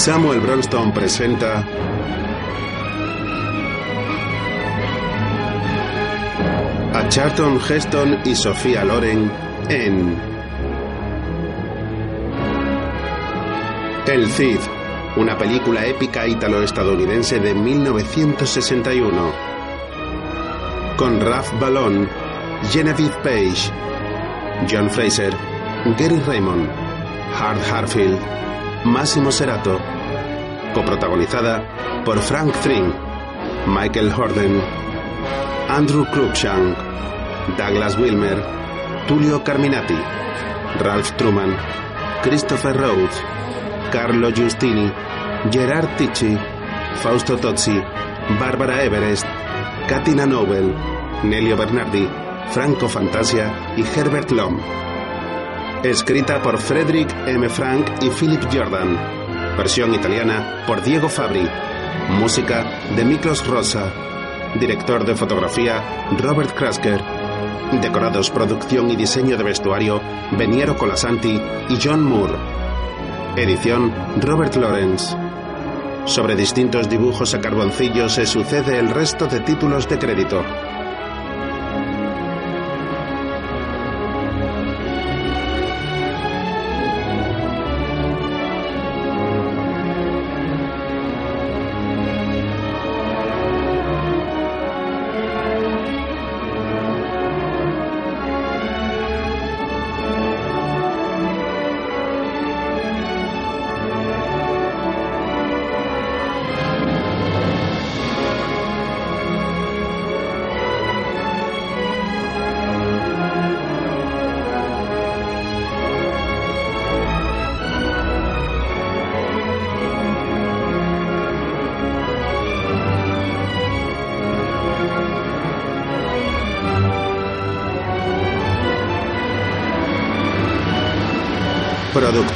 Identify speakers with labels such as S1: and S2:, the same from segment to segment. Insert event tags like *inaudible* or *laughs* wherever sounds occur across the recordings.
S1: Samuel Bronston presenta a Charlton Heston y Sofía Loren en El Cid, una película épica italo-estadounidense de 1961 con Ralph Ballon, Genevieve Page, John Fraser, Gary Raymond, Hart Harfield, Massimo Serato, coprotagonizada por Frank Thring, Michael Horden, Andrew Cruikshank, Douglas Wilmer, Tullio Carminati, Ralph Truman, Christopher Rhodes, Carlo Giustini, Gerard Ticci, Fausto Tozzi, Barbara Everest, Katina Nobel, Nelio Bernardi, Franco Fantasia y Herbert Lom. Escrita por Frederick M. Frank y Philip Jordan. Versión italiana por Diego Fabri. Música de Miklos Rosa. Director de fotografía Robert Krasker. Decorados, producción y diseño de vestuario Beniero Colasanti y John Moore. Edición Robert Lawrence. Sobre distintos dibujos a carboncillo se sucede el resto de títulos de crédito.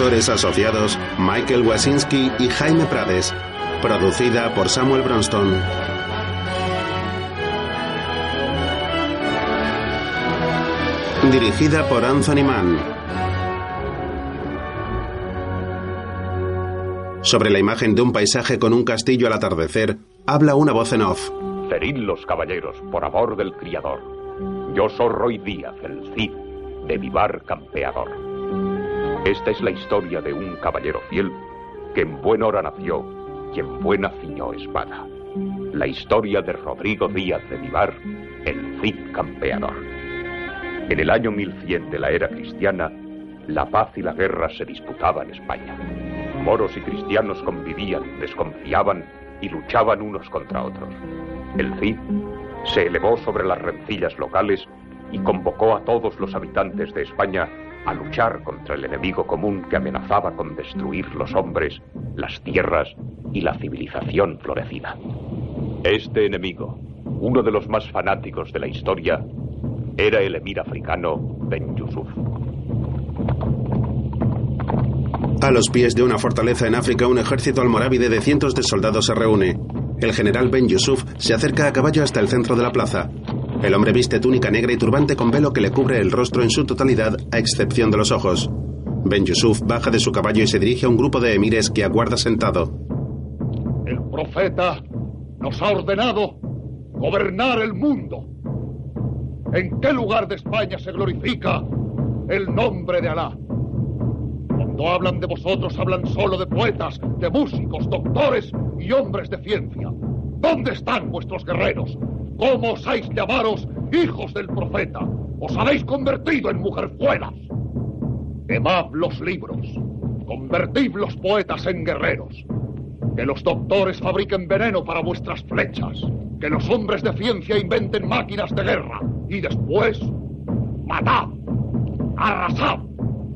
S1: Productores asociados Michael Wasinski y Jaime Prades. Producida por Samuel Bronston. Dirigida por Anthony Mann. Sobre la imagen de un paisaje con un castillo al atardecer, habla una voz en off.
S2: Serid los caballeros, por amor del criador. Yo soy Roy Díaz, el Cid, de Vivar Campeador. Esta es la historia de un caballero fiel que en buena hora nació y en buena ciñó espada. La historia de Rodrigo Díaz de Vivar, el Cid campeador. En el año 1100 de la era cristiana, la paz y la guerra se disputaban en España. Moros y cristianos convivían, desconfiaban y luchaban unos contra otros. El Cid se elevó sobre las rencillas locales y convocó a todos los habitantes de España a luchar contra el enemigo común que amenazaba con destruir los hombres, las tierras y la civilización florecida. Este enemigo, uno de los más fanáticos de la historia, era el emir africano Ben Yusuf.
S1: A los pies de una fortaleza en África, un ejército almorávide de cientos de soldados se reúne. El general Ben Yusuf se acerca a caballo hasta el centro de la plaza. El hombre viste túnica negra y turbante con velo que le cubre el rostro en su totalidad, a excepción de los ojos. Ben Yusuf baja de su caballo y se dirige a un grupo de emires que aguarda sentado.
S3: El profeta nos ha ordenado gobernar el mundo. ¿En qué lugar de España se glorifica el nombre de Alá? Cuando hablan de vosotros, hablan solo de poetas, de músicos, doctores y hombres de ciencia. ¿Dónde están vuestros guerreros? ¿Cómo osáis llamaros hijos del profeta? Os habéis convertido en mujerzuelas. Quemad los libros. Convertid los poetas en guerreros. Que los doctores fabriquen veneno para vuestras flechas. Que los hombres de ciencia inventen máquinas de guerra. Y después, matad. Arrasad.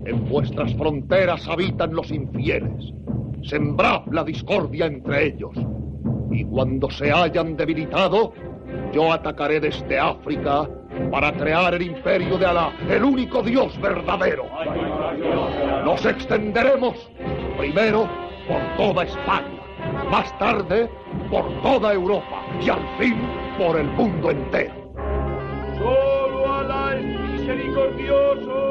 S3: En vuestras fronteras habitan los infieles. Sembrad la discordia entre ellos. Y cuando se hayan debilitado, yo atacaré desde África para crear el imperio de Alá, el único Dios verdadero. Nos extenderemos primero por toda España, más tarde por toda Europa y al fin por el mundo entero.
S4: Solo Alá es misericordioso,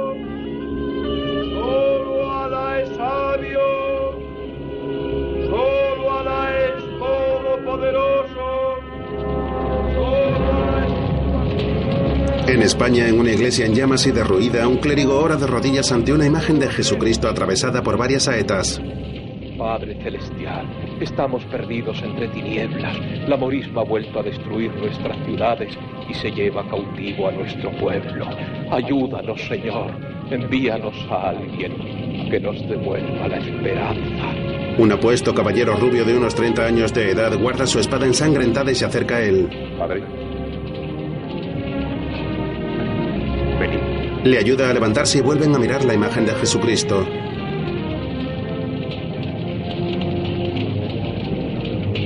S1: En España, en una iglesia en llamas y derruida, un clérigo ora de rodillas ante una imagen de Jesucristo atravesada por varias saetas.
S5: Padre Celestial, estamos perdidos entre tinieblas. La morisma ha vuelto a destruir nuestras ciudades y se lleva cautivo a nuestro pueblo. Ayúdanos, Señor. Envíanos a alguien que nos devuelva la esperanza.
S1: Un apuesto caballero rubio de unos 30 años de edad guarda su espada ensangrentada y se acerca a él.
S6: Padre.
S1: Le ayuda a levantarse y vuelven a mirar la imagen de Jesucristo.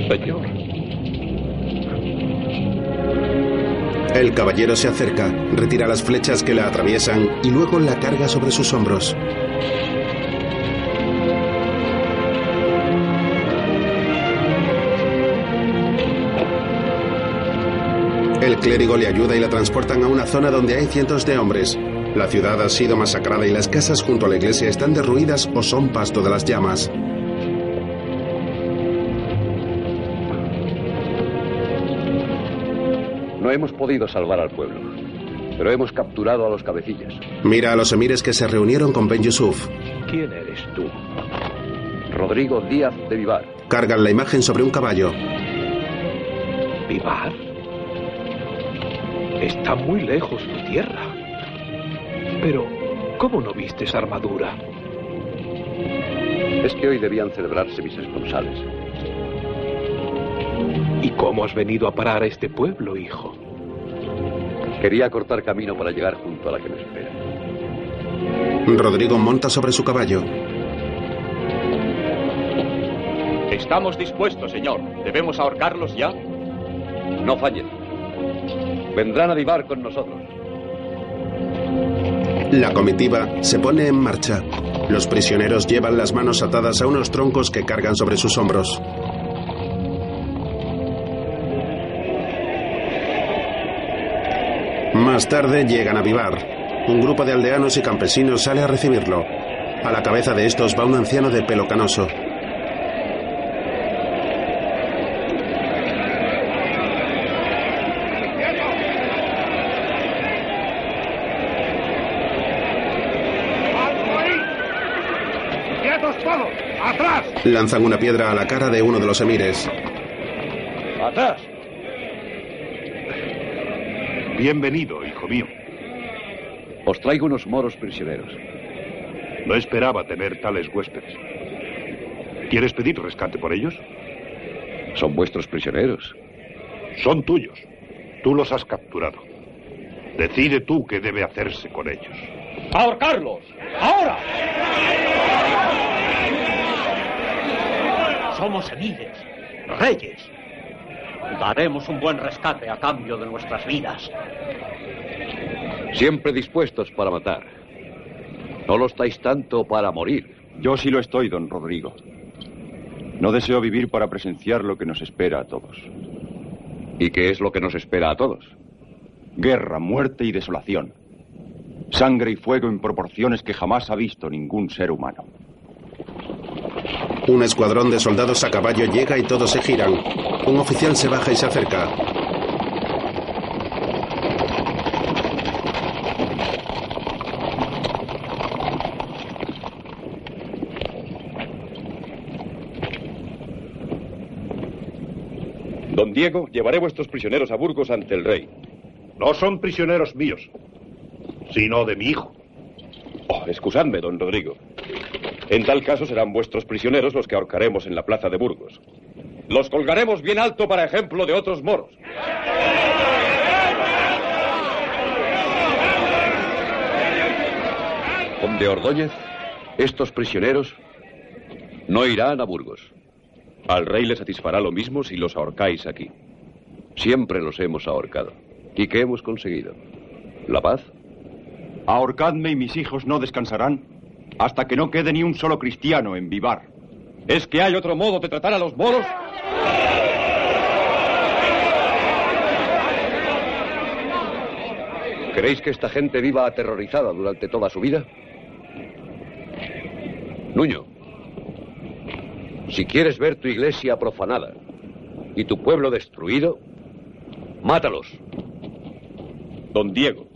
S5: Señor,
S1: El caballero se acerca, retira las flechas que la atraviesan y luego la carga sobre sus hombros. El clérigo le ayuda y la transportan a una zona donde hay cientos de hombres. La ciudad ha sido masacrada y las casas junto a la iglesia están derruidas o son pasto de las llamas.
S7: No hemos podido salvar al pueblo, pero hemos capturado a los cabecillas.
S1: Mira a los emires que se reunieron con Ben Yusuf.
S5: ¿quién eres tú?
S7: Rodrigo Díaz de Vivar.
S1: Cargan la imagen sobre un caballo.
S5: ¿Vivar? Está muy lejos tu tierra. Pero, ¿cómo no vistes armadura?
S7: Es que hoy debían celebrarse mis esponsales.
S5: ¿Y cómo has venido a parar a este pueblo, hijo?
S7: Quería cortar camino para llegar junto a la que me espera.
S1: Rodrigo monta sobre su caballo.
S2: Estamos dispuestos, señor. ¿Debemos ahorcarlos ya?
S7: No fallen. Vendrán a Vivar con nosotros.
S1: La comitiva se pone en marcha. Los prisioneros llevan las manos atadas a unos troncos que cargan sobre sus hombros. Más tarde llegan a Vivar. Un grupo de aldeanos y campesinos sale a recibirlo. A la cabeza de estos va un anciano de pelo canoso.
S3: ¡Quietos todos! ¡Atrás!
S1: Lanzan una piedra a la cara de uno de los emires.
S7: ¡Atrás!
S3: Bienvenido, hijo mío.
S7: Os traigo unos moros prisioneros.
S3: No esperaba tener tales huéspedes. ¿Quieres pedir rescate por ellos?
S7: Son vuestros prisioneros.
S3: Son tuyos. Tú los has capturado. Decide tú qué debe hacerse con ellos.
S2: ¡Ahorcarlos! ¡Ahora!
S8: Somos emires, reyes. Daremos un buen rescate a cambio de nuestras vidas.
S7: Siempre dispuestos para matar. No lo estáis tanto para morir.
S9: Yo sí lo estoy, don Rodrigo. No deseo vivir para presenciar lo que nos espera a todos.
S7: ¿Y qué es lo que nos espera a todos?
S9: Guerra, muerte y desolación. Sangre y fuego en proporciones que jamás ha visto ningún ser humano.
S1: Un escuadrón de soldados a caballo llega y todos se giran. Un oficial se baja y se acerca.
S6: Don Diego, llevaré vuestros prisioneros a Burgos ante el rey.
S3: No son prisioneros míos, sino de mi hijo.
S6: Oh, excusadme, don Rodrigo. En tal caso serán vuestros prisioneros los que ahorcaremos en la plaza de Burgos. Los colgaremos bien alto para ejemplo de otros moros.
S7: Conde Ordóñez, estos prisioneros no irán a Burgos.
S6: Al rey le satisfará lo mismo si los ahorcáis aquí.
S7: Siempre los hemos ahorcado. ¿Y qué hemos conseguido? ¿La paz?
S9: Ahorcadme y mis hijos no descansarán hasta que no quede ni un solo cristiano en Vivar.
S6: ¿Es que hay otro modo de tratar a los moros?
S7: ¿Creéis que esta gente viva aterrorizada durante toda su vida? Nuño, si quieres ver tu iglesia profanada y tu pueblo destruido, mátalos.
S6: Don Diego,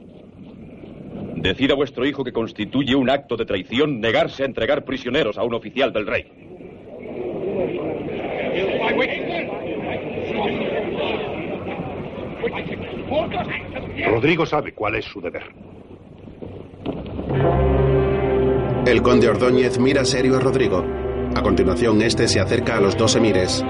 S7: Decida vuestro hijo que constituye un acto de traición negarse a entregar prisioneros a un oficial del rey.
S3: Rodrigo sabe cuál es su deber.
S1: El conde Ordóñez mira serio a Rodrigo. A continuación, este se acerca a los dos emires.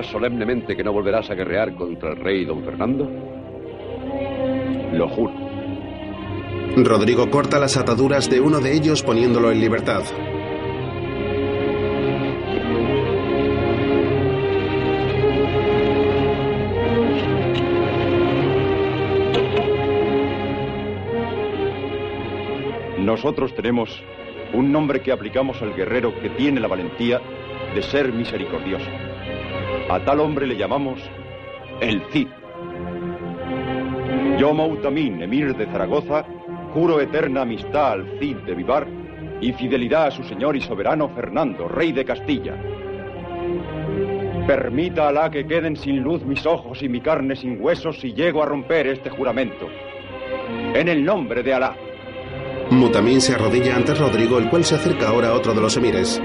S7: ¿Juras solemnemente que no volverás a guerrear contra el rey don Fernando? Lo juro.
S1: Rodrigo corta las ataduras de uno de ellos poniéndolo en libertad.
S9: Nosotros tenemos un nombre que aplicamos al guerrero que tiene la valentía de ser misericordioso. A tal hombre le llamamos el Cid. Yo, Moutamín, emir de Zaragoza, juro eterna amistad al Cid de Vivar y fidelidad a su señor y soberano Fernando, rey de Castilla. Permita Alá que queden sin luz mis ojos y mi carne sin huesos si llego a romper este juramento. En el nombre de Alá.
S1: Mutamín se arrodilla ante Rodrigo, el cual se acerca ahora a otro de los emires.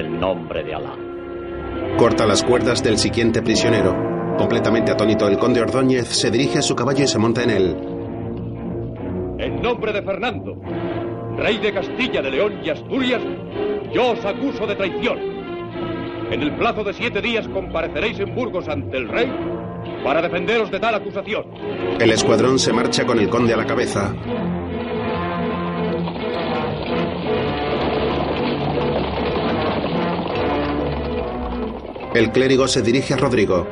S8: El nombre de Alá.
S1: Corta las cuerdas del siguiente prisionero. Completamente atónito, el conde Ordóñez se dirige a su caballo y se monta en él.
S2: En nombre de Fernando, rey de Castilla, de León y Asturias, yo os acuso de traición. En el plazo de siete días compareceréis en Burgos ante el rey para defenderos de tal acusación.
S1: El escuadrón se marcha con el conde a la cabeza. El clérigo se dirige a Rodrigo.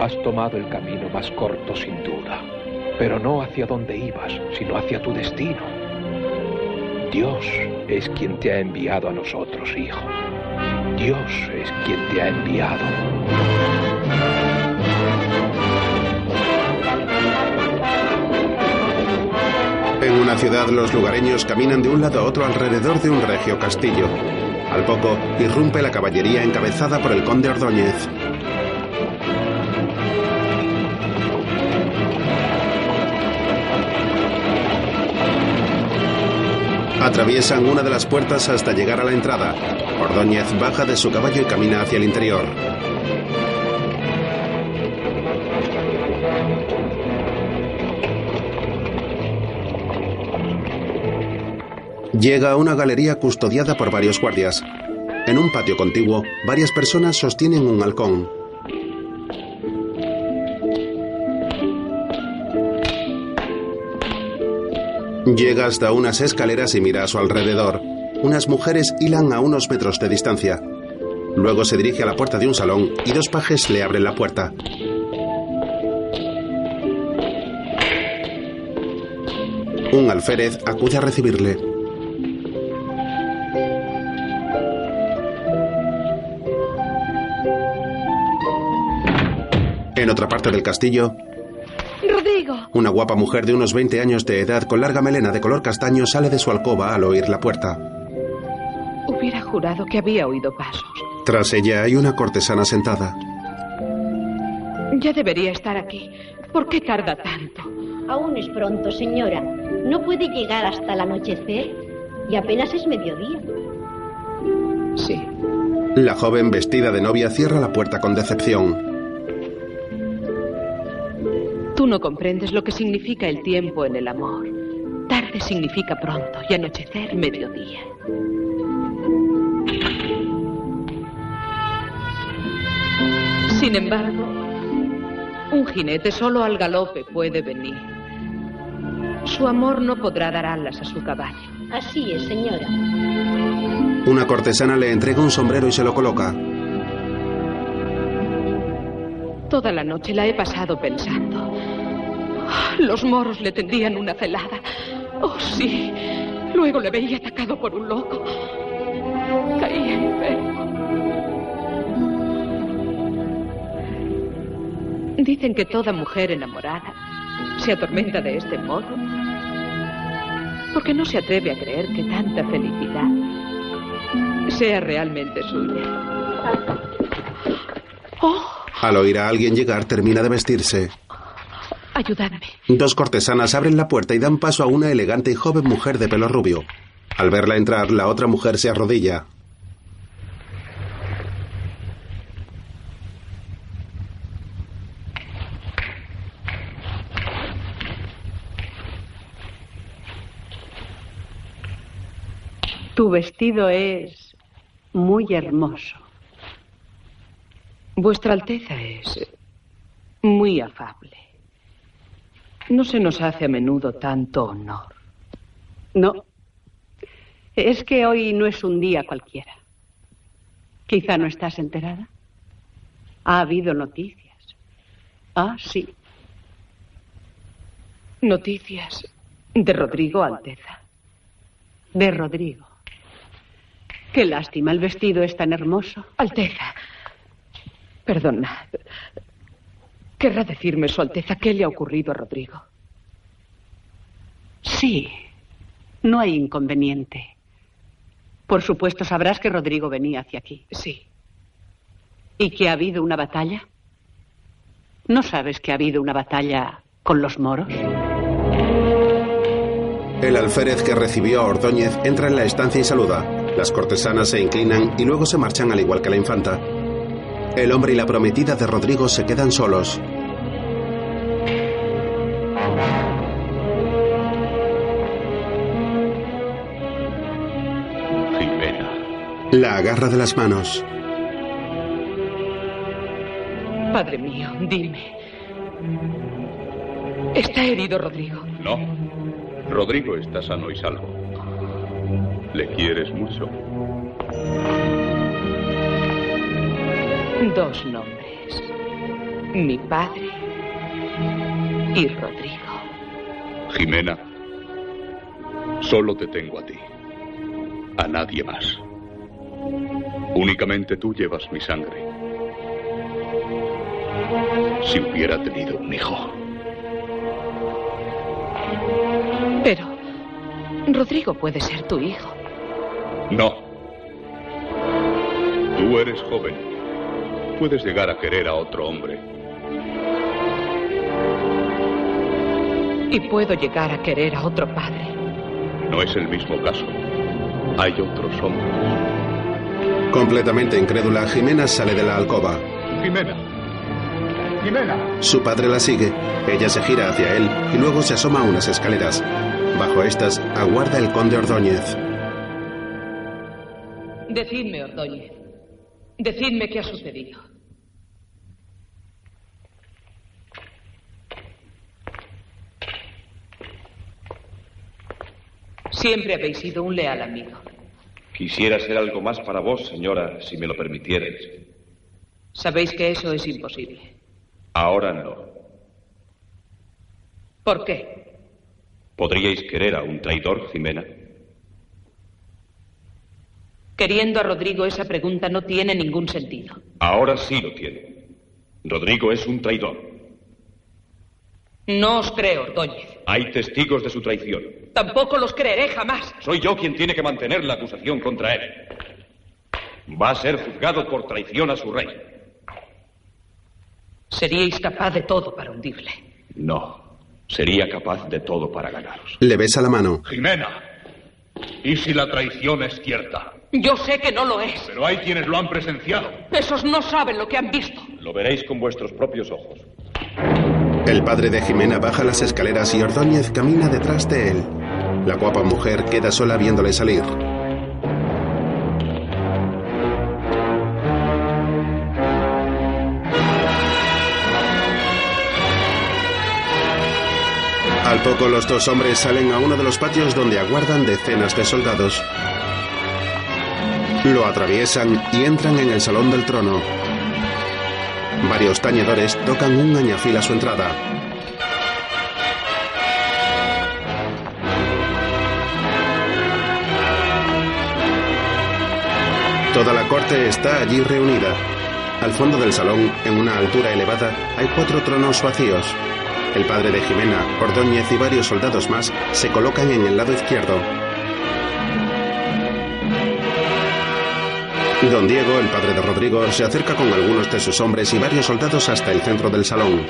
S5: Has tomado el camino más corto sin duda, pero no hacia donde ibas, sino hacia tu destino. Dios es quien te ha enviado a nosotros, hijo. Dios es quien te ha enviado.
S1: En una ciudad los lugareños caminan de un lado a otro alrededor de un regio castillo. Al poco, irrumpe la caballería encabezada por el conde Ordóñez. Atraviesan una de las puertas hasta llegar a la entrada. Ordóñez baja de su caballo y camina hacia el interior. Llega a una galería custodiada por varios guardias. En un patio contiguo, varias personas sostienen un halcón. Llega hasta unas escaleras y mira a su alrededor. Unas mujeres hilan a unos metros de distancia. Luego se dirige a la puerta de un salón y dos pajes le abren la puerta. Un alférez acude a recibirle. En otra parte del castillo,
S10: Rodrigo.
S1: una guapa mujer de unos 20 años de edad con larga melena de color castaño sale de su alcoba al oír la puerta.
S10: Hubiera jurado que había oído pasos.
S1: Tras ella hay una cortesana sentada.
S10: Ya debería estar aquí. ¿Por qué tarda tanto?
S11: Aún es pronto, señora. No puede llegar hasta el anochecer y apenas es mediodía.
S10: Sí.
S1: La joven vestida de novia cierra la puerta con decepción.
S10: Tú no comprendes lo que significa el tiempo en el amor. Tarde significa pronto y anochecer mediodía. Sin embargo, un jinete solo al galope puede venir. Su amor no podrá dar alas a su caballo.
S11: Así es, señora.
S1: Una cortesana le entrega un sombrero y se lo coloca.
S10: Toda la noche la he pasado pensando. Los moros le tendían una celada. Oh, sí. Luego le veía atacado por un loco. Caía enfermo. Dicen que toda mujer enamorada se atormenta de este modo porque no se atreve a creer que tanta felicidad sea realmente suya. Oh,
S1: Al oír a alguien llegar, termina de vestirse.
S10: ayudadme.
S1: Dos cortesanas abren la puerta y dan paso a una elegante y joven mujer de pelo rubio. Al verla entrar, la otra mujer se arrodilla.
S12: Tu vestido es muy hermoso.
S10: Vuestra Alteza es muy afable. No se nos hace a menudo tanto honor.
S12: No. Es que hoy no es un día cualquiera. Quizá no estás enterada. Ha habido noticias. Ah, sí.
S10: Noticias de Rodrigo Alteza.
S12: De Rodrigo. Qué lástima, el vestido es tan hermoso.
S10: Alteza. Perdonad. ¿Querrá decirme, Su Alteza, qué le ha ocurrido a Rodrigo?
S12: Sí. No hay inconveniente. Por supuesto, sabrás que Rodrigo venía hacia aquí.
S10: Sí.
S12: ¿Y que ha habido una batalla? ¿No sabes que ha habido una batalla con los moros?
S1: El alférez que recibió a Ordóñez entra en la estancia y saluda. Las cortesanas se inclinan y luego se marchan al igual que la infanta. El hombre y la prometida de Rodrigo se quedan solos.
S13: Jimena.
S1: La agarra de las manos.
S10: Padre mío, dime. ¿Está herido Rodrigo?
S13: No. Rodrigo está sano y salvo. ¿Le quieres mucho?
S10: Dos nombres. Mi padre y Rodrigo.
S13: Jimena, solo te tengo a ti. A nadie más. Únicamente tú llevas mi sangre. Si hubiera tenido un hijo.
S10: Pero Rodrigo puede ser tu hijo.
S13: No. Tú eres joven. Puedes llegar a querer a otro hombre.
S10: Y puedo llegar a querer a otro padre.
S13: No es el mismo caso. Hay otros hombres.
S1: Completamente incrédula, Jimena sale de la alcoba.
S14: Jimena. Jimena.
S1: Su padre la sigue. Ella se gira hacia él y luego se asoma a unas escaleras. Bajo estas aguarda el conde Ordóñez.
S10: Decidme, Ordóñez. Decidme qué ha sucedido. Siempre habéis sido un leal amigo.
S2: Quisiera ser algo más para vos, señora, si me lo permitierais.
S10: Sabéis que eso es imposible.
S2: Ahora no.
S10: ¿Por qué?
S2: ¿Podríais querer a un traidor, Jimena?
S10: Queriendo a Rodrigo, esa pregunta no tiene ningún sentido.
S2: Ahora sí lo tiene. Rodrigo es un traidor.
S10: No os creo, Ordóñez.
S2: Hay testigos de su traición.
S10: Tampoco los creeré jamás.
S2: Soy yo quien tiene que mantener la acusación contra él. Va a ser juzgado por traición a su rey.
S10: Seríais capaz de todo para hundirle.
S2: No. Sería capaz de todo para ganaros.
S1: Le besa la mano.
S14: Jimena. ¿Y si la traición es cierta?
S10: Yo sé que no lo es.
S14: Pero hay quienes lo han presenciado.
S10: Esos no saben lo que han visto.
S2: Lo veréis con vuestros propios ojos.
S1: El padre de Jimena baja las escaleras y Ordóñez camina detrás de él. La guapa mujer queda sola viéndole salir. Al poco los dos hombres salen a uno de los patios donde aguardan decenas de soldados. Lo atraviesan y entran en el salón del trono. Varios tañedores tocan un añafil a su entrada. Toda la corte está allí reunida. Al fondo del salón, en una altura elevada, hay cuatro tronos vacíos. El padre de Jimena, Ordóñez y varios soldados más se colocan en el lado izquierdo. Don Diego, el padre de Rodrigo, se acerca con algunos de sus hombres y varios soldados hasta el centro del salón.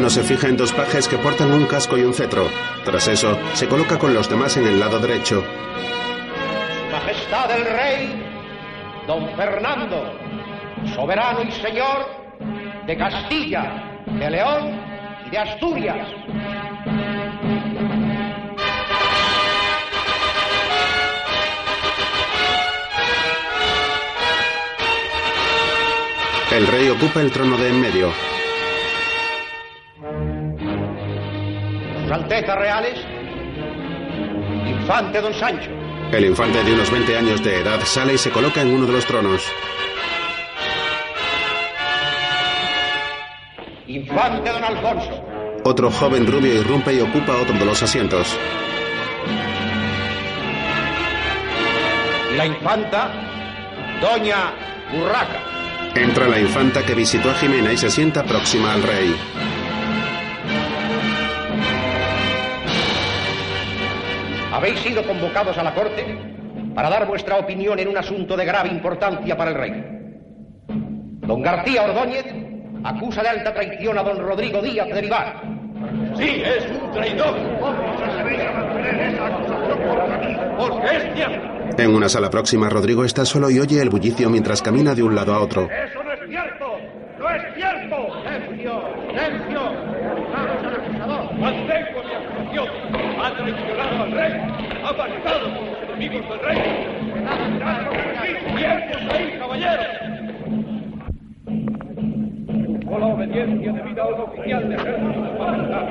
S1: Anciano se fija en dos pajes que portan un casco y un cetro. Tras eso, se coloca con los demás en el lado derecho.
S15: Majestad el rey, don Fernando, soberano y señor de Castilla, de León y de Asturias.
S1: El rey ocupa el trono de en medio.
S15: Sus Altezas Reales, Infante Don Sancho,
S1: El infante de unos 20 años de edad sale y se coloca en uno de los tronos.
S15: Infante Don Alfonso,
S1: Otro joven rubio irrumpe y ocupa otro de los asientos.
S15: la infanta Doña Urraca.
S1: Entra la infanta que visitó a Jimena y se sienta próxima al rey.
S15: Habéis sido convocados a la corte para dar vuestra opinión en un asunto de grave importancia para el rey. Don García Ordóñez acusa de alta traición a don Rodrigo Díaz de Vivar.
S4: Sí, es un traidor. Porque es cierto.
S1: En una sala próxima, Rodrigo está solo y oye el bullicio mientras camina de un lado a otro.
S4: Eso no es cierto. No es cierto.
S15: ¡Silencio! ¡Silencio! ¡Vamos al acusador!
S4: Mantengo mi acusación. Ha traicionado al rey. Ha pactado con los enemigos del rey. ¡Tiempos ahí, caballero! Con la obediencia debida a un oficial de ejército de majestad.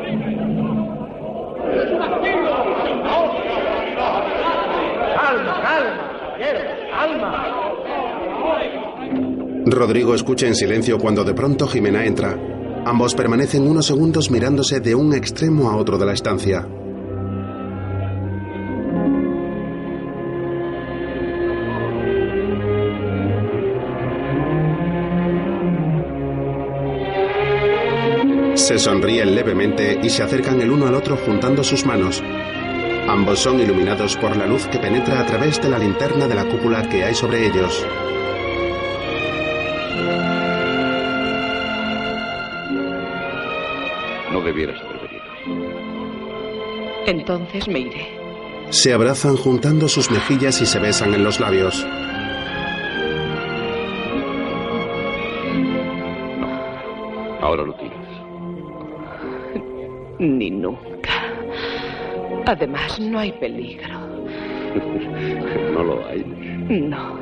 S4: ¡Es un activo!
S15: ¡Calma, calma! caballero, ¡Calma!
S1: Rodrigo escucha en silencio cuando de pronto Jimena entra. Ambos permanecen unos segundos mirándose de un extremo a otro de la estancia. Se sonríen levemente y se acercan el uno al otro juntando sus manos. Ambos son iluminados por la luz que penetra a través de la linterna de la cúpula que hay sobre ellos.
S7: No debieras haber venido.
S10: Entonces me iré.
S1: Se abrazan juntando sus mejillas y se besan en los labios.
S7: Ahora lo tienes.
S10: Ni nunca. Además, no hay peligro. *laughs*
S7: No lo hay.
S10: No.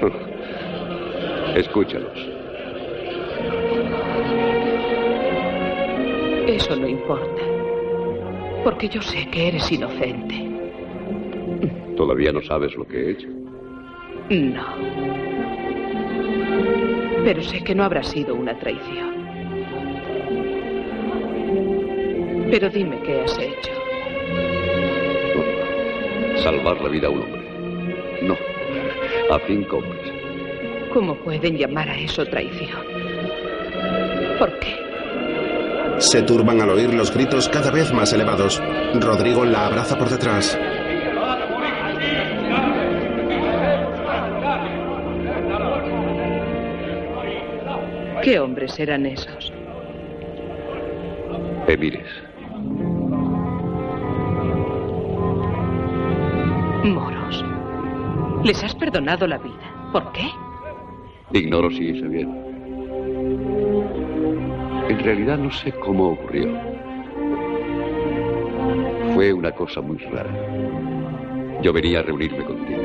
S10: *laughs*
S7: Escúchalos.
S10: Eso no importa. Porque yo sé que eres inocente.
S7: ¿Todavía no sabes lo que he hecho?
S10: No. Pero sé que no habrá sido una traición. Pero dime qué has hecho.
S7: Salvar la vida a un hombre. No, a cinco hombres.
S10: ¿Cómo pueden llamar a eso traición? ¿Por qué?
S1: Se turban al oír los gritos cada vez más elevados. Rodrigo la abraza por detrás.
S10: ¿Qué hombres eran esos?
S7: Emires.
S10: ¿Les has perdonado la vida? ¿Por qué?
S7: Ignoro si hice bien. En realidad no sé cómo ocurrió. Fue una cosa muy rara. Yo venía a reunirme contigo.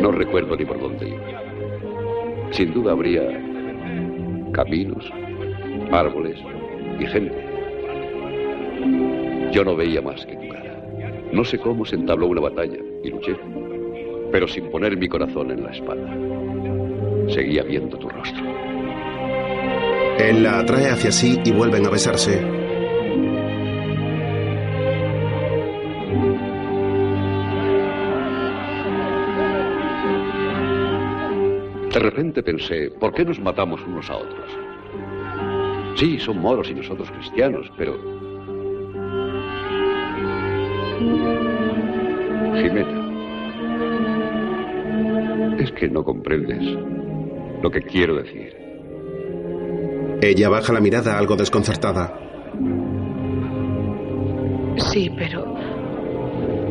S7: No recuerdo ni por dónde iba. Sin duda habría caminos, árboles y gente. Yo no veía más que tu cara. No sé cómo se entabló una batalla y luché, pero sin poner mi corazón en la espada. Seguía viendo tu rostro.
S1: Él la atrae hacia sí y vuelven a besarse.
S7: De repente pensé, ¿por qué nos matamos unos a otros? Sí, son moros y nosotros cristianos, pero Jimena, es que no comprendes lo que quiero decir.
S1: Ella baja la mirada algo desconcertada.
S10: Sí, pero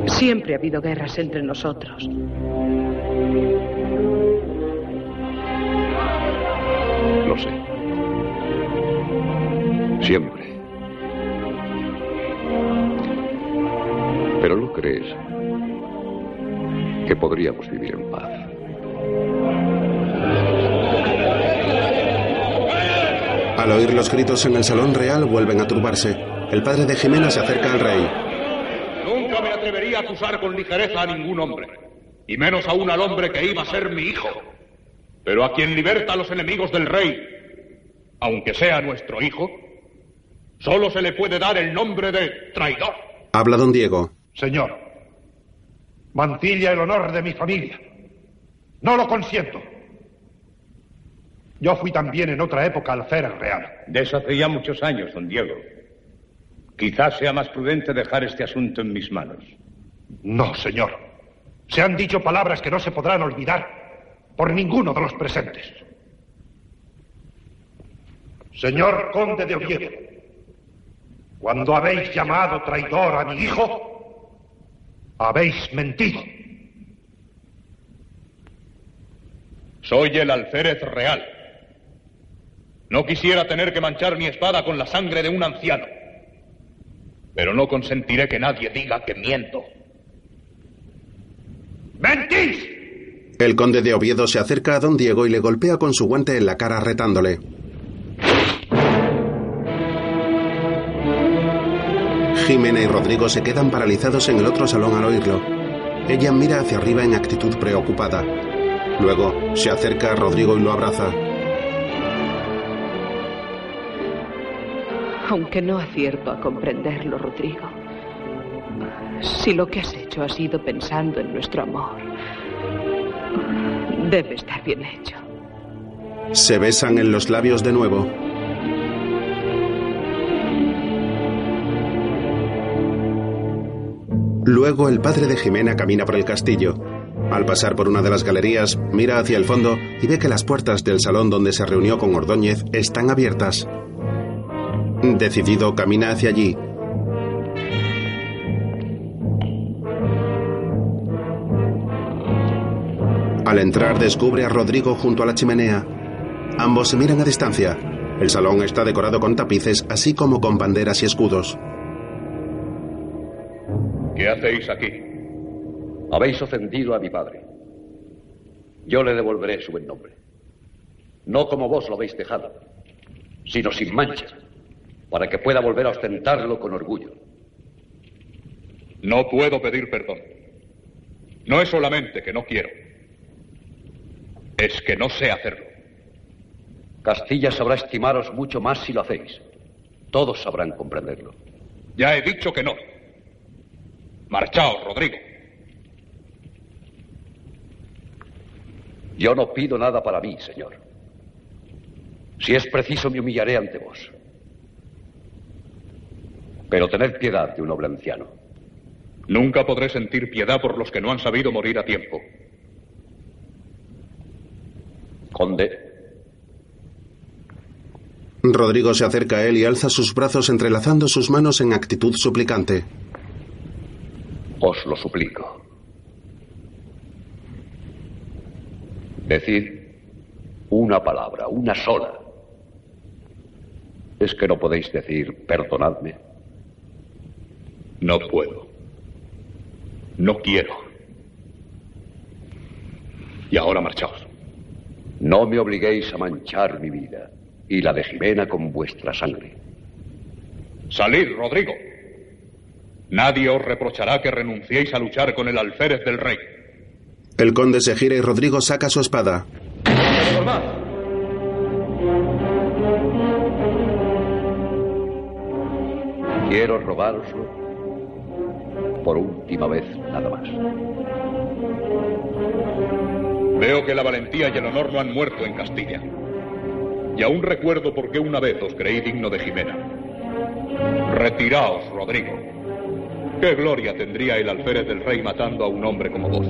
S10: siempre ha habido guerras entre nosotros.
S7: Lo sé. Siempre. Pero ¿no crees que podríamos vivir en paz?
S1: Al oír los gritos en el salón real vuelven a turbarse. El padre de Jimena se acerca al rey.
S3: Nunca me atrevería a acusar con ligereza a ningún hombre, y menos aún al hombre que iba a ser mi hijo. Pero a quien liberta a los enemigos del rey, aunque sea nuestro hijo, solo se le puede dar el nombre de traidor.
S1: Habla don Diego.
S3: Señor, mancilla el honor de mi familia. No lo consiento. Yo fui también en otra época alférez real.
S16: De eso hace ya muchos años, don Diego. Quizás sea más prudente dejar este asunto en mis manos.
S3: No, señor. Se han dicho palabras que no se podrán olvidar por ninguno de los presentes. Señor conde de Oviedo, cuando habéis llamado traidor a mi hijo, habéis mentido. Soy el alférez real. No quisiera tener que manchar mi espada con la sangre de un anciano. Pero no consentiré que nadie diga que miento. ¡Mentís!
S1: El conde de Oviedo se acerca a don Diego y le golpea con su guante en la cara retándole. Jimena y Rodrigo se quedan paralizados en el otro salón al oírlo. Ella mira hacia arriba en actitud preocupada. Luego se acerca a Rodrigo y lo abraza.
S10: Aunque no acierto a comprenderlo, Rodrigo. Si lo que has hecho ha sido pensando en nuestro amor, debe estar bien hecho.
S1: Se besan en los labios de nuevo. Luego el padre de Jimena camina por el castillo. Al pasar por una de las galerías, mira hacia el fondo y ve que las puertas del salón donde se reunió con Ordóñez están abiertas. Decidido, camina hacia allí. Al entrar descubre a Rodrigo junto a la chimenea. Ambos se miran a distancia. El salón está decorado con tapices, así como con banderas y escudos.
S3: ¿Qué hacéis aquí?
S7: Habéis ofendido a mi padre. Yo le devolveré su buen nombre. No como vos lo habéis dejado, sino sin mancha, para que pueda volver a ostentarlo con orgullo.
S3: No puedo pedir perdón. No es solamente que no quiero. Es que no sé hacerlo.
S7: Castilla sabrá estimaros mucho más si lo hacéis. Todos sabrán comprenderlo.
S3: Ya he dicho que no. Marchaos, Rodrigo.
S7: Yo no pido nada para mí, señor. Si es preciso, me humillaré ante vos. Pero tened piedad de un noble anciano.
S3: Nunca podré sentir piedad por los que no han sabido morir a tiempo.
S7: Conde,
S1: Rodrigo se acerca a él y alza sus brazos entrelazando sus manos en actitud suplicante.
S7: Os lo suplico. Decid una palabra, una sola. ¿Es que no podéis decir perdonadme?
S3: No puedo. No quiero. Y ahora marchaos.
S7: No me obliguéis a manchar mi vida y la de Jimena con vuestra sangre.
S3: Salid, Rodrigo. Nadie os reprochará que renunciéis a luchar con el alférez del rey.
S1: El conde se gira y Rodrigo saca su espada.
S7: Quiero robároslo por última vez nada más.
S16: Veo que la valentía y el honor no han muerto en Castilla. Y aún recuerdo por qué una vez os creí digno de Jimena. Retiraos, Rodrigo. ¿Qué gloria tendría el alférez del rey matando a un hombre como vos?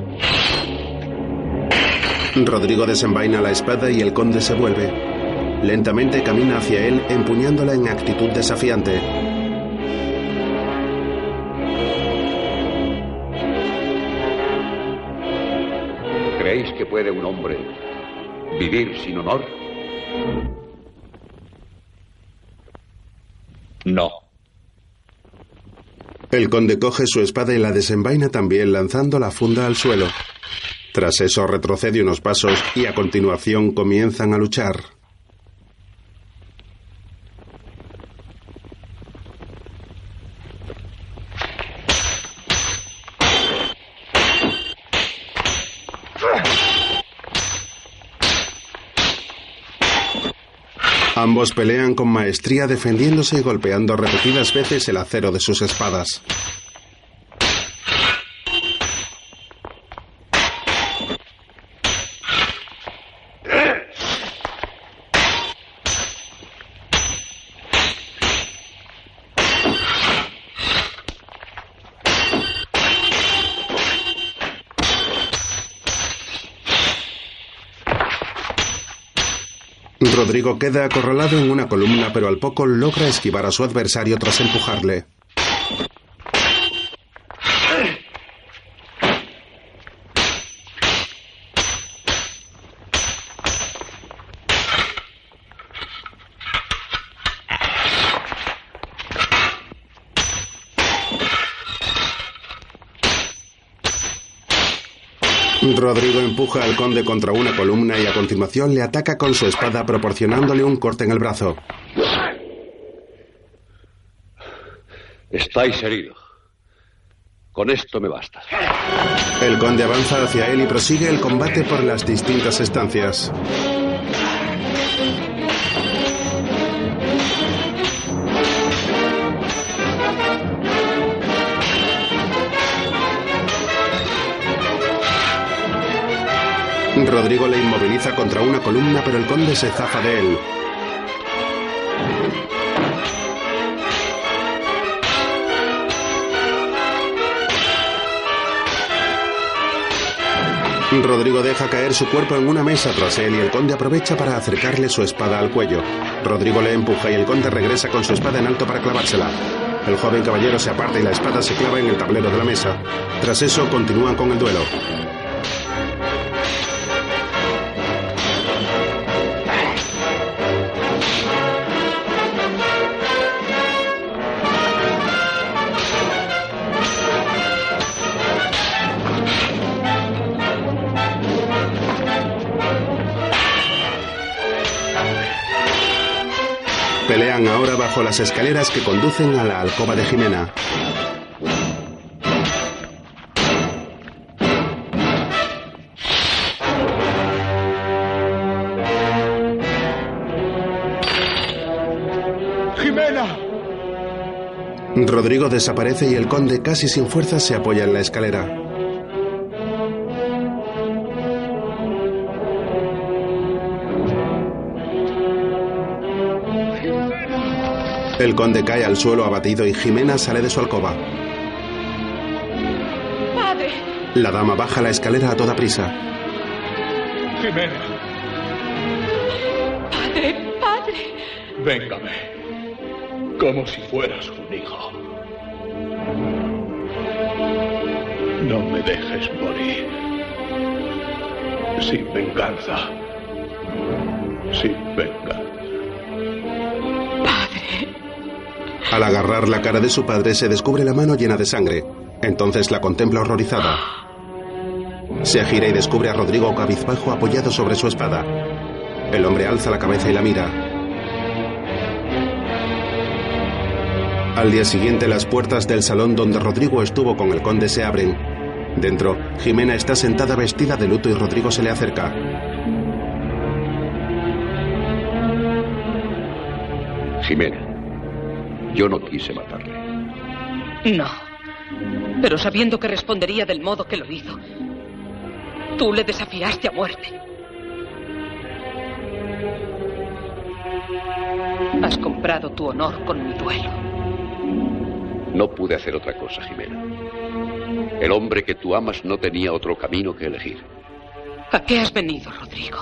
S1: Rodrigo desenvaina la espada y el conde se vuelve. Lentamente camina hacia él empuñándola en actitud desafiante.
S7: ¿Creéis que puede un hombre vivir sin honor?
S16: No.
S1: El conde coge su espada y la desenvaina también lanzando la funda al suelo. Tras eso retrocede unos pasos y a continuación comienzan a luchar. Ambos pelean con maestría defendiéndose y golpeando repetidas veces el acero de sus espadas. Rodrigo queda acorralado en una columna, pero al poco logra esquivar a su adversario tras empujarle. Rodrigo empuja al conde contra una columna y a continuación le ataca con su espada proporcionándole un corte en el brazo.
S7: Estáis herido. Con esto me basta.
S1: El conde avanza hacia él y prosigue el combate por las distintas estancias. Rodrigo le inmoviliza contra una columna, pero el conde se zafa de él. Rodrigo deja caer su cuerpo en una mesa tras él y el conde aprovecha para acercarle su espada al cuello. Rodrigo le empuja y el conde regresa con su espada en alto para clavársela. El joven caballero se aparta y la espada se clava en el tablero de la mesa. Tras eso continúan con el duelo. Bajo las escaleras que conducen a la alcoba de Jimena.
S3: ¡Jimena!
S1: Rodrigo desaparece y el conde casi sin fuerza se apoya en la escalera. El conde cae al suelo abatido y Jimena sale de su alcoba.
S10: ¡Padre!
S1: La dama baja la escalera a toda prisa.
S3: Jimena,
S10: ¡Padre! ¡Padre!
S3: véngame. Como si fueras un hijo. No me dejes morir. Sin venganza.
S1: Al agarrar la cara de su padre se descubre la mano llena de sangre. Entonces la contempla horrorizada. Se gira y descubre a Rodrigo cabizbajo apoyado sobre su espada. El hombre alza la cabeza y la mira. Al día siguiente las puertas del salón donde Rodrigo estuvo con el conde se abren. Dentro, Jimena está sentada vestida de luto y Rodrigo se le acerca.
S7: Jimena, yo no quise matarle.
S10: No. Pero sabiendo que respondería del modo que lo hizo, Tú le desafiaste a muerte. Has comprado tu honor con mi duelo.
S7: No pude hacer otra cosa, Jimena. El hombre que tú amas no tenía otro camino que elegir.
S10: ¿A qué has venido, Rodrigo?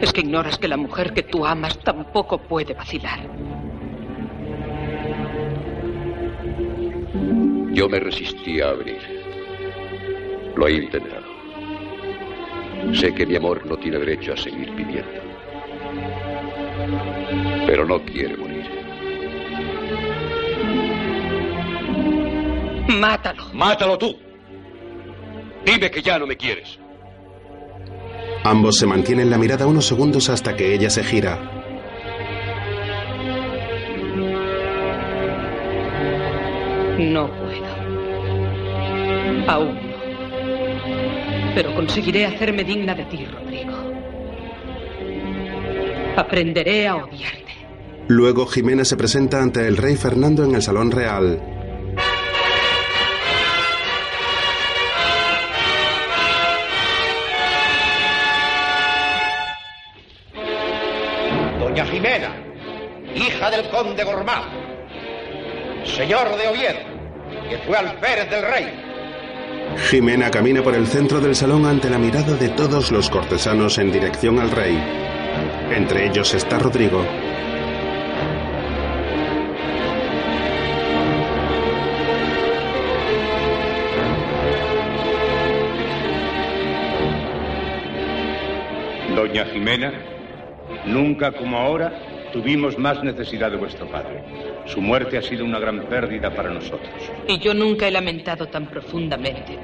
S10: Es que ignoras que la mujer que tú amas tampoco puede vacilar.
S7: Yo me resistí a abrir. Lo he intentado. Sé que mi amor no tiene derecho a seguir viviendo. Pero no quiere morir.
S10: Mátalo.
S2: Mátalo tú. Dime que ya no me quieres.
S1: Ambos se mantienen la mirada unos segundos hasta que ella se gira.
S10: No puedo. Aún no. Pero conseguiré hacerme digna de ti, Rodrigo. Aprenderé a odiarte.
S1: Luego Jimena se presenta ante el rey Fernando en el salón real.
S15: Doña Jimena, hija del conde Gormaz, señor de Oviedo, que fue alférez del rey.
S1: Jimena camina por el centro del salón ante la mirada de todos los cortesanos en dirección al rey. Entre ellos está Rodrigo.
S17: Doña Jimena, nunca como ahora tuvimos más necesidad de vuestro padre. Su muerte ha sido una gran pérdida para nosotros.
S10: Y yo nunca he lamentado tan profundamente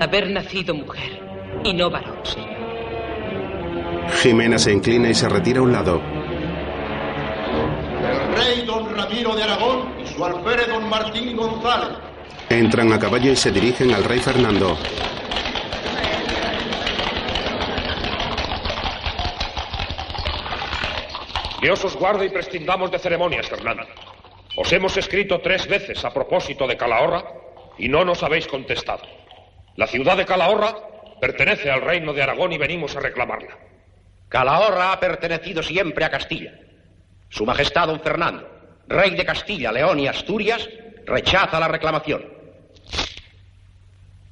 S10: haber nacido mujer y no varón, señor.
S1: Jimena se inclina y se retira a un lado.
S3: El rey don Ramiro de Aragón y su alférez don Martín González.
S1: Entran a caballo y se dirigen al rey Fernando.
S18: Dios os guarde y prescindamos de ceremonias, Fernando. Os hemos escrito tres veces a propósito de Calahorra y no nos habéis contestado. La ciudad de Calahorra pertenece al reino de Aragón y venimos a reclamarla.
S15: Calahorra ha pertenecido siempre a Castilla. Su Majestad don Fernando, rey de Castilla, León y Asturias, rechaza la reclamación.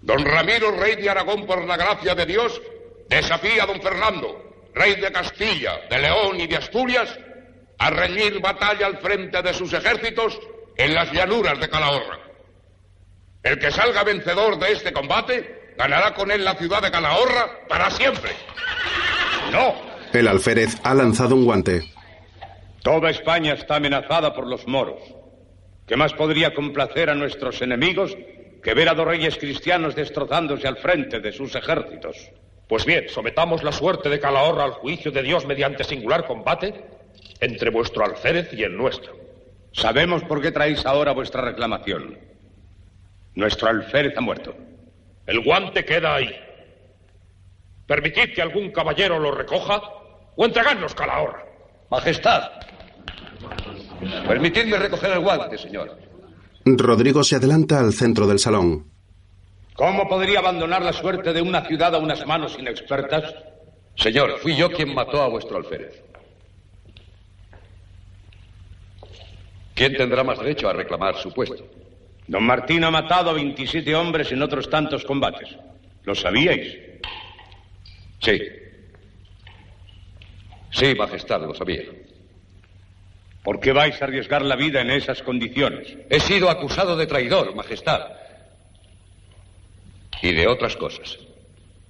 S16: Don Ramiro, rey de Aragón, por la gracia de Dios, desafía a don Fernando, rey de Castilla, de León y de Asturias, a reñir batalla al frente de sus ejércitos en las llanuras de Calahorra. El que salga vencedor de este combate ganará con él la ciudad de Calahorra para siempre.
S17: No,
S1: El alférez ha lanzado un guante.
S17: toda España está amenazada por los moros. ¿Qué más podría complacer a nuestros enemigos que ver a dos reyes cristianos destrozándose al frente de sus ejércitos?
S18: Pues bien, sometamos la suerte de Calahorra al juicio de Dios mediante singular combate entre vuestro alférez y el nuestro.
S17: Sabemos por qué traéis ahora vuestra reclamación. Nuestro alférez ha muerto.
S18: El guante queda ahí. Permitid que algún caballero lo recoja o entregadnos Calahorra.
S7: Majestad. Permitidme recoger el guante, señor.
S1: Rodrigo se adelanta al centro del salón.
S17: ¿Cómo podría abandonar la suerte de una ciudad a unas manos inexpertas?
S7: Señor, fui yo quien mató a vuestro alférez. ¿Quién tendrá más derecho a reclamar su puesto?
S17: Don Martín ha matado a 27 hombres en otros tantos combates. ¿Lo sabíais?
S7: Sí. Sí, Majestad, lo sabía.
S17: ¿Por qué vais a arriesgar la vida en esas condiciones?
S7: He sido acusado de traidor, Majestad. Y de otras cosas.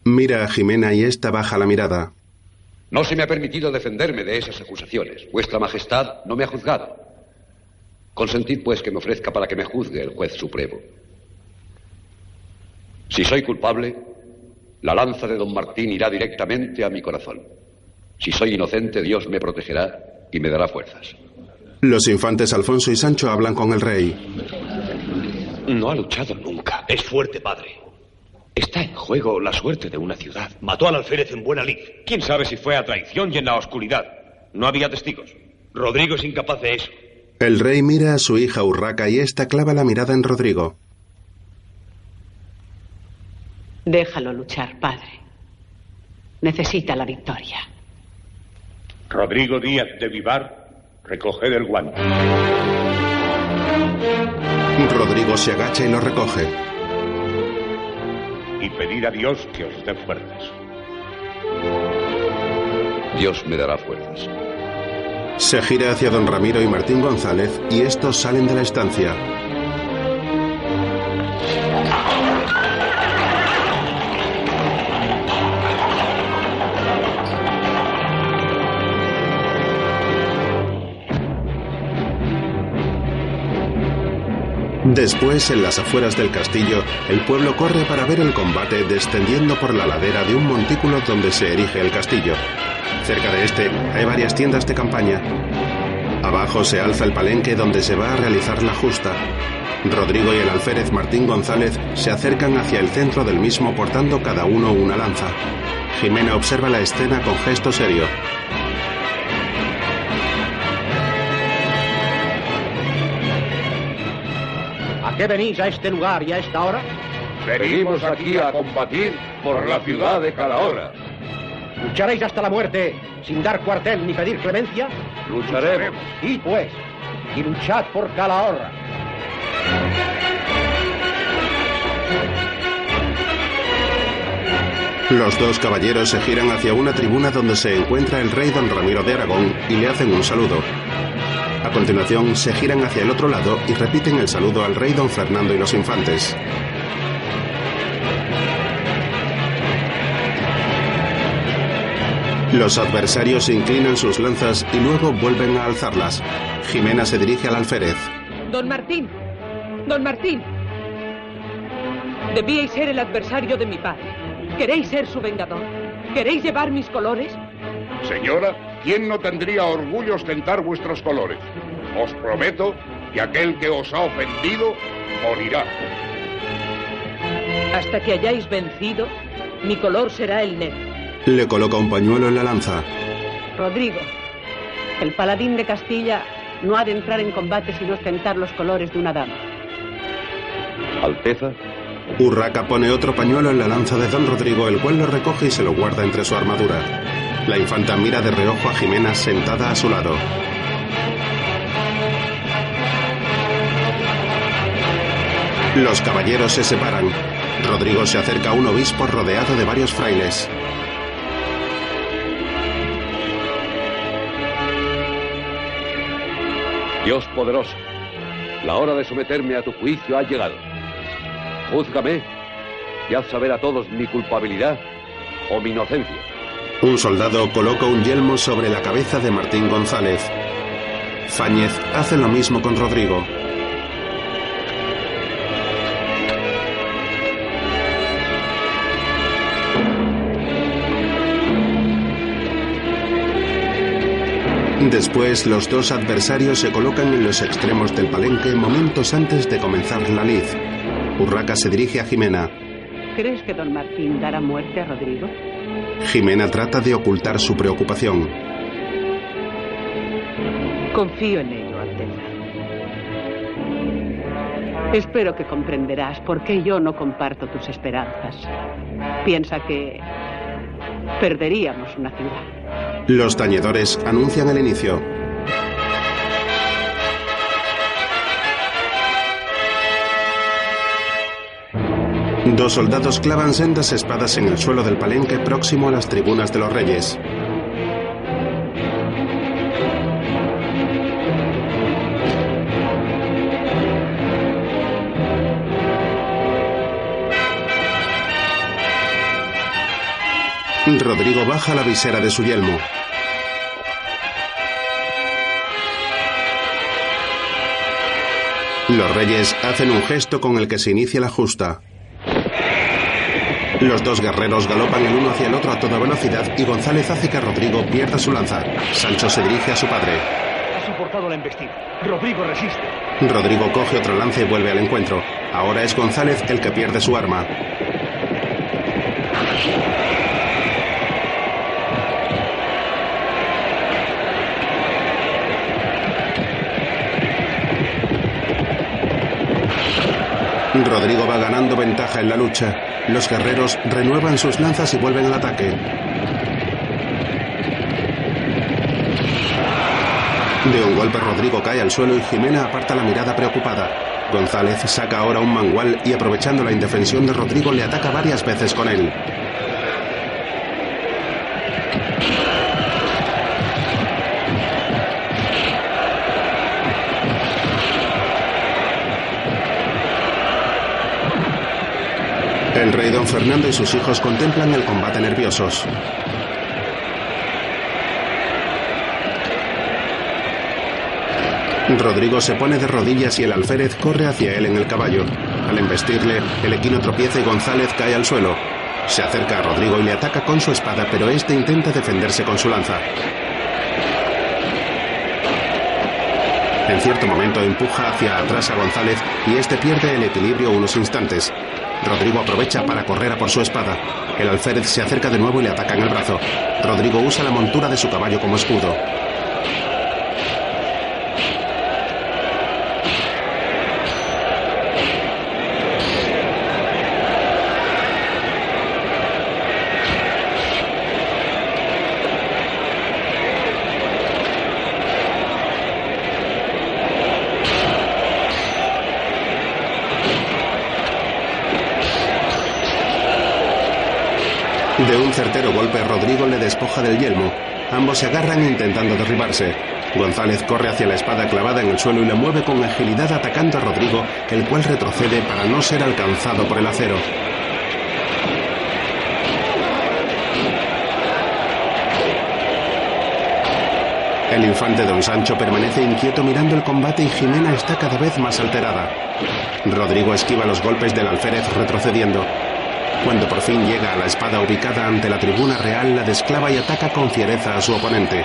S1: Mira a Jimena y esta baja la mirada.
S7: No se me ha permitido defenderme de esas acusaciones. Vuestra Majestad no me ha juzgado. Consentid, pues, que me ofrezca para que me juzgue el juez supremo. Si soy culpable, la lanza de don Martín irá directamente a mi corazón. Si soy inocente, Dios me protegerá y me dará fuerzas.
S1: Los infantes Alfonso y Sancho hablan con el rey.
S2: No ha luchado nunca. Es fuerte, padre. Está en juego la suerte de una ciudad. Mató al alférez en buena lid. ¿Quién sabe si fue a traición y en la oscuridad? No había testigos. Rodrigo es incapaz de eso.
S1: El rey mira a su hija Urraca y esta clava la mirada en Rodrigo.
S19: Déjalo luchar, padre. necesita la victoria.
S17: Rodrigo Díaz de Vivar, recoged el guante.
S1: Rodrigo se agacha y lo recoge.
S17: Y pedir a Dios que os dé fuerzas.
S7: Dios me dará fuerzas.
S1: Se gira hacia don Ramiro y Martín González y estos salen de la estancia. Después, en las afueras del castillo, el pueblo corre para ver el combate descendiendo por la ladera de un montículo donde se erige el castillo. Cerca de este hay varias tiendas de campaña. Abajo se alza el palenque donde se va a realizar la justa. Rodrigo y el alférez Martín González se acercan hacia el centro del mismo portando cada uno una lanza. Jimena observa la escena con gesto serio.
S15: ¿A qué venís a este lugar y a esta hora?
S16: Venimos aquí a combatir por la ciudad de Calahorra.
S15: ¿Lucharéis hasta la muerte sin dar cuartel ni pedir clemencia?
S16: Lucharemos.
S15: Y pues, y luchad por Calahorra.
S1: Los dos caballeros se giran hacia una tribuna donde se encuentra el rey don Ramiro de Aragón y le hacen un saludo. A continuación se giran hacia el otro lado y repiten el saludo al rey don Fernando y los infantes. Los adversarios inclinan sus lanzas y luego vuelven a alzarlas. Jimena se dirige al alférez.
S10: Don Martín, don Martín. Debíais ser el adversario de mi padre. ¿Queréis ser su vengador? ¿Queréis llevar mis colores?
S16: Señora, ¿quién no tendría orgullo ostentar vuestros colores? Os prometo que aquel que os ha ofendido morirá.
S10: Hasta que hayáis vencido, mi color será el negro.
S1: Le coloca un pañuelo en la lanza.
S19: Rodrigo, el paladín de Castilla no ha de entrar en combate sin ostentar los colores de una dama.
S7: Alteza,
S1: Urraca pone otro pañuelo en la lanza de don Rodrigo, el cual lo recoge y se lo guarda entre su armadura. La infanta mira de reojo a Jimena sentada a su lado. Los caballeros se separan. Rodrigo se acerca a un obispo rodeado de varios frailes.
S7: Dios poderoso, la hora de someterme a tu juicio ha llegado. Júzgame y haz saber a todos mi culpabilidad o mi inocencia.
S1: Un soldado coloca un yelmo sobre la cabeza de Martín González. Fáñez hace lo mismo con Rodrigo. Después, los dos adversarios se colocan en los extremos del palenque momentos antes de comenzar la lid. Urraca se dirige a Jimena.
S19: ¿Crees que don Martín dará muerte a Rodrigo?
S1: Jimena trata de ocultar su preocupación.
S19: Confío en ello, Alteza. Espero que comprenderás por qué yo no comparto tus esperanzas. Piensa que perderíamos una ciudad.
S1: Los tañedores anuncian el inicio. Dos soldados clavan sendas espadas en el suelo del palenque próximo a las tribunas de los reyes. Rodrigo baja la visera de su yelmo. Los reyes hacen un gesto con el que se inicia la justa. Los dos guerreros galopan el uno hacia el otro a toda velocidad y González hace que Rodrigo pierda su lanza. Sancho se dirige a su padre.
S20: Ha soportado la embestida. Rodrigo resiste.
S1: Rodrigo coge otra lanza y vuelve al encuentro. Ahora es González el que pierde su arma. Rodrigo va ganando ventaja en la lucha. Los guerreros renuevan sus lanzas y vuelven al ataque. De un golpe Rodrigo cae al suelo y Jimena aparta la mirada preocupada. González saca ahora un mangual y aprovechando la indefensión de Rodrigo le ataca varias veces con él. El rey don Fernando y sus hijos contemplan el combate nerviosos. Rodrigo se pone de rodillas y el alférez corre hacia él en el caballo. Al embestirle, el equino tropieza y González cae al suelo. Se acerca a Rodrigo y le ataca con su espada, pero este intenta defenderse con su lanza. En cierto momento empuja hacia atrás a González y este pierde el equilibrio unos instantes. Rodrigo aprovecha para correr a por su espada. El alférez se acerca de nuevo y le ataca en el brazo. Rodrigo usa la montura de su caballo como escudo. De un certero golpe, Rodrigo le despoja del yelmo. Ambos se agarran intentando derribarse. González corre hacia la espada clavada en el suelo y la mueve con agilidad atacando a Rodrigo, el cual retrocede para no ser alcanzado por el acero. El infante don Sancho permanece inquieto mirando el combate y Jimena está cada vez más alterada. Rodrigo esquiva los golpes del alférez retrocediendo. Cuando por fin llega a la espada ubicada ante la tribuna real, la desclava y ataca con fiereza a su oponente.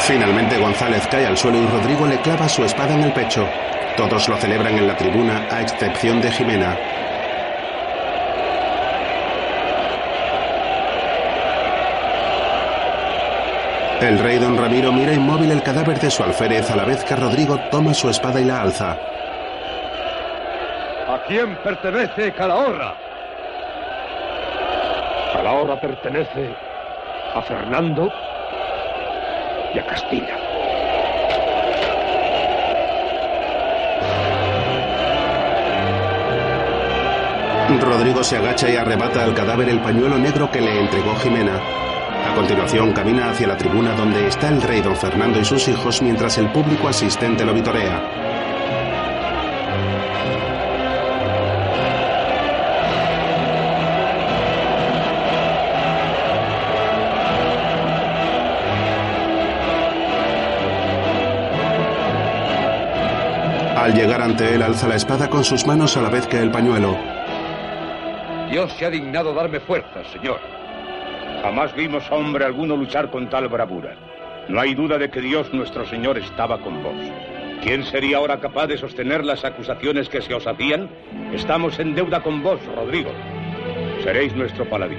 S1: Finalmente González cae al suelo y Rodrigo le clava su espada en el pecho. Todos lo celebran en la tribuna, a excepción de Jimena. El rey don Ramiro mira inmóvil el cadáver de su alférez a la vez que Rodrigo toma su espada y la alza.
S18: ¿A quién pertenece Calahorra? Calahorra pertenece a Fernando y a Castilla.
S1: Rodrigo se agacha y arrebata al cadáver el pañuelo negro que le entregó Jimena. Continuación camina hacia la tribuna donde está el rey don Fernando y sus hijos mientras el público asistente lo vitorea. Al llegar ante él alza la espada con sus manos a la vez que el pañuelo.
S17: Dios se ha dignado darme fuerzas, señor. Jamás vimos a hombre alguno luchar con tal bravura. No hay duda de que Dios nuestro Señor estaba con vos. ¿Quién sería ahora capaz de sostener las acusaciones que se os hacían? Estamos en deuda con vos, Rodrigo. Seréis nuestro paladín.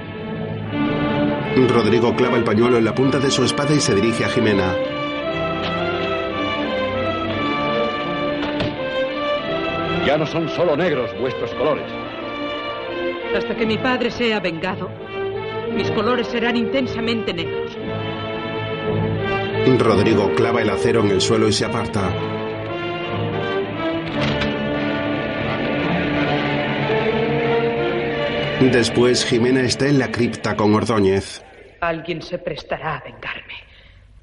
S1: Rodrigo clava el pañuelo en la punta de su espada y se dirige a Jimena.
S7: Ya no son solo negros vuestros colores.
S10: Hasta que mi padre sea vengado, mis colores serán intensamente negros.
S1: Rodrigo clava el acero en el suelo y se aparta. Después Jimena está en la cripta con Ordóñez.
S10: Alguien se prestará a vengarme.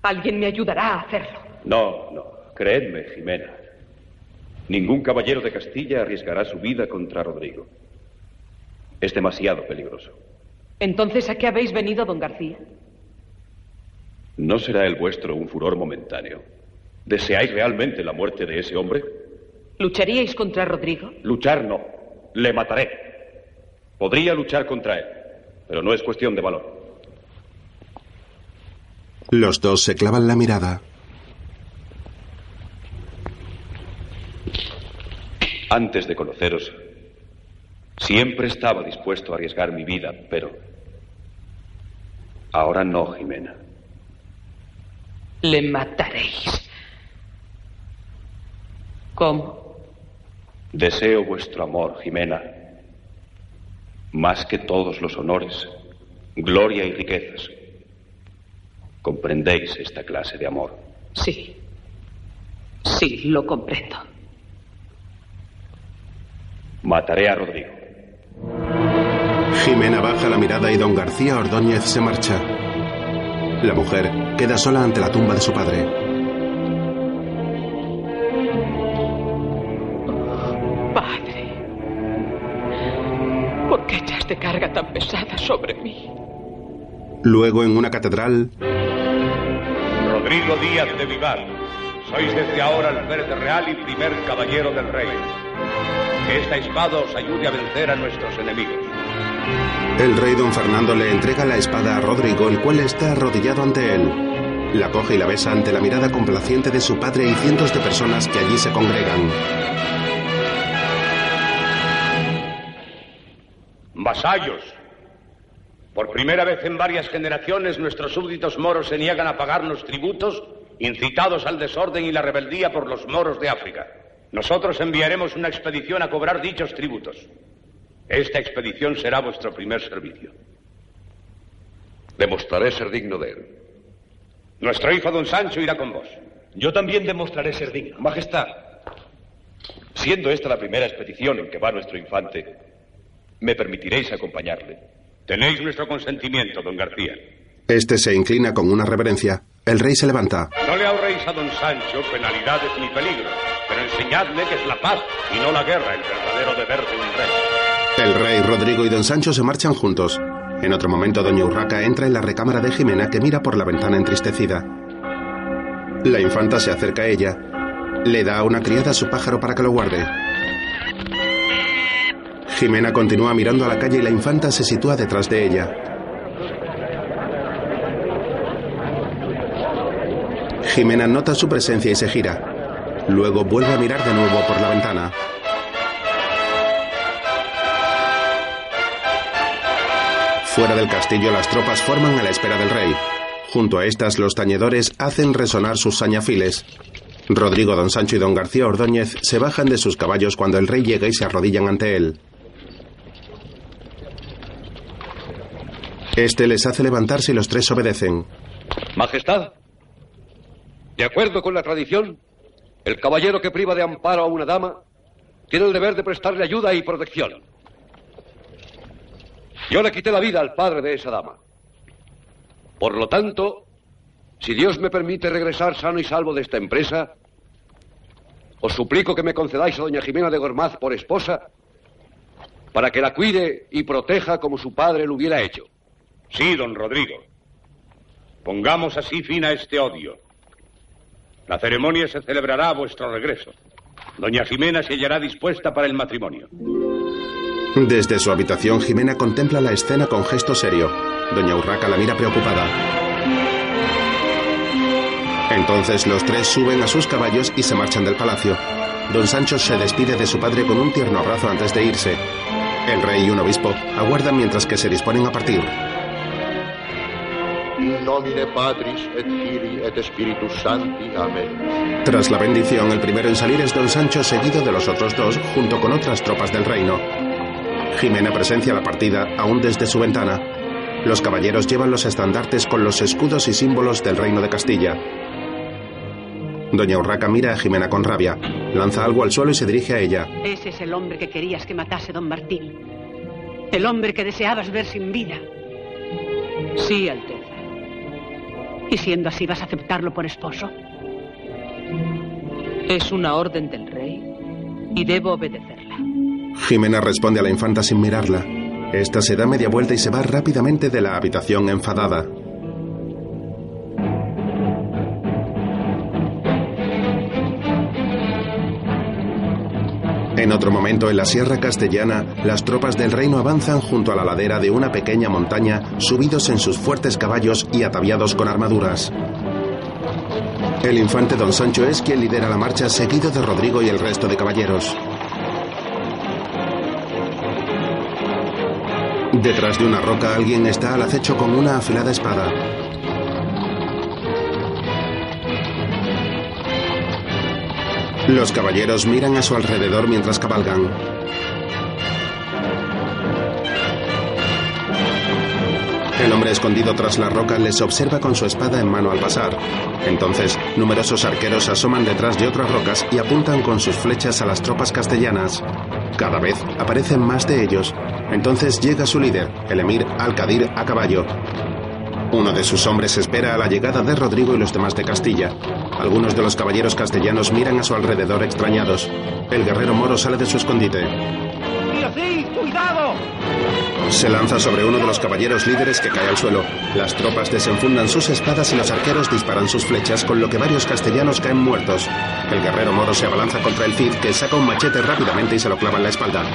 S10: Alguien me ayudará a hacerlo.
S2: No, no. Creedme, Jimena. Ningún caballero de Castilla arriesgará su vida contra Rodrigo. Es demasiado peligroso.
S10: Entonces, ¿a qué habéis venido, don García?
S2: ¿No será el vuestro un furor momentáneo? ¿Deseáis realmente la muerte de ese hombre?
S10: ¿Lucharíais contra Rodrigo?
S2: Luchar no. Le mataré. Podría luchar contra él, pero no es cuestión de valor.
S1: Los dos se clavan la mirada.
S2: Antes de conoceros, siempre estaba dispuesto a arriesgar mi vida, pero ahora no, Jimena.
S10: Le mataréis. ¿Cómo?
S2: Deseo vuestro amor, Jimena,
S17: más que todos los honores, gloria y riquezas. ¿Comprendéis esta clase de amor?
S10: Sí. Sí, lo comprendo.
S17: Mataré a Rodrigo.
S1: Jimena baja la mirada y don García Ordóñez se marcha. La mujer queda sola ante la tumba de su padre.
S10: Padre, ¿por qué echaste carga tan pesada sobre mí?
S1: Luego en una catedral,
S17: Rodrigo Díaz de Vivar, sois desde ahora el verde real y primer caballero del rey. Que esta espada os ayude a vencer a nuestros enemigos.
S1: El rey don Fernando le entrega la espada a Rodrigo, el cual está arrodillado ante él. La coge y la besa ante la mirada complaciente de su padre y cientos de personas que allí se congregan.
S17: Vasallos. Por primera vez en varias generaciones nuestros súbditos moros se niegan a pagarnos tributos, incitados al desorden y la rebeldía por los moros de África. Nosotros enviaremos una expedición a cobrar dichos tributos. Esta expedición será vuestro primer servicio.
S6: Demostraré ser digno de él.
S17: Nuestro hijo don Sancho irá con vos.
S20: Yo también demostraré ser digno.
S2: Majestad, siendo esta la primera expedición en que va nuestro infante, ¿me permitiréis acompañarle?
S17: Tenéis nuestro consentimiento, don García.
S1: Este se inclina con una reverencia. El rey se levanta.
S17: No le ahorréis a don Sancho penalidades ni peligros, pero enseñadle que es la paz y no la guerra el verdadero deber de un rey.
S1: El rey, Rodrigo y don Sancho se marchan juntos. En otro momento, doña Urraca entra en la recámara de Jimena que mira por la ventana entristecida. La infanta se acerca a ella. Le da a una criada su pájaro para que lo guarde. Jimena continúa mirando a la calle y la infanta se sitúa detrás de ella. Jimena nota su presencia y se gira. Luego vuelve a mirar de nuevo por la ventana. Fuera del castillo las tropas forman a la espera del rey. Junto a estas los tañedores hacen resonar sus sañafiles. Rodrigo, don Sancho y don García Ordóñez se bajan de sus caballos cuando el rey llega y se arrodillan ante él. Este les hace levantarse y los tres obedecen.
S7: Majestad, de acuerdo con la tradición, el caballero que priva de amparo a una dama tiene el deber de prestarle ayuda y protección. Yo le quité la vida al padre de esa dama. Por lo tanto, si Dios me permite regresar sano y salvo de esta empresa, os suplico que me concedáis a doña Jimena de Gormaz por esposa para que la cuide y proteja como su padre lo hubiera hecho.
S17: Sí, don Rodrigo. Pongamos así fin a este odio. La ceremonia se celebrará a vuestro regreso. Doña Jimena se hallará dispuesta para el matrimonio.
S1: Desde su habitación, Jimena contempla la escena con gesto serio. Doña Urraca la mira preocupada. Entonces los tres suben a sus caballos y se marchan del palacio. Don Sancho se despide de su padre con un tierno abrazo antes de irse. El rey y un obispo aguardan mientras que se disponen a partir.
S3: In nomine Patris et Filii et Spiritus Sancti. Amén.
S1: Tras la bendición, el primero en salir es Don Sancho seguido de los otros dos junto con otras tropas del reino. Jimena presencia la partida aún desde su ventana. Los caballeros llevan los estandartes con los escudos y símbolos del reino de Castilla. Doña Urraca mira a Jimena con rabia, lanza algo al suelo y se dirige a ella.
S19: Ese es el hombre que querías que matase don Martín. El hombre que deseabas ver sin vida.
S10: Sí, Alteza.
S19: Y siendo así, ¿vas a aceptarlo por esposo?
S10: Es una orden del rey y debo obedecerla.
S1: Jimena responde a la infanta sin mirarla. Esta se da media vuelta y se va rápidamente de la habitación enfadada. En otro momento, en la Sierra Castellana, las tropas del reino avanzan junto a la ladera de una pequeña montaña, subidos en sus fuertes caballos y ataviados con armaduras. El infante don Sancho es quien lidera la marcha, seguido de Rodrigo y el resto de caballeros. Detrás de una roca alguien está al acecho con una afilada espada. Los caballeros miran a su alrededor mientras cabalgan. El hombre escondido tras la roca les observa con su espada en mano al pasar. Entonces, numerosos arqueros asoman detrás de otras rocas y apuntan con sus flechas a las tropas castellanas. Cada vez aparecen más de ellos. Entonces llega su líder, el emir Al-Qadir a caballo. Uno de sus hombres espera a la llegada de Rodrigo y los demás de Castilla. Algunos de los caballeros castellanos miran a su alrededor extrañados. El guerrero moro sale de su escondite.
S21: ¡Cuidado!
S1: Se lanza sobre uno de los caballeros líderes que cae al suelo. Las tropas desenfundan sus espadas y los arqueros disparan sus flechas, con lo que varios castellanos caen muertos. El guerrero moro se abalanza contra el Cid, que saca un machete rápidamente y se lo clava en la espalda.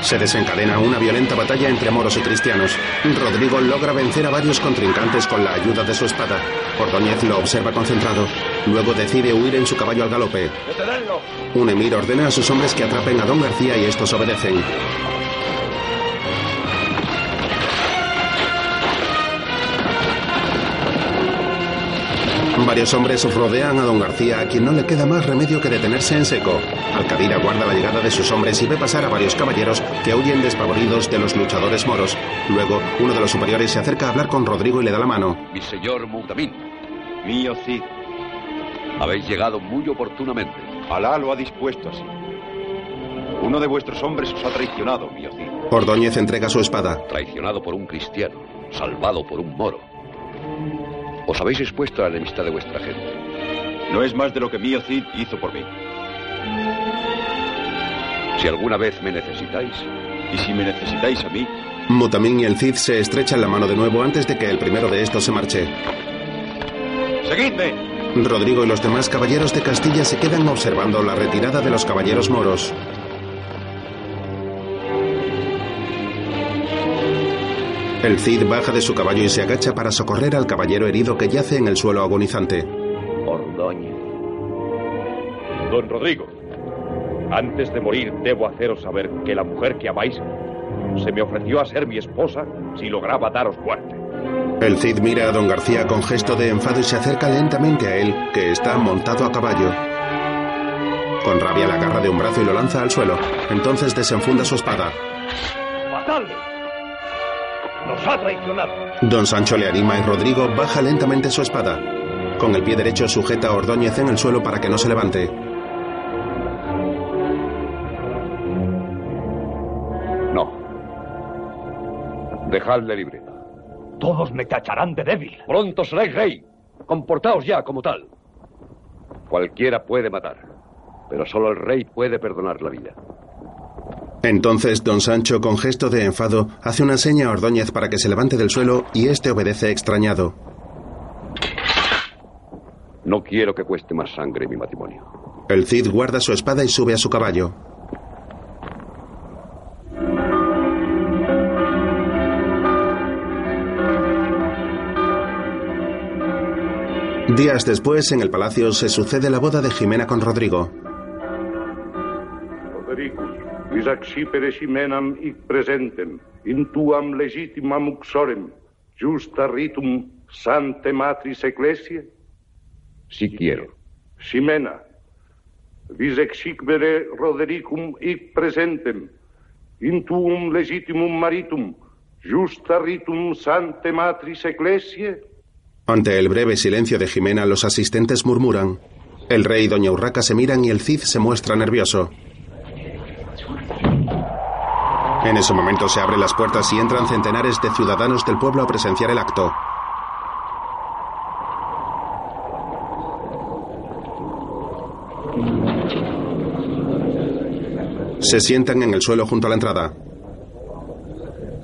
S1: Se desencadena una violenta batalla entre moros y cristianos. Rodrigo logra vencer a varios contrincantes con la ayuda de su espada. Ordóñez lo observa concentrado. Luego decide huir en su caballo al galope. Un emir ordena a sus hombres que atrapen a don García y estos obedecen. Varios hombres rodean a don García, a quien no le queda más remedio que detenerse en seco. Alcadira guarda la llegada de sus hombres y ve pasar a varios caballeros que huyen despavoridos de los luchadores moros. Luego, uno de los superiores se acerca a hablar con Rodrigo y le da la mano.
S7: Mi señor Mugdamín.
S9: Mío Cid.
S7: Habéis llegado muy oportunamente.
S9: Alá lo ha dispuesto así. Uno de vuestros hombres os ha traicionado, mío Cid.
S1: Ordóñez entrega su espada.
S7: Traicionado por un cristiano, salvado por un moro. Os habéis expuesto a la enemistad de vuestra gente.
S9: No es más de lo que mío Cid hizo por mí.
S7: Si alguna vez me necesitáis.
S9: Y si me necesitáis a mí.
S1: Mutamín y el Cid se estrechan la mano de nuevo antes de que el primero de estos se marche.
S9: ¡Seguidme!
S1: Rodrigo y los demás caballeros de Castilla se quedan observando la retirada de los caballeros moros. El Cid baja de su caballo y se agacha para socorrer al caballero herido que yace en el suelo agonizante.
S8: Ordóñez.
S18: Don Rodrigo, antes de morir debo haceros saber que la mujer que amáis se me ofreció a ser mi esposa si lograba daros muerte.
S1: El Cid mira a don García con gesto de enfado y se acerca lentamente a él, que está montado a caballo. Con rabia la agarra de un brazo y lo lanza al suelo. Entonces desenfunda su espada.
S4: ¡Matadle! ¡Nos ha traicionado!
S1: Don Sancho le anima y Rodrigo baja lentamente su espada. Con el pie derecho sujeta a Ordóñez en el suelo para que no se levante.
S7: No. Dejadle libre.
S4: Todos me tacharán de débil.
S7: Pronto seréis rey. Comportaos ya como tal. Cualquiera puede matar, pero solo el rey puede perdonar la vida.
S1: Entonces don Sancho, con gesto de enfado, hace una seña a Ordóñez para que se levante del suelo y éste obedece extrañado.
S7: No quiero que cueste más sangre mi matrimonio.
S1: El Cid guarda su espada y sube a su caballo. Días después, en el palacio, se sucede la boda de Jimena con Rodrigo.
S22: Rodericus, vis accipere Ximenam hic presentem, in tuam legitimam uxorem, justa ritum sante matris ecclesia?
S7: Si quiero.
S22: Ximena, vis exicvere Rodericum hic presentem, in tuum legitimum maritum, justa ritum sante matris ecclesia?
S1: Ante el breve silencio de Jimena, los asistentes murmuran. El rey y doña Urraca se miran y el Cid se muestra nervioso. En ese momento se abren las puertas y entran centenares de ciudadanos del pueblo a presenciar el acto. Se sientan en el suelo junto a la entrada.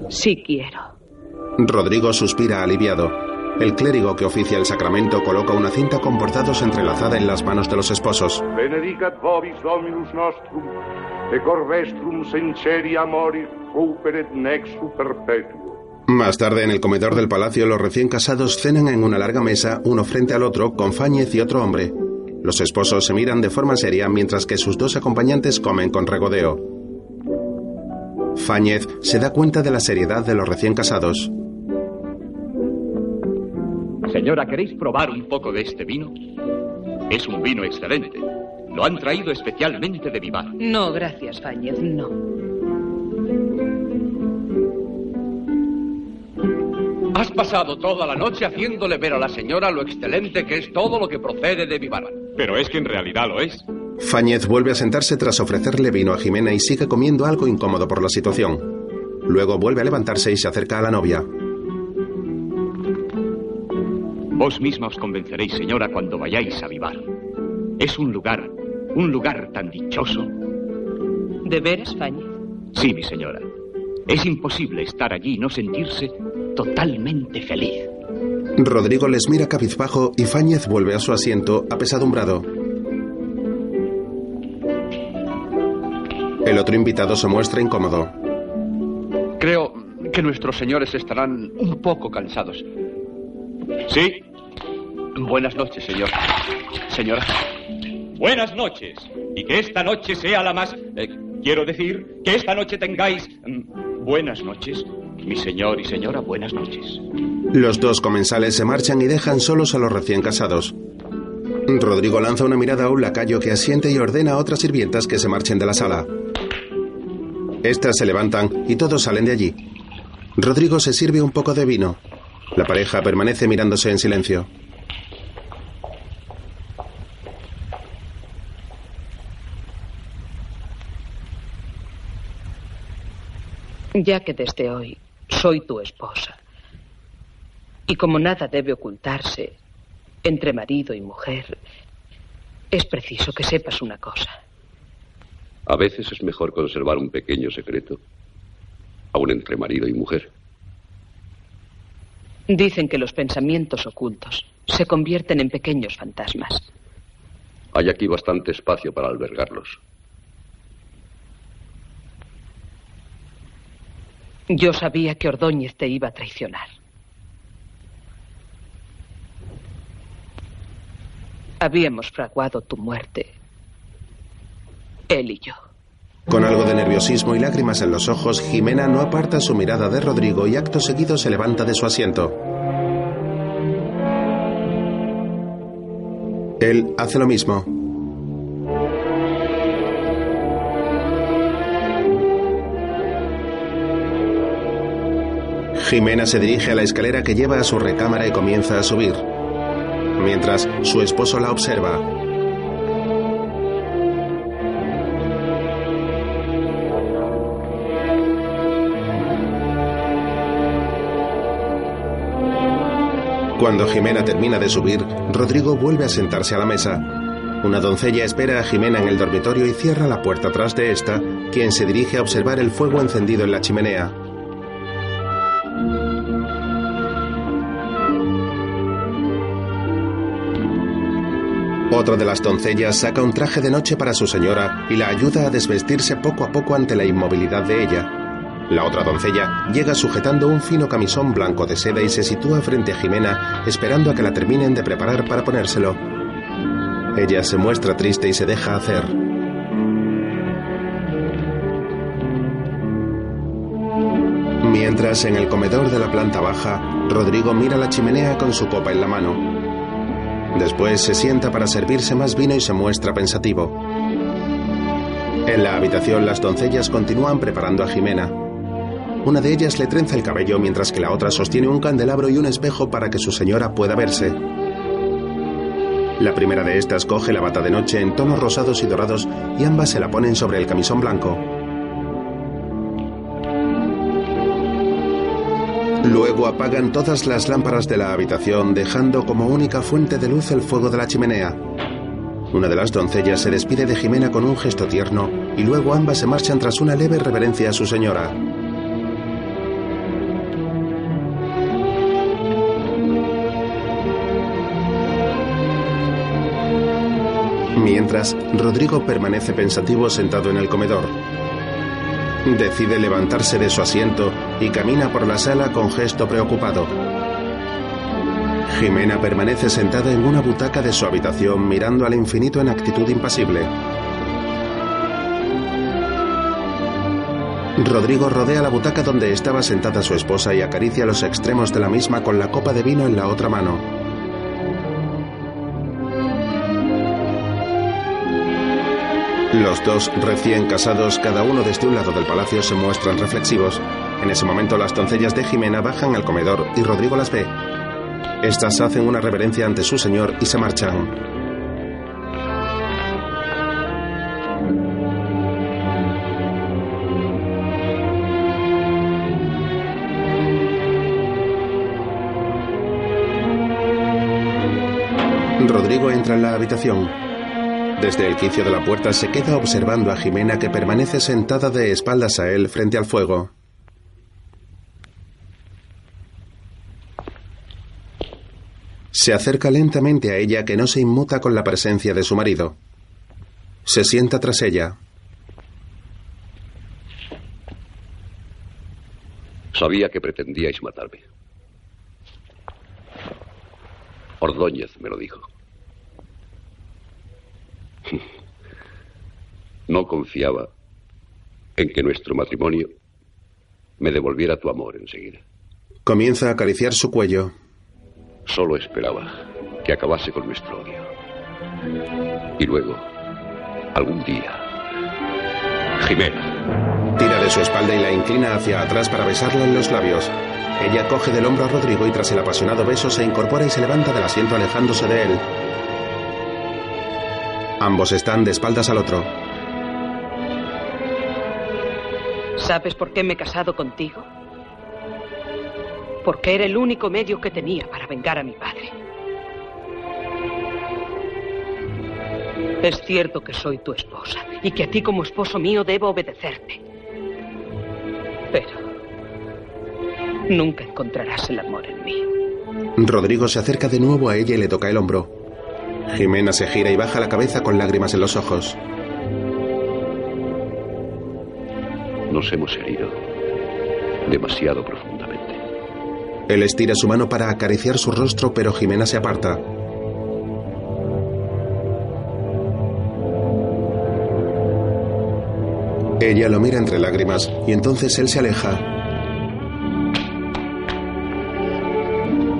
S19: Sí quiero.
S1: Rodrigo suspira aliviado. El clérigo que oficia el sacramento coloca una cinta con bordados entrelazada en las manos de los esposos.
S22: Benedicat vobis Dominus nostrum, de cor vestrum sinceri amori operet nexu perpetuo.
S1: Más tarde, en el comedor del palacio, los recién casados cenan en una larga mesa, uno frente al otro, con Fáñez y otro hombre. Los esposos se miran de forma seria mientras que sus dos acompañantes comen con regodeo. Fáñez se da cuenta de la seriedad de los recién casados.
S14: Señora, ¿queréis probar un poco de este vino? Es un vino excelente. Lo han traído especialmente de Vivar.
S10: No, gracias, Fáñez, no.
S14: ¿Has
S5: pasado toda la noche haciéndole ver a la señora lo excelente que es todo lo que procede de Vivar.
S14: Pero es que en realidad lo es.
S1: Fáñez vuelve a sentarse tras ofrecerle vino a Jimena y sigue comiendo algo incómodo por la situación. Luego vuelve a levantarse y se acerca a la novia.
S14: Vos misma os convenceréis, señora, cuando vayáis a Vivar. Es un lugar, un lugar tan dichoso.
S10: ¿De veras, Fáñez?
S14: Sí, mi señora. Es imposible estar allí y no sentirse totalmente feliz.
S1: Rodrigo les mira cabizbajo y Fáñez vuelve a su asiento apesadumbrado. El otro invitado se muestra incómodo.
S5: Creo que nuestros señores estarán un poco cansados.
S14: Sí.
S5: Buenas noches, señor. Señora.
S14: Buenas noches. Y que esta noche sea la más... eh, quiero decir, que esta noche tengáis... mm, buenas noches. Mi señor y señora, buenas noches.
S1: Los dos comensales se marchan y dejan solos a los recién casados. Rodrigo lanza una mirada a un lacayo que asiente y ordena a otras sirvientas que se marchen de la sala. Estas se levantan y todos salen de allí. Rodrigo se sirve un poco de vino. La pareja permanece mirándose en silencio.
S10: Ya que desde hoy soy tu esposa. Y como nada debe ocultarse entre marido y mujer, es preciso que sepas una cosa.
S7: A veces es mejor conservar un pequeño secreto, aún entre marido y mujer.
S10: Dicen que los pensamientos ocultos se convierten en pequeños fantasmas.
S7: Hay aquí bastante espacio para albergarlos.
S10: Yo sabía que Ordóñez te iba a traicionar. Habíamos fraguado tu muerte. Él y yo.
S1: Con algo de nerviosismo y lágrimas en los ojos, Jimena no aparta su mirada de Rodrigo y acto seguido se levanta de su asiento. Él hace lo mismo. Jimena se dirige a la escalera que lleva a su recámara y comienza a subir. Mientras, su esposo la observa. Cuando Jimena termina de subir, Rodrigo vuelve a sentarse a la mesa. Una doncella espera a Jimena en el dormitorio y cierra la puerta tras de esta, quien se dirige a observar el fuego encendido en la chimenea. Otra de las doncellas saca un traje de noche para su señora y la ayuda a desvestirse poco a poco ante la inmovilidad de ella. La otra doncella llega sujetando un fino camisón blanco de seda y se sitúa frente a Jimena esperando a que la terminen de preparar para ponérselo. Ella se muestra triste y se deja hacer. Mientras en el comedor de la planta baja, Rodrigo mira la chimenea con su copa en la mano. Después se sienta para servirse más vino y se muestra pensativo. En la habitación las doncellas continúan preparando a Jimena. Una de ellas le trenza el cabello mientras que la otra sostiene un candelabro y un espejo para que su señora pueda verse. La primera de estas coge la bata de noche en tonos rosados y dorados y ambas se la ponen sobre el camisón blanco. Luego apagan todas las lámparas de la habitación, dejando como única fuente de luz el fuego de la chimenea. Una de las doncellas se despide de Jimena con un gesto tierno y luego ambas se marchan tras una leve reverencia a su señora. Mientras, Rodrigo permanece pensativo sentado en el comedor. Decide levantarse de su asiento y camina por la sala con gesto preocupado. Jimena permanece sentada en una butaca de su habitación mirando al infinito en actitud impasible. Rodrigo rodea la butaca donde estaba sentada su esposa y acaricia los extremos de la misma con la copa de vino en la otra mano. Los dos recién casados, cada uno desde un lado del palacio, se muestran reflexivos. En ese momento las doncellas de Jimena bajan al comedor y Rodrigo las ve. Estas hacen una reverencia ante su señor y se marchan. Rodrigo entra en la habitación. Desde el quicio de la puerta se queda observando a Jimena que permanece sentada de espaldas a él frente al fuego. Se acerca lentamente a ella que no se inmuta con la presencia de su marido. Se sienta tras ella.
S7: Sabía que pretendíais matarme. Ordóñez me lo dijo. No confiaba en que nuestro matrimonio me devolviera tu amor enseguida.
S1: Comienza a acariciar su cuello.
S7: Solo esperaba que acabase con nuestro odio. Y luego, algún día, Jimena.
S1: Tira de su espalda y la inclina hacia atrás para besarla en los labios. Ella coge del hombro a Rodrigo y tras el apasionado beso se incorpora y se levanta del asiento alejándose de él. Ambos están de espaldas al otro.
S10: ¿Sabes por qué me he casado contigo? Porque era el único medio que tenía para vengar a mi padre. Es cierto que soy tu esposa y que a ti como esposo mío debo obedecerte. Pero nunca encontrarás el amor en mí.
S1: Rodrigo se acerca de nuevo a ella y le toca el hombro. Jimena se gira y baja la cabeza con lágrimas en los ojos.
S7: Nos hemos herido demasiado profundamente.
S1: Él estira su mano para acariciar su rostro, pero Jimena se aparta. Ella lo mira entre lágrimas y entonces él se aleja.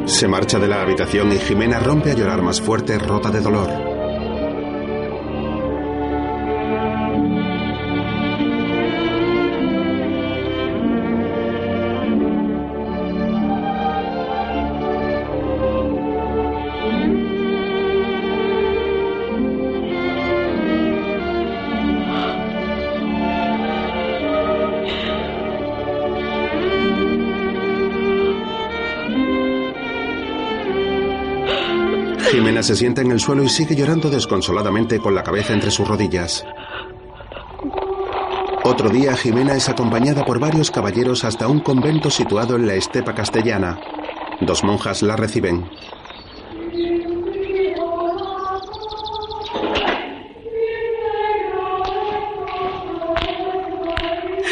S1: Se marcha de la habitación y Jimena rompe a llorar más fuerte, rota de dolor. Se sienta en el suelo y sigue llorando desconsoladamente con la cabeza entre sus rodillas. Otro día, Jimena es acompañada por varios caballeros hasta un convento situado en la estepa castellana. Dos monjas la reciben.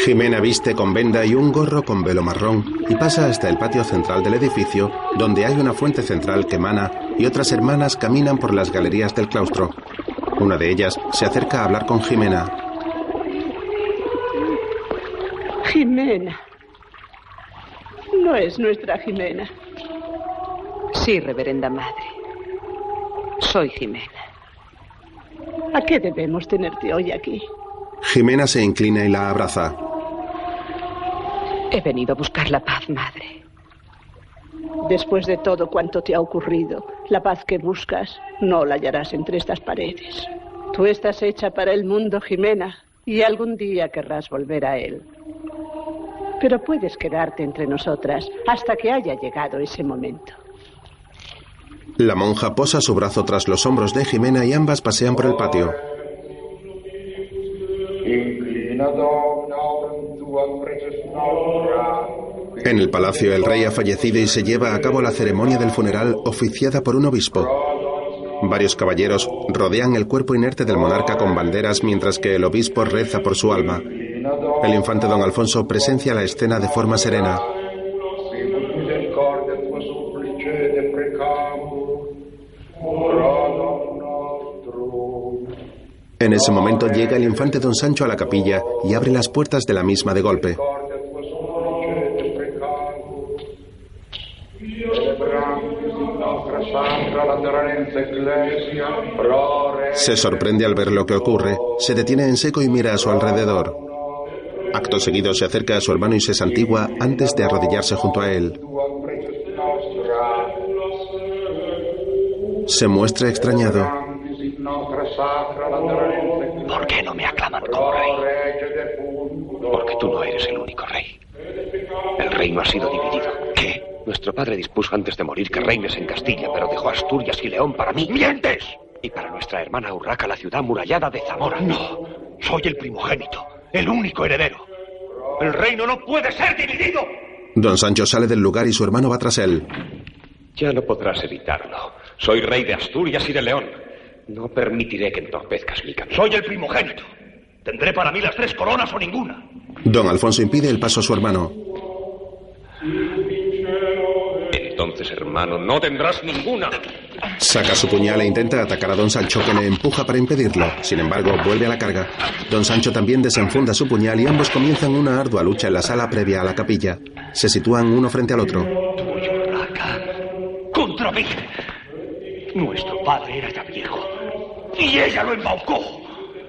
S1: Jimena viste con venda y un gorro con velo marrón y pasa hasta el patio central del edificio, donde hay una fuente central que emana y otras hermanas caminan por las galerías del claustro. Una de ellas se acerca a hablar con Jimena.
S19: Jimena. No es nuestra Jimena.
S10: Sí, reverenda madre. Soy Jimena.
S19: ¿A qué debemos tenerte hoy aquí?
S1: Jimena se inclina y la abraza.
S10: He venido a buscar la paz, madre.
S19: Después de todo cuanto te ha ocurrido, la paz que buscas no la hallarás entre estas paredes. Tú estás hecha para el mundo, Jimena, y algún día querrás volver a él. Pero puedes quedarte entre nosotras hasta que haya llegado ese momento.
S1: La monja posa su brazo tras los hombros de Jimena y ambas pasean por el patio. En el palacio el rey ha fallecido y se lleva a cabo la ceremonia del funeral oficiada por un obispo. Varios caballeros rodean el cuerpo inerte del monarca con banderas mientras que el obispo reza por su alma. El infante don Alfonso presencia la escena de forma serena. En ese momento llega el infante don Sancho a la capilla y abre las puertas de la misma de golpe. Se sorprende al ver lo que ocurre, se detiene en seco y mira a su alrededor. Acto seguido se acerca a su hermano y se santigua antes de arrodillarse junto a él. Se muestra extrañado.
S8: ¿Por qué no me aclaman como rey?
S21: Porque tú no eres el único rey. El reino ha sido dividido. Nuestro padre dispuso antes de morir que reines en Castilla, pero dejó Asturias y León para mí.
S8: ¡Mientes!
S21: Y para nuestra hermana Urraca la ciudad murallada de Zamora.
S8: No, soy el primogénito, el único heredero. El reino no puede ser dividido.
S1: Don Sancho sale del lugar y su hermano va tras él.
S21: Ya no podrás evitarlo. Soy rey de Asturias y de León. No permitiré que entorpezcas mi camino.
S8: Soy el primogénito. Tendré para mí las tres coronas o ninguna.
S1: Don Alfonso impide el paso a su hermano.
S21: Entonces, hermano, no tendrás ninguna.
S1: Saca su puñal e intenta atacar a Don Sancho, que le empuja para impedirlo. Sin embargo, vuelve a la carga. Don Sancho también desenfunda su puñal y ambos comienzan una ardua lucha en la sala previa a la capilla. Se sitúan uno frente al otro.
S8: Contra mí. Nuestro padre era ya viejo. Y ella lo embaucó.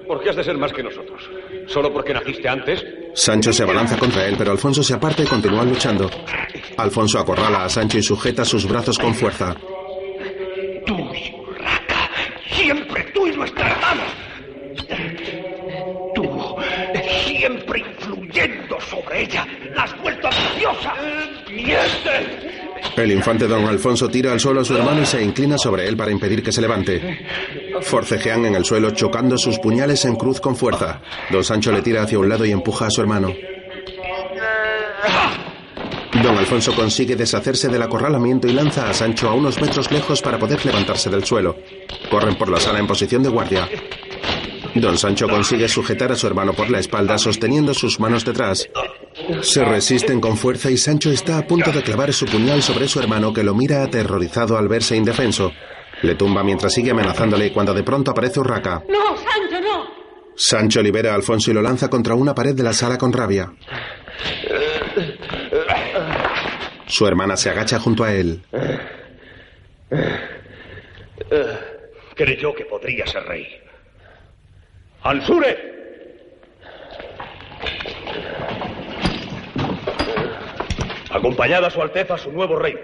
S21: ¿Por qué has de ser más que nosotros? ¿Solo porque naciste antes?
S1: Sancho se abalanza contra él, pero Alfonso se aparta y continúa luchando. Alfonso acorrala a Sancho y sujeta sus brazos con fuerza.
S8: Tú, Urraca, siempre tú y nuestra hermana. Tú, siempre influyendo sobre ella, la has vuelto ambiciosa. ¡Miente!
S1: El infante don Alfonso tira al suelo a su hermano y se inclina sobre él para impedir que se levante. Forcejean en el suelo chocando sus puñales en cruz con fuerza. Don Sancho le tira hacia un lado y empuja a su hermano. Don Alfonso consigue deshacerse del acorralamiento y lanza a Sancho a unos metros lejos para poder levantarse del suelo. Corren por la sala en posición de guardia. Don Sancho consigue sujetar a su hermano por la espalda sosteniendo sus manos detrás. Se resisten con fuerza y Sancho está a punto de clavar su puñal sobre su hermano que lo mira aterrorizado al verse indefenso. Le tumba mientras sigue amenazándole cuando de pronto aparece Urraca.
S10: No, Sancho, no.
S1: Sancho libera a Alfonso y lo lanza contra una pared de la sala con rabia. Su hermana se agacha junto a él.
S8: Creyó que podría ser rey. ¡Al sure! Acompañada a su Alteza a su nuevo reino.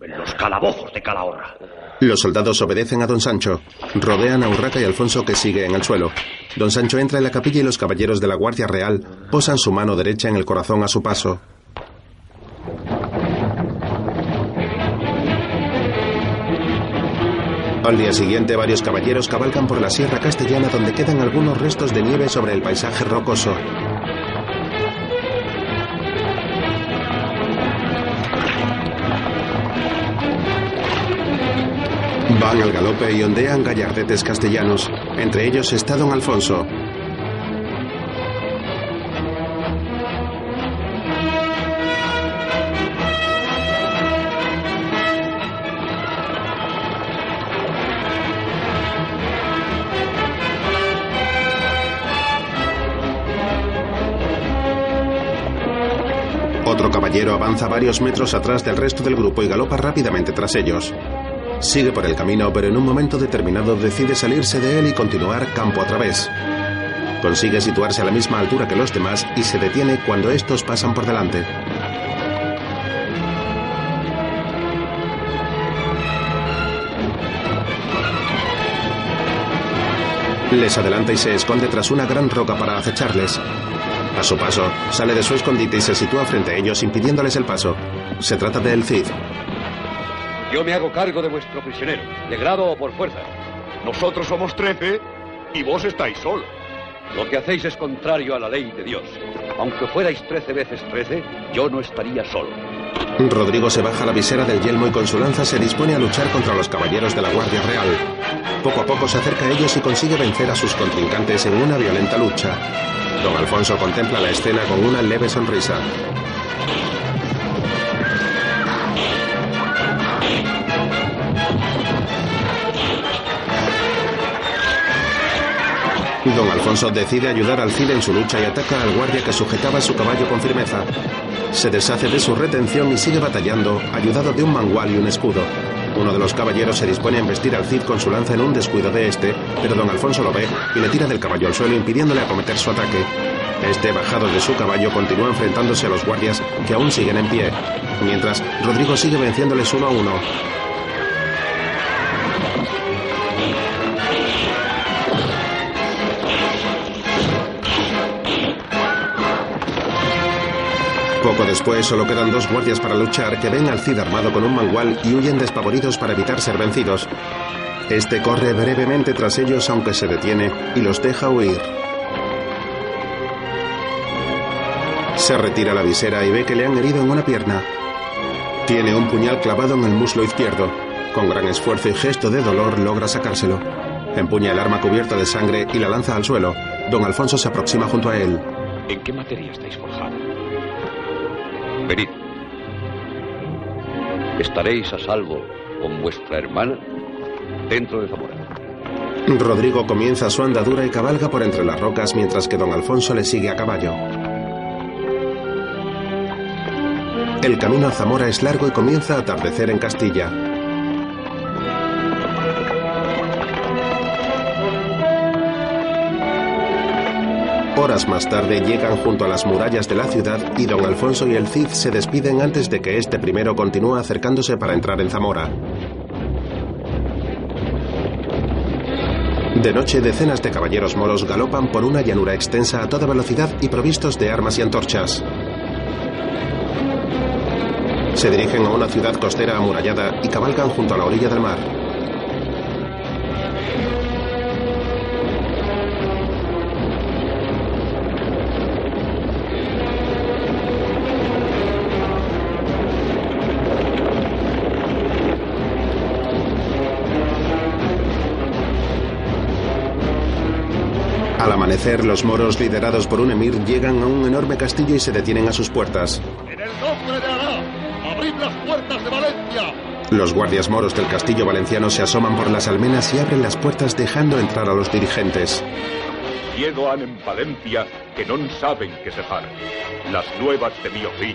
S8: En los calabozos de Calahorra.
S1: Los soldados obedecen a don Sancho. Rodean a Urraca y Alfonso que sigue en el suelo. Don Sancho entra en la capilla y los caballeros de la Guardia Real posan su mano derecha en el corazón a su paso. Al día siguiente, varios caballeros cabalgan por la Sierra Castellana donde quedan algunos restos de nieve sobre el paisaje rocoso. Van al galope y ondean gallardetes castellanos. Entre ellos está don Alfonso. Caballero avanza varios metros atrás del resto del grupo y galopa rápidamente tras ellos. Sigue por el camino, pero en un momento determinado decide salirse de él y continuar campo a través. Consigue situarse a la misma altura que los demás y se detiene cuando estos pasan por delante. Les adelanta y se esconde tras una gran roca para acecharles. A su paso, sale de su escondite y se sitúa frente a ellos impidiéndoles el paso. Se trata de El Cid.
S7: Yo me hago cargo de vuestro prisionero, de grado o por fuerza.
S17: Nosotros somos trece y vos estáis solo.
S7: Lo que hacéis es contrario a la ley de Dios. Aunque fuerais trece veces trece, yo no estaría solo.
S1: Rodrigo se baja la visera del yelmo y con su lanza se dispone a luchar contra los caballeros de la Guardia Real. Poco a poco se acerca a ellos y consigue vencer a sus contrincantes en una violenta lucha. Don Alfonso contempla la escena con una leve sonrisa. Don Alfonso decide ayudar al Cid en su lucha y ataca al guardia que sujetaba su caballo con firmeza. Se deshace de su retención y sigue batallando, ayudado de un mangual y un escudo. Uno de los caballeros se dispone a embestir al Cid con su lanza en un descuido de este, pero don Alfonso lo ve y le tira del caballo al suelo impidiéndole acometer su ataque. Este, bajado de su caballo, continúa enfrentándose a los guardias que aún siguen en pie, mientras Rodrigo sigue venciéndoles uno a uno. Poco después solo quedan dos guardias para luchar que ven al Cid armado con un mangual y huyen despavoridos para evitar ser vencidos. Este corre brevemente tras ellos aunque se detiene y los deja huir. Se retira la visera y ve que le han herido en una pierna. Tiene un puñal clavado en el muslo izquierdo. Con gran esfuerzo y gesto de dolor logra sacárselo. Empuña el arma cubierta de sangre y la lanza al suelo. Don Alfonso se aproxima junto a él.
S21: ¿En qué materia estáis forjado? Venid. Estaréis a salvo con vuestra hermana dentro de Zamora.
S1: Rodrigo comienza su andadura y cabalga por entre las rocas mientras que don Alfonso le sigue a caballo. El camino a Zamora es largo y comienza a atardecer en Castilla. Horas más tarde llegan junto a las murallas de la ciudad y don Alfonso y el Cid se despiden antes de que este primero continúe acercándose para entrar en Zamora. De noche, decenas de caballeros moros galopan por una llanura extensa a toda velocidad y provistos de armas y antorchas. Se dirigen a una ciudad costera amurallada y cabalgan junto a la orilla del mar. Amanecer, los moros, liderados por un emir, llegan a un enorme castillo y se detienen a sus puertas.
S3: En el nombre de Alá, abrid las puertas de Valencia.
S1: Los guardias moros del castillo valenciano se asoman por las almenas y abren las puertas dejando entrar a los dirigentes.
S6: Han en Valencia que non saben que se fan. Las nuevas de mi fin,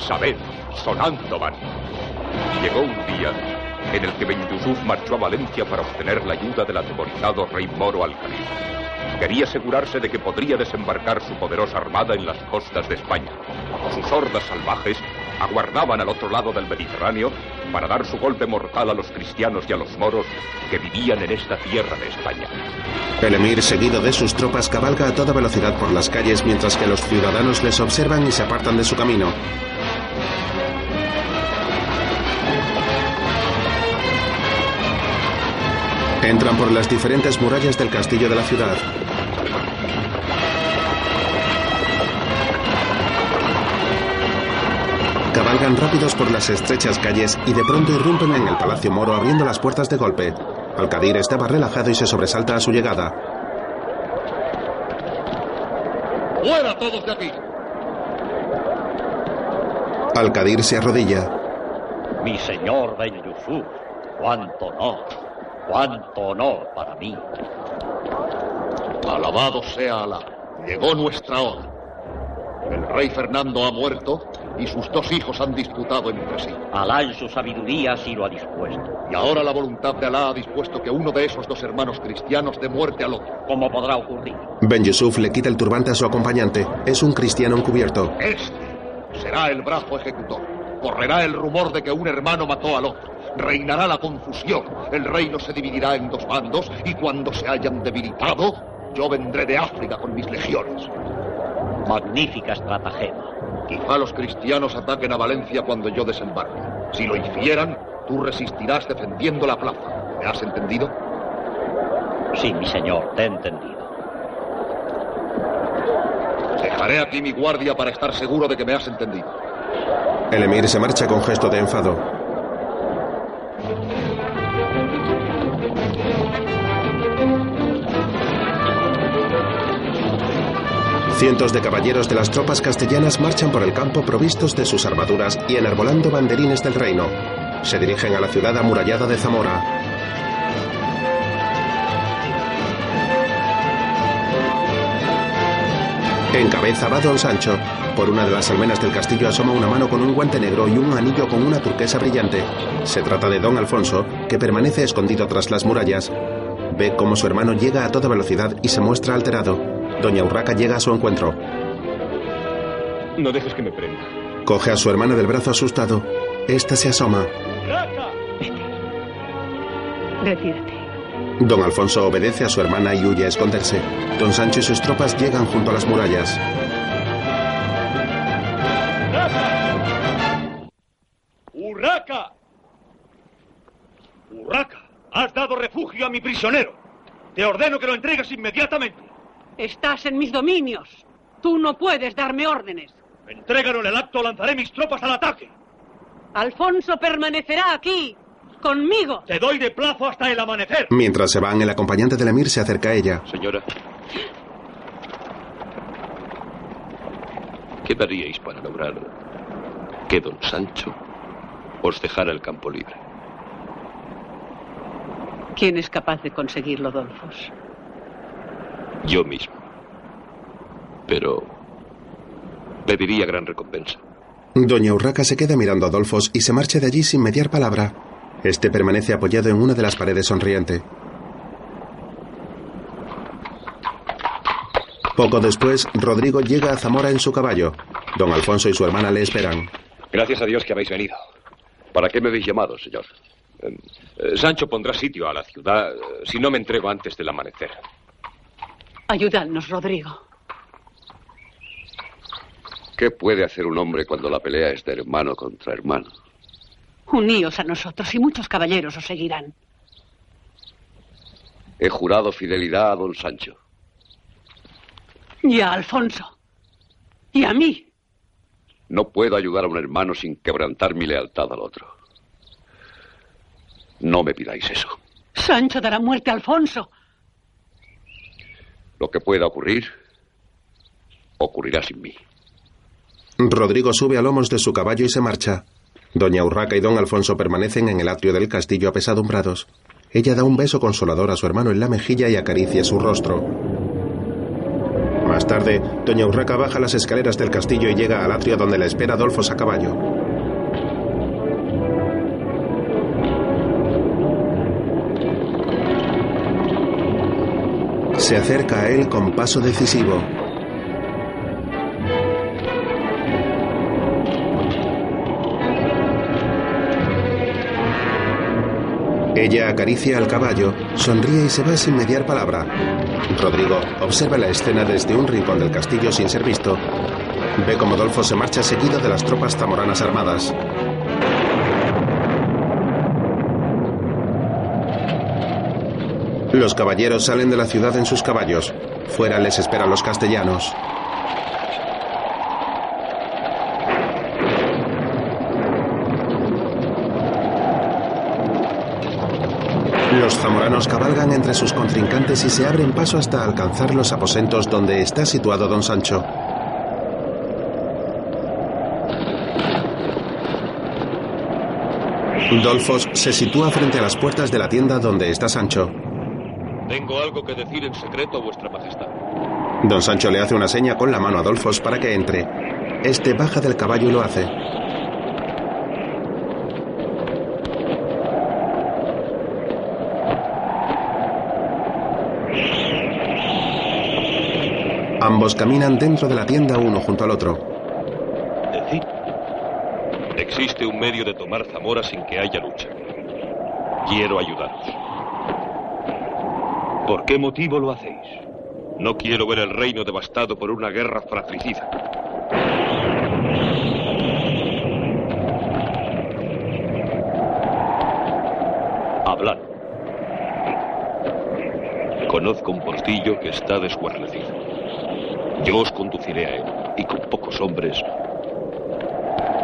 S6: sabed, sonando van. Llegó un día en el que Ben Yusuf marchó a Valencia para obtener la ayuda del atemorizado rey moro Al-Khalid. Quería asegurarse de que podría desembarcar su poderosa armada en las costas de España. Sus hordas salvajes aguardaban al otro lado del Mediterráneo para dar su golpe mortal a los cristianos y a los moros que vivían en esta tierra de España.
S1: El emir, seguido de sus tropas, cabalga a toda velocidad por las calles mientras que los ciudadanos les observan y se apartan de su camino. Entran por las diferentes murallas del castillo de la ciudad. Cabalgan rápidos por las estrechas calles y de pronto irrumpen en el palacio moro abriendo las puertas de golpe. Alcadir estaba relajado y se sobresalta a su llegada.
S3: ¡Fuera todos de aquí!
S1: Alcadir se arrodilla.
S23: Mi señor Ben Yusuf, cuánto honor, cuánto honor para mí.
S3: Alabado sea Alá. Llegó nuestra hora. El rey Fernando ha muerto y sus dos hijos han disputado entre sí.
S23: Alá en su sabiduría sí lo ha dispuesto.
S3: Y ahora la voluntad de Alá ha dispuesto que uno de esos dos hermanos cristianos dé muerte al otro.
S23: ¿Cómo podrá ocurrir?
S1: Ben Yusuf le quita el turbante a su acompañante. Es un cristiano encubierto.
S3: Este será el brazo ejecutor. Correrá el rumor de que un hermano mató al otro. Reinará la confusión. El reino se dividirá en dos bandos y cuando se hayan debilitado, yo vendré de África con mis legiones.
S23: Magnífica estratagema.
S3: Quizá los cristianos ataquen a Valencia cuando yo desembarque. Si lo hicieran, tú resistirás defendiendo la plaza. ¿Me has entendido?
S23: Sí, mi señor, te he entendido.
S3: Dejaré aquí mi guardia para estar seguro de que me has entendido.
S1: El emir se marcha con gesto de enfado. Cientos de caballeros de las tropas castellanas marchan por el campo provistos de sus armaduras y enarbolando banderines del reino. Se dirigen a la ciudad amurallada de Zamora. En cabeza va don Sancho. Por una de las almenas del castillo asoma una mano con un guante negro y un anillo con una turquesa brillante. Se trata de don Alfonso, que permanece escondido tras las murallas. Ve cómo su hermano llega a toda velocidad y se muestra alterado. Doña Urraca llega a su encuentro.
S14: No dejes que me prenda.
S1: Coge a su hermana del brazo asustado. Esta se asoma.
S10: Retírate.
S1: Don Alfonso obedece a su hermana y huye a esconderse. Don Sancho y sus tropas llegan junto a las murallas.
S20: ¡Urraca! ¡Urraca! Has dado refugio a mi prisionero. Te ordeno que lo entregues inmediatamente.
S12: Estás en mis dominios. Tú no puedes darme órdenes.
S20: Entrégalo en el acto, lanzaré mis tropas al ataque.
S12: Alfonso permanecerá aquí, conmigo.
S20: Te doy de plazo hasta el amanecer.
S1: Mientras se van, el acompañante del emir se acerca a ella.
S2: Señora. ¿Qué daríais para lograr que don Sancho os dejara el campo libre?
S12: ¿Quién es capaz de conseguirlo, Dolfos?
S2: Yo mismo. Pero pediría gran recompensa.
S1: Doña Urraca se queda mirando a Adolfos y se marcha de allí sin mediar palabra. Este permanece apoyado en una de las paredes sonriente. Poco después, Rodrigo llega a Zamora en su caballo. Don Alfonso y su hermana le esperan.
S21: Gracias a Dios que habéis venido.
S7: ¿Para qué me habéis llamado, señor?
S21: Eh, eh, Sancho pondrá sitio a la ciudad eh, si no me entrego antes del amanecer.
S12: Ayúdanos, Rodrigo.
S7: ¿Qué puede hacer un hombre cuando la pelea es de hermano contra hermano?
S12: Uníos a nosotros y muchos caballeros os seguirán.
S7: He jurado fidelidad a don Sancho.
S12: Y a Alfonso. Y a mí.
S7: No puedo ayudar a un hermano sin quebrantar mi lealtad al otro. No me pidáis eso.
S12: Sancho dará muerte a Alfonso.
S7: Lo que pueda ocurrir, ocurrirá sin mí.
S1: Rodrigo sube a lomos de su caballo y se marcha. Doña Urraca y don Alfonso permanecen en el atrio del castillo apesadumbrados. Ella da un beso consolador a su hermano en la mejilla y acaricia su rostro. Más tarde, Doña Urraca baja las escaleras del castillo y llega al atrio donde la espera Adolfos a caballo. Se acerca a él con paso decisivo. Ella acaricia al caballo, sonríe y se va sin mediar palabra. Rodrigo observa la escena desde un rincón del castillo sin ser visto. Ve como Dolfo se marcha seguido de las tropas zamoranas armadas. Los caballeros salen de la ciudad en sus caballos. Fuera les esperan los castellanos. Los zamoranos cabalgan entre sus contrincantes y se abren paso hasta alcanzar los aposentos donde está situado don Sancho. Dolfos se sitúa frente a las puertas de la tienda donde está Sancho.
S2: Tengo algo que decir en secreto a vuestra majestad.
S1: Don Sancho le hace una seña con la mano a Dolfos para que entre. Este baja del caballo y lo hace. Ambos caminan dentro de la tienda uno junto al otro.
S2: Decid. Existe un medio de tomar Zamora sin que haya lucha. Quiero ayudaros.
S20: ¿Por qué motivo lo hacéis?
S2: No quiero ver el reino devastado por una guerra fratricida.
S20: Hablad.
S2: Conozco un portillo que está desguarnecido. Yo os conduciré a él, y con pocos hombres.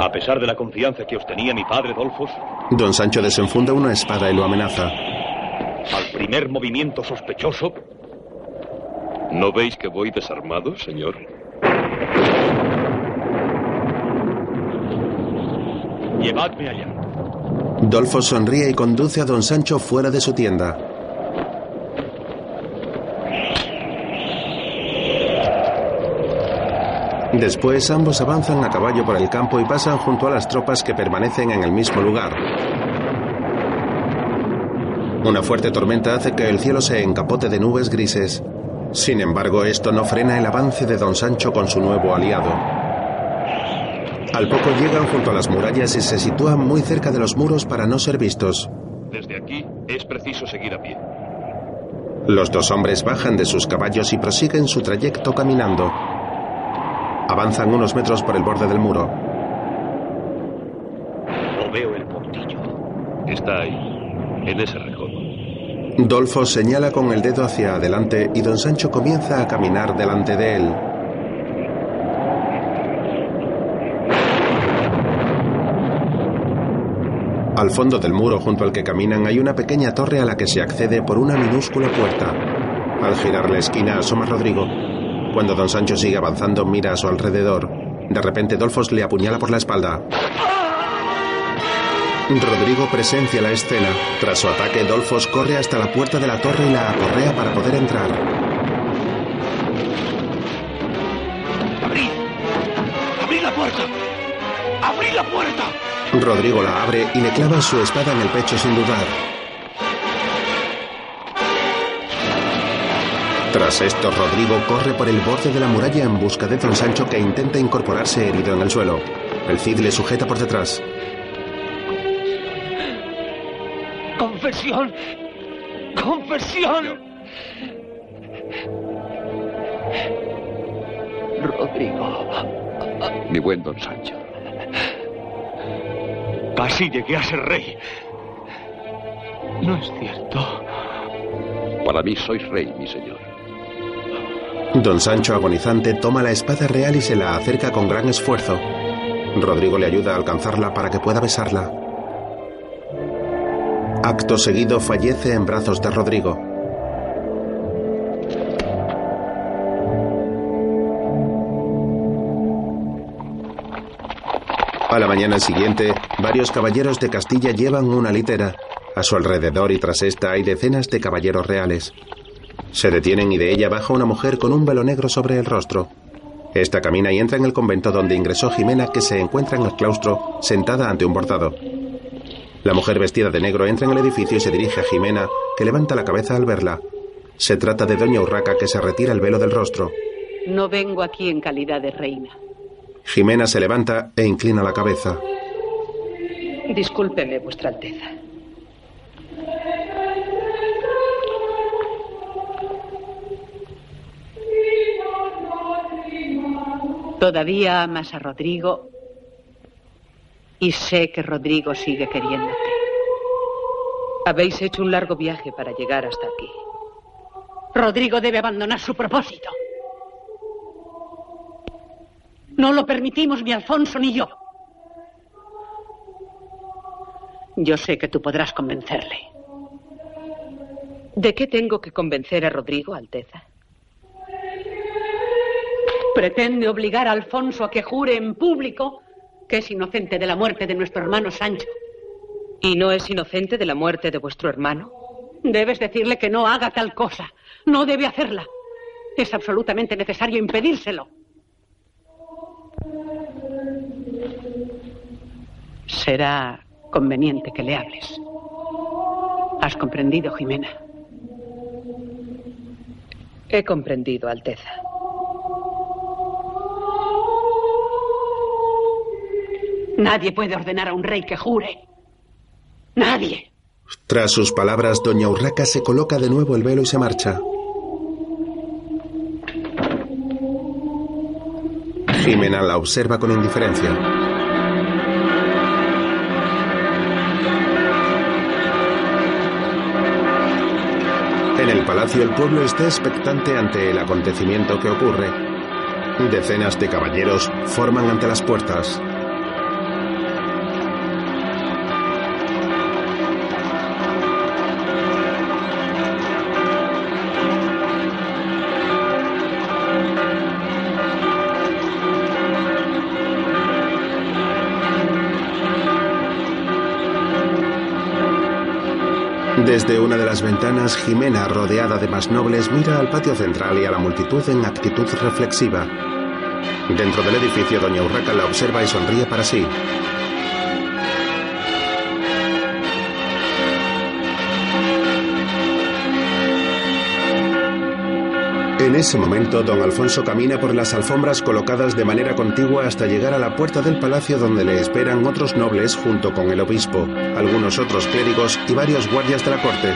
S20: A pesar de la confianza que os tenía mi padre, Dolfos,
S1: Don Sancho desenfunda una espada y lo amenaza.
S20: al primer movimiento sospechoso,
S2: ¿No veis que voy desarmado, señor?
S20: llevadme allá.
S1: Dolfos sonríe y conduce a Don Sancho fuera de su tienda. Después ambos avanzan a caballo por el campo y pasan junto a las tropas que permanecen en el mismo lugar. Una fuerte tormenta hace que el cielo se encapote de nubes grises. Sin embargo, esto no frena el avance de don Sancho con su nuevo aliado. Al poco llegan junto a las murallas y se sitúan muy cerca de los muros para no ser vistos.
S18: Desde aquí es preciso seguir a pie.
S1: Los dos hombres bajan de sus caballos y prosiguen su trayecto caminando. Avanzan unos metros por el borde del muro.
S2: No veo el portillo.
S18: Está ahí, en ese recodo.
S1: Dolfo señala con el dedo hacia adelante y don Sancho comienza a caminar delante de él. Al fondo del muro junto al que caminan hay una pequeña torre a la que se accede por una minúscula puerta. Al girar la esquina asoma Rodrigo. Cuando don Sancho sigue avanzando mira a su alrededor. De repente Dolfos le apuñala por la espalda. Rodrigo presencia la escena. Tras su ataque, Dolfos corre hasta la puerta de la torre y la acorrea para poder entrar.
S8: ¡Abrid! ¡Abrid la puerta! ¡Abrid la puerta!
S1: Rodrigo la abre y le clava su espada en el pecho sin dudar. Tras esto, Rodrigo corre por el borde de la muralla en busca de Don Sancho que intenta incorporarse herido en el suelo. El Cid le sujeta por detrás.
S8: ¡Confesión! ¡Confesión!
S7: Rodrigo. Mi buen don Sancho.
S20: Casi llegué a ser rey. No es cierto.
S7: Para mí sois rey, mi señor.
S1: Don Sancho, agonizante, toma la espada real y se la acerca con gran esfuerzo. Rodrigo le ayuda a alcanzarla para que pueda besarla. Acto seguido fallece en brazos de Rodrigo. A la mañana siguiente, varios caballeros de Castilla llevan una litera. A su alrededor y tras esta hay decenas de caballeros reales. Se detienen y de ella baja una mujer con un velo negro sobre el rostro. Esta camina y entra en el convento donde ingresó Jimena, que se encuentra en el claustro, sentada ante un bordado. La mujer vestida de negro entra en el edificio y se dirige a Jimena, que levanta la cabeza al verla. Se trata de Doña Urraca, que se retira el velo del rostro.
S12: No vengo aquí en calidad de reina.
S1: Jimena se levanta e inclina la cabeza.
S10: Discúlpeme, Vuestra Alteza. Todavía amas a Rodrigo y sé que Rodrigo sigue queriéndote. Habéis hecho un largo viaje para llegar hasta aquí.
S12: Rodrigo debe abandonar su propósito. No lo permitimos ni Alfonso ni yo. Yo sé que tú podrás convencerle.
S10: ¿De qué tengo que convencer a Rodrigo, Alteza?
S12: Pretende obligar a Alfonso a que jure en público que es inocente de la muerte de nuestro hermano Sancho.
S10: ¿Y no es inocente de la muerte de vuestro hermano?
S12: Debes decirle que no haga tal cosa. No debe hacerla. Es absolutamente necesario impedírselo. Será conveniente que le hables. ¿Has comprendido, Jimena?
S10: He comprendido, Alteza.
S12: Nadie puede ordenar a un rey que jure. Nadie.
S1: Tras sus palabras, Doña Urraca se coloca de nuevo el velo y se marcha. Jimena la observa con indiferencia. En el palacio el pueblo está expectante ante el acontecimiento que ocurre. Decenas de caballeros forman ante las puertas. Desde una de las ventanas, Jimena, rodeada de más nobles, mira al patio central y a la multitud en actitud reflexiva. Dentro del edificio, doña Urraca la observa y sonríe para sí. En ese momento, don Alfonso camina por las alfombras colocadas de manera contigua hasta llegar a la puerta del palacio donde le esperan otros nobles junto con el obispo, algunos otros clérigos y varios guardias de la corte.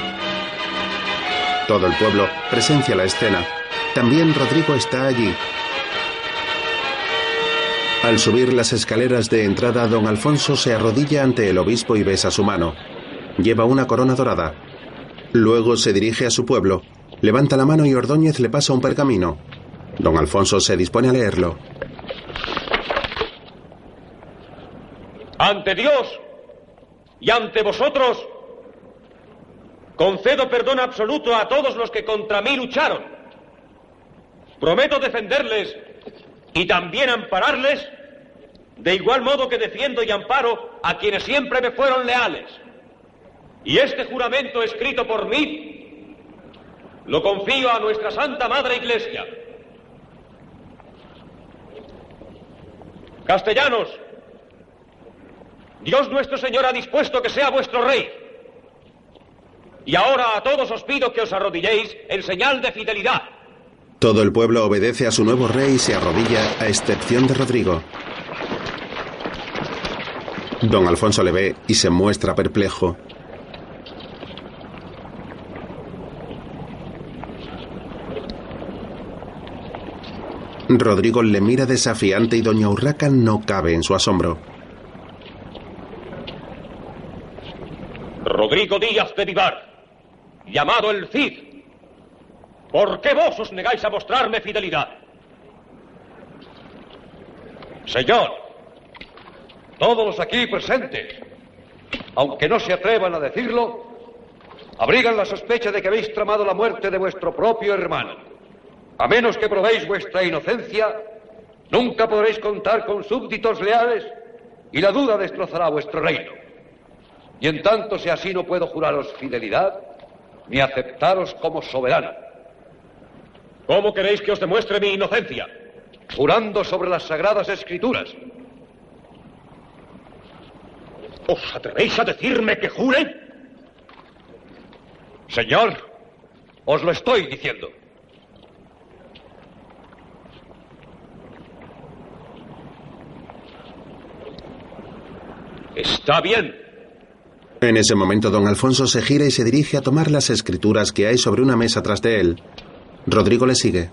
S1: Todo el pueblo presencia la escena. También Rodrigo está allí. Al subir las escaleras de entrada, don Alfonso se arrodilla ante el obispo y besa su mano. Lleva una corona dorada. Luego se dirige a su pueblo. Levanta la mano y Ordóñez le pasa un pergamino. Don Alfonso se dispone a leerlo.
S17: Ante Dios y ante vosotros, concedo perdón absoluto a todos los que contra mí lucharon. Prometo defenderles y también ampararles, de igual modo que defiendo y amparo a quienes siempre me fueron leales. Y este juramento escrito por mí lo confío a nuestra Santa Madre Iglesia. Castellanos, Dios nuestro Señor ha dispuesto que sea vuestro rey. Y ahora a todos os pido que os arrodilléis en señal de fidelidad.
S1: Todo el pueblo obedece a su nuevo rey y se arrodilla, a excepción de Rodrigo. Don Alfonso le ve y se muestra perplejo. Rodrigo le mira desafiante y doña Urraca no cabe en su asombro.
S17: Rodrigo Díaz de Vivar, llamado el Cid, ¿por qué vos os negáis a mostrarme fidelidad?
S7: Señor, todos los aquí presentes, aunque no se atrevan a decirlo, abrigan la sospecha de que habéis tramado la muerte de vuestro propio hermano. A menos que probéis vuestra inocencia, nunca podréis contar con súbditos leales y la duda destrozará vuestro reino. Y en tanto si así no puedo juraros fidelidad ni aceptaros como soberano.
S17: ¿Cómo queréis que os demuestre mi inocencia?
S7: Jurando sobre las sagradas escrituras.
S17: ¿Os atrevéis a decirme que jure?
S7: Señor, os lo estoy diciendo.
S17: Está bien.
S1: En ese momento, don Alfonso se gira y se dirige a tomar las escrituras que hay sobre una mesa tras de él. Rodrigo le sigue.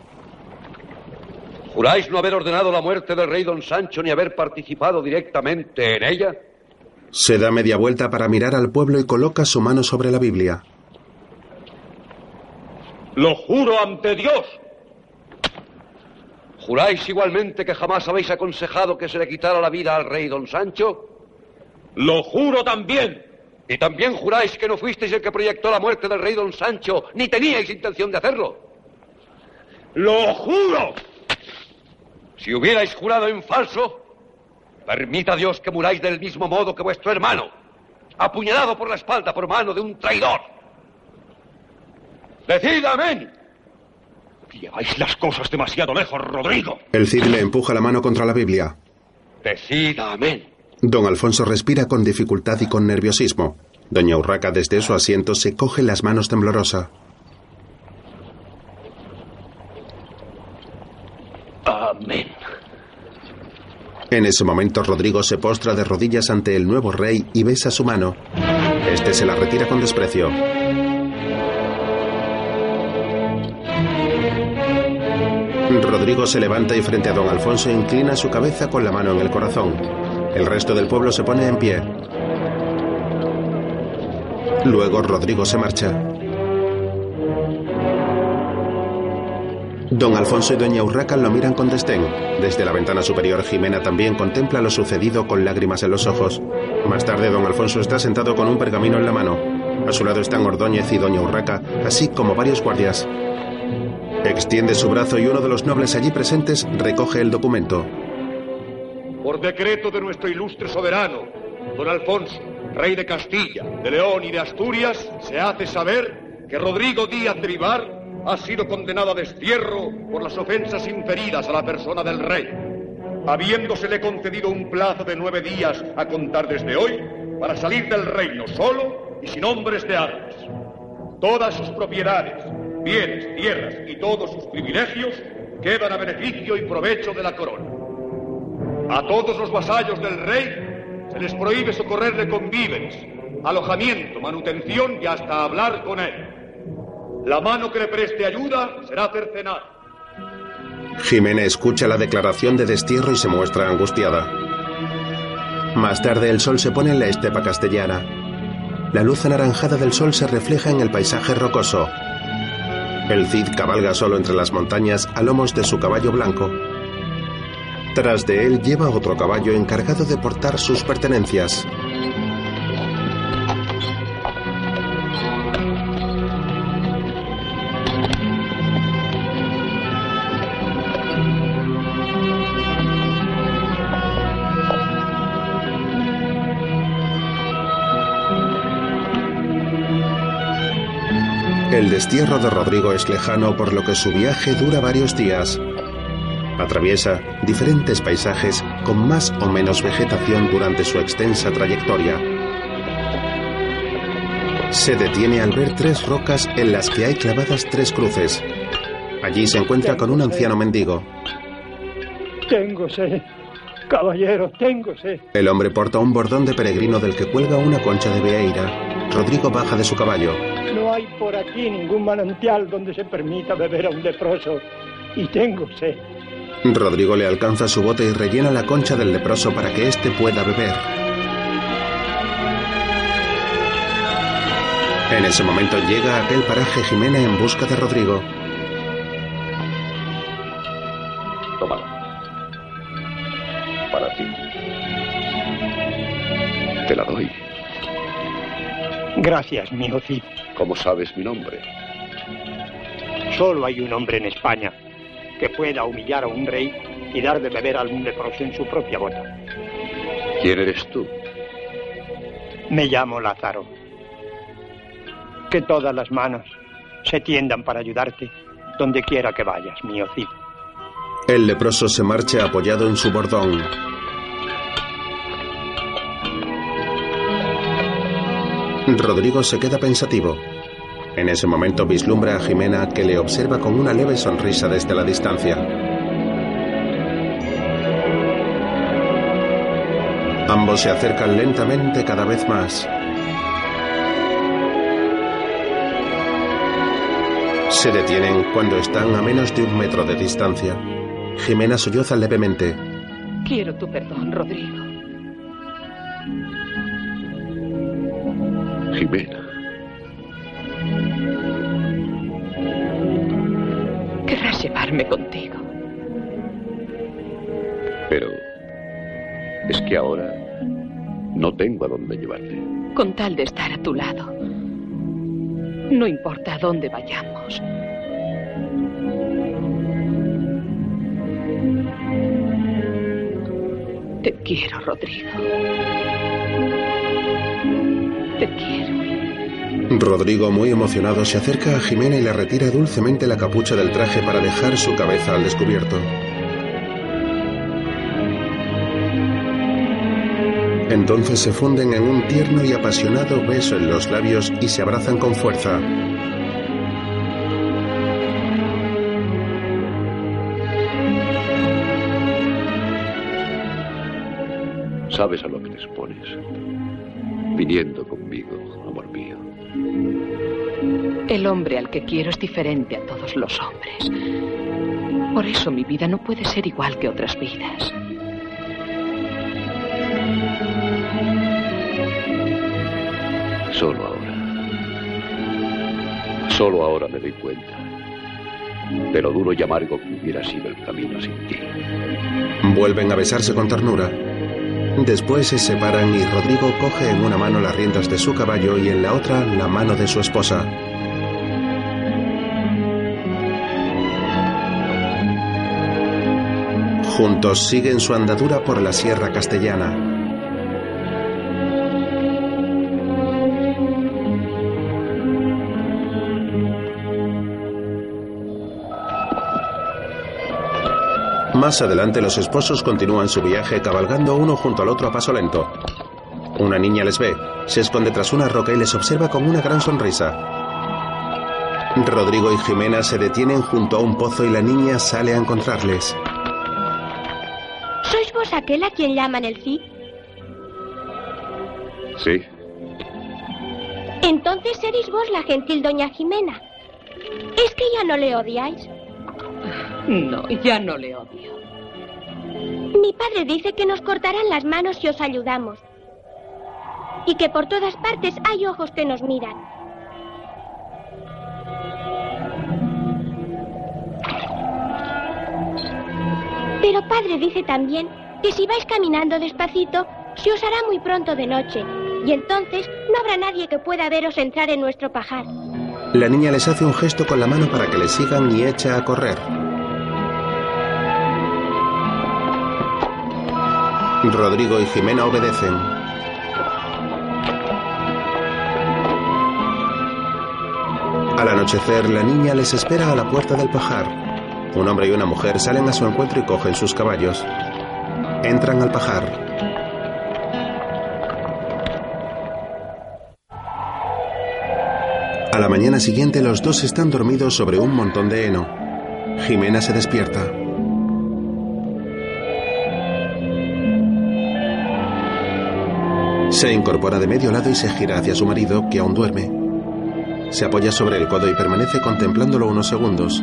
S7: ¿Juráis no haber ordenado la muerte del rey don Sancho ni haber participado directamente en ella?
S1: Se da media vuelta para mirar al pueblo y coloca su mano sobre la Biblia.
S17: Lo juro ante Dios.
S7: ¿Juráis igualmente que jamás habéis aconsejado que se le quitara la vida al rey don Sancho?
S17: Lo juro también.
S7: ¿Y también juráis que no fuisteis el que proyectó la muerte del rey don Sancho, ni teníais intención de hacerlo?
S17: ¡Lo juro!
S7: Si hubierais jurado en falso, permita Dios que muráis del mismo modo que vuestro hermano, apuñalado por la espalda por mano de un traidor. ¡Decid amén!
S17: Lleváis las cosas demasiado lejos, Rodrigo.
S1: El Cid le empuja la mano contra la Biblia.
S7: Decid amén.
S1: Don Alfonso respira con dificultad y con nerviosismo. Doña Urraca desde su asiento se coge las manos temblorosa.
S7: Amén.
S1: En ese momento Rodrigo se postra de rodillas ante el nuevo rey y besa su mano. Este se la retira con desprecio. Rodrigo se levanta y frente a don Alfonso inclina su cabeza con la mano en el corazón. El resto del pueblo se pone en pie. Luego Rodrigo se marcha. Don Alfonso y doña Urraca lo miran con desdén. Desde la ventana superior, Jimena también contempla lo sucedido con lágrimas en los ojos. Más tarde, don Alfonso está sentado con un pergamino en la mano. A su lado están Ordóñez y doña Urraca, así como varios guardias. Extiende su brazo y uno de los nobles allí presentes recoge el documento.
S3: Por decreto de nuestro ilustre soberano, don Alfonso, rey de Castilla, de León y de Asturias, se hace saber que Rodrigo Díaz de Vivar ha sido condenado a destierro por las ofensas inferidas a la persona del rey.
S17: habiéndosele concedido un plazo de nueve días a contar desde hoy para salir del reino solo y sin hombres de armas. Todas sus propiedades, bienes, tierras y todos sus privilegios quedan a beneficio y provecho de la corona. A todos los vasallos del rey se les prohíbe socorrerle con víveres, alojamiento, manutención y hasta hablar con él. La mano que le preste ayuda será cercenada.
S1: Jimena escucha la declaración de destierro y se muestra angustiada. Más tarde el sol se pone en la estepa castellana. La luz anaranjada del sol se refleja en el paisaje rocoso. El Cid cabalga solo entre las montañas a lomos de su caballo blanco. Tras de él lleva otro caballo encargado de portar sus pertenencias. El destierro de Rodrigo es lejano por lo que su viaje dura varios días. Atraviesa diferentes paisajes con más o menos vegetación durante su extensa trayectoria. Se detiene al ver tres rocas en las que hay clavadas tres cruces. Allí se encuentra con un anciano mendigo.
S24: Tengo sed. Caballero, tengo sed.
S1: El hombre porta un bordón de peregrino del que cuelga una concha de vieira. Rodrigo baja de su caballo.
S24: No hay por aquí ningún manantial donde se permita beber a un leproso. Y tengo sed.
S1: Rodrigo le alcanza su bote y rellena la concha del leproso para que éste pueda beber. En ese momento llega a aquel paraje Jimena en busca de Rodrigo.
S7: Tómala. Para ti. Te la doy.
S24: Gracias, mío Cid.
S7: ¿Cómo sabes mi nombre?
S24: Solo hay un hombre en España que pueda humillar a un rey y dar de beber a un leproso en su propia bota.
S7: ¿Quién eres tú?
S24: Me llamo Lázaro. Que todas las manos se tiendan para ayudarte donde quiera que vayas, mío Cid.
S1: El leproso se marcha apoyado en su bordón. Rodrigo se queda pensativo. En ese momento vislumbra a Jimena que le observa con una leve sonrisa desde la distancia. Ambos se acercan lentamente cada vez más. Se detienen cuando están a menos de un metro de distancia. Jimena solloza levemente.
S10: Quiero tu perdón, Rodrigo.
S7: Jimena.
S10: Llevarme contigo.
S7: Pero es que ahora no tengo a dónde llevarte.
S10: Con tal de estar a tu lado. No importa a dónde vayamos. Te quiero, Rodrigo. Te quiero.
S1: Rodrigo, muy emocionado, se acerca a Jimena y le retira dulcemente la capucha del traje para dejar su cabeza al descubierto. Entonces se funden en un tierno y apasionado beso en los labios y se abrazan con fuerza.
S7: Sabes a lo que te expones. Viniendo conmigo, amor mío.
S10: El hombre al que quiero es diferente a todos los hombres. Por eso mi vida no puede ser igual que otras vidas.
S7: Solo ahora. Solo ahora me doy cuenta de lo duro y amargo que hubiera sido el camino sin ti.
S1: Vuelven a besarse con ternura. Después se separan y Rodrigo coge en una mano las riendas de su caballo y en la otra la mano de su esposa. Juntos siguen su andadura por la Sierra Castellana. Más adelante los esposos continúan su viaje cabalgando uno junto al otro a paso lento. Una niña les ve, se esconde tras una roca y les observa con una gran sonrisa. Rodrigo y Jimena se detienen junto a un pozo y la niña sale a encontrarles.
S25: ¿Sois vos aquel a quien llaman el Cid?
S7: Sí,
S25: Entonces seréis vos la gentil doña Jimena. ¿Es que ya no le odiáis?
S10: No, ya no le odio.
S25: Mi padre dice que nos cortarán las manos si os ayudamos. Y que por todas partes hay ojos que nos miran. Pero padre dice también que si vais caminando despacito, se os hará muy pronto de noche. Y entonces no habrá nadie que pueda veros entrar en nuestro pajar.
S1: La niña les hace un gesto con la mano para que le sigan y echa a correr. Rodrigo y Jimena obedecen. Al anochecer, la niña les espera a la puerta del pajar. Un hombre y una mujer salen a su encuentro y cogen sus caballos. Entran al pajar. A la mañana siguiente los dos están dormidos sobre un montón de heno. Jimena se despierta. Se incorpora de medio lado y se gira hacia su marido, que aún duerme. Se apoya sobre el codo y permanece contemplándolo unos segundos.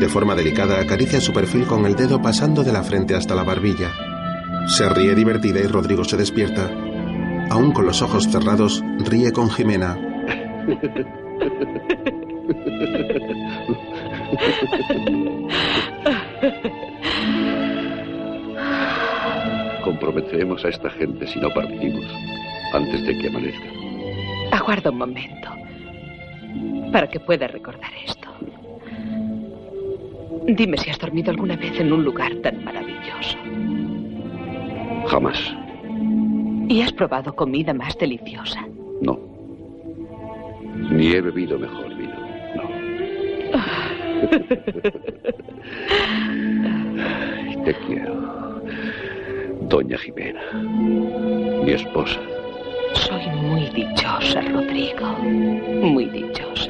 S1: De forma delicada acaricia su perfil con el dedo pasando de la frente hasta la barbilla. Se ríe divertida y Rodrigo se despierta. Aún con los ojos cerrados, ríe con Jimena.
S7: comprometeremos a esta gente si no partimos antes de que amanezca.
S10: Aguarda un momento. Para que pueda recordar esto. Dime si has dormido alguna vez en un lugar tan maravilloso.
S7: Jamás.
S10: ¿Y has probado comida más deliciosa?
S7: No. Ni he bebido mejor vino. Ay, *laughs* te quiero. Doña Jimena. Mi esposa.
S10: Soy muy dichosa, Rodrigo. Muy dichosa.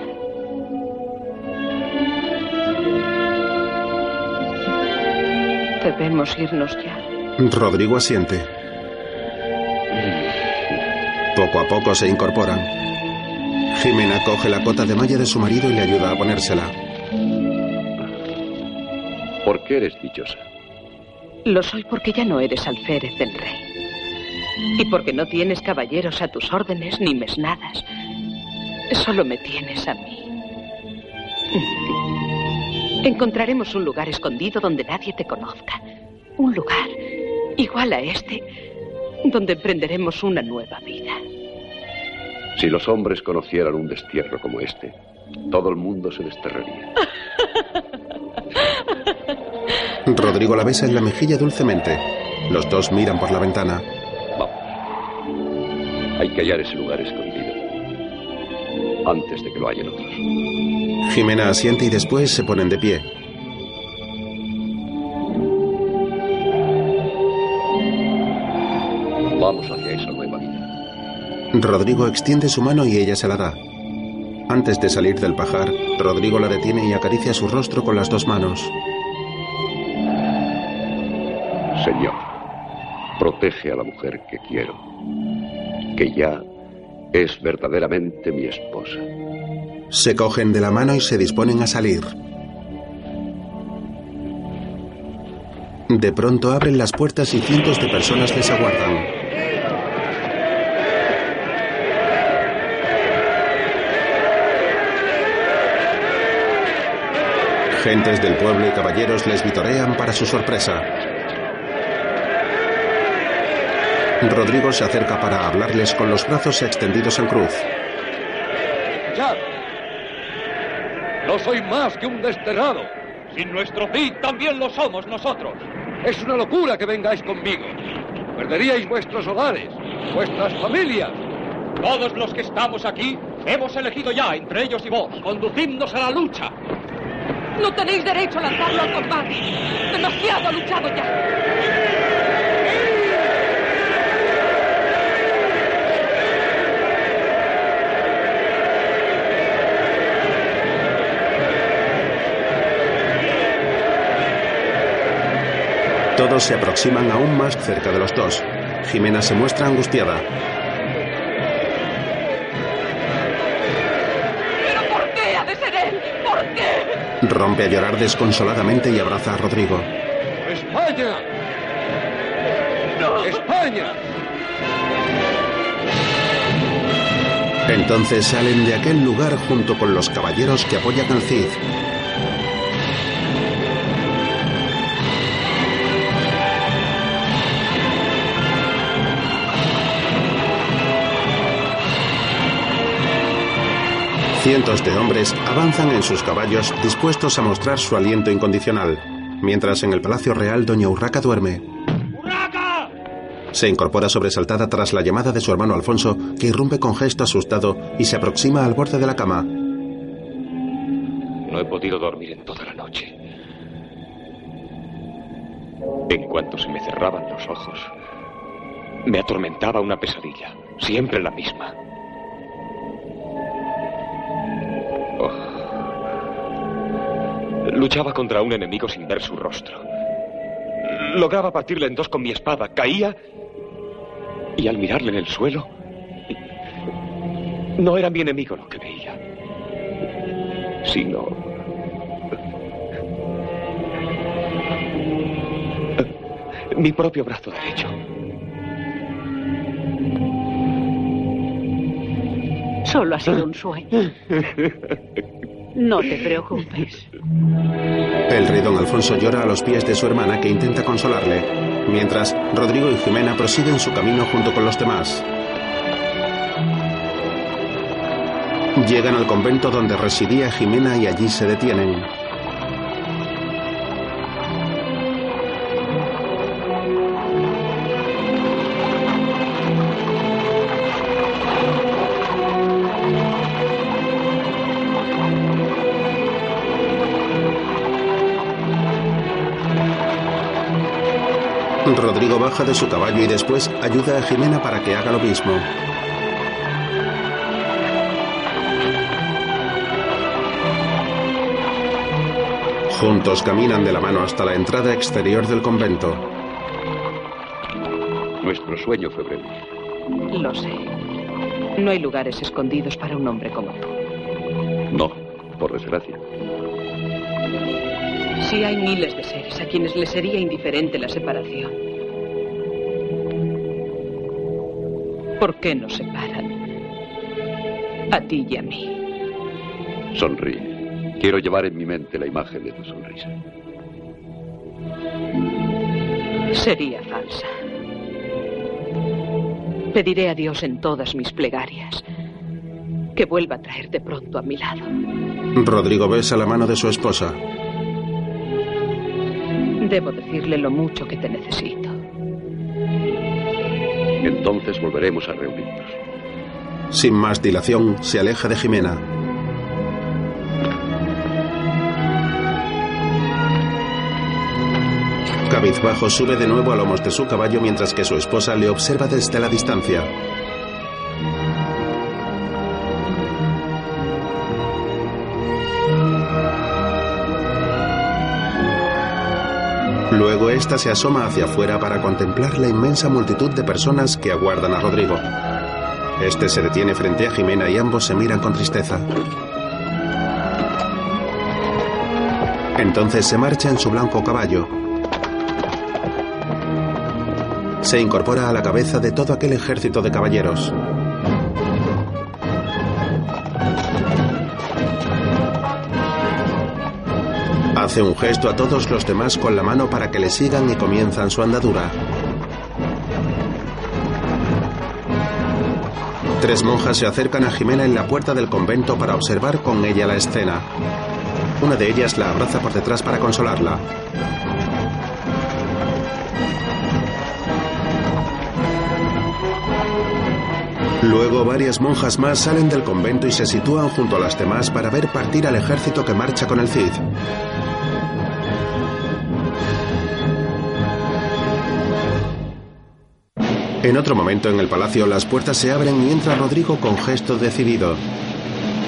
S10: Debemos irnos ya.
S1: Rodrigo asiente. Poco a poco se incorporan. Jimena coge la cota de malla de su marido y le ayuda a ponérsela.
S7: ¿Por qué eres dichosa?
S10: Lo soy porque ya no eres alférez del rey. Y porque no tienes caballeros a tus órdenes ni mesnadas. Solo me tienes a mí. Encontraremos un lugar escondido donde nadie te conozca. Un lugar igual a este, donde emprenderemos una nueva vida.
S7: Si los hombres conocieran un destierro como este, todo el mundo se desterraría. *laughs*
S1: Rodrigo la besa en la mejilla dulcemente. Los dos miran por la ventana.
S7: Hay que hallar ese lugar escondido. Antes de que lo hallen otros.
S1: Jimena asiente y después se ponen de pie.
S7: Vamos hacia esa nueva vida.
S1: Rodrigo extiende su mano y ella se la da. Antes de salir del pajar, Rodrigo la detiene y acaricia su rostro con las dos manos.
S7: Señor, protege a la mujer que quiero, que ya es verdaderamente mi esposa.
S1: Se cogen de la mano y se disponen a salir. De pronto abren las puertas y cientos de personas les aguardan. Gentes del pueblo y caballeros les vitorean para su sorpresa. Rodrigo se acerca para hablarles con los brazos extendidos en cruz.
S2: ¡Ya! No soy más que un desterrado.
S20: Sin nuestro Cid también lo somos nosotros.
S2: Es una locura que vengáis conmigo. Perderíais vuestros hogares, vuestras familias.
S20: Todos los que estamos aquí hemos elegido ya, entre ellos y vos, conducidnos a la lucha.
S10: No tenéis derecho a lanzarlo al combate. Demasiado ha luchado ya.
S1: Todos se aproximan aún más cerca de los dos. Jimena se muestra angustiada.
S10: ¿Pero por qué ha de ser él? ¿Por qué?
S1: Rompe a llorar desconsoladamente y abraza a Rodrigo.
S2: ¡España! ¡España!
S1: Entonces salen de aquel lugar junto con los caballeros que apoyan al Cid. Cientos de hombres avanzan en sus caballos dispuestos a mostrar su aliento incondicional, mientras en el Palacio Real Doña Urraca duerme. Se incorpora sobresaltada tras la llamada de su hermano Alfonso, que irrumpe con gesto asustado y se aproxima al borde de la cama.
S21: No he podido dormir en toda la noche. En cuanto se me cerraban los ojos, me atormentaba una pesadilla, siempre la misma. Luchaba contra un enemigo sin ver su rostro. Lograba partirle en dos con mi espada, caía y al mirarle en el suelo, no era mi enemigo lo que veía, sino mi propio brazo derecho.
S12: Solo ha sido un sueño. *laughs* No te preocupes.
S1: El rey don Alfonso llora a los pies de su hermana que intenta consolarle, mientras Rodrigo y Jimena prosiguen su camino junto con los demás. Llegan al convento donde residía Jimena y allí se detienen. Rodrigo baja de su caballo y después ayuda a Jimena para que haga lo mismo. Juntos caminan de la mano hasta la entrada exterior del convento.
S7: Nuestro sueño fue breve.
S10: Lo sé. No hay lugares escondidos para un hombre como tú.
S7: No, por desgracia.
S10: Sí hay miles seres a quienes les sería indiferente la separación. ¿Por qué nos separan? A ti y a mí.
S7: Sonríe. Quiero llevar en mi mente la imagen de tu sonrisa.
S10: Sería falsa. Pediré a Dios en todas mis plegarias que vuelva a traerte pronto a mi lado.
S1: Rodrigo besa la mano de su esposa.
S10: Debo decirle lo mucho que te necesito.
S7: Entonces volveremos a reunirnos.
S1: Sin más dilación, se aleja de Jimena. Cabizbajo sube de nuevo a lomos de su caballo mientras que su esposa le observa desde la distancia. Ésta se asoma hacia afuera para contemplar la inmensa multitud de personas que aguardan a Rodrigo. Este se detiene frente a Jimena y ambos se miran con tristeza. Entonces se marcha en su blanco caballo. Se incorpora a la cabeza de todo aquel ejército de caballeros. Hace un gesto a todos los demás con la mano para que le sigan y comienzan su andadura. Tres monjas se acercan a Jimena en la puerta del convento para observar con ella la escena. Una de ellas la abraza por detrás para consolarla. Luego varias monjas más salen del convento y se sitúan junto a las demás para ver partir al ejército que marcha con el Cid. En otro momento en el palacio las puertas se abren y entra Rodrigo con gesto decidido.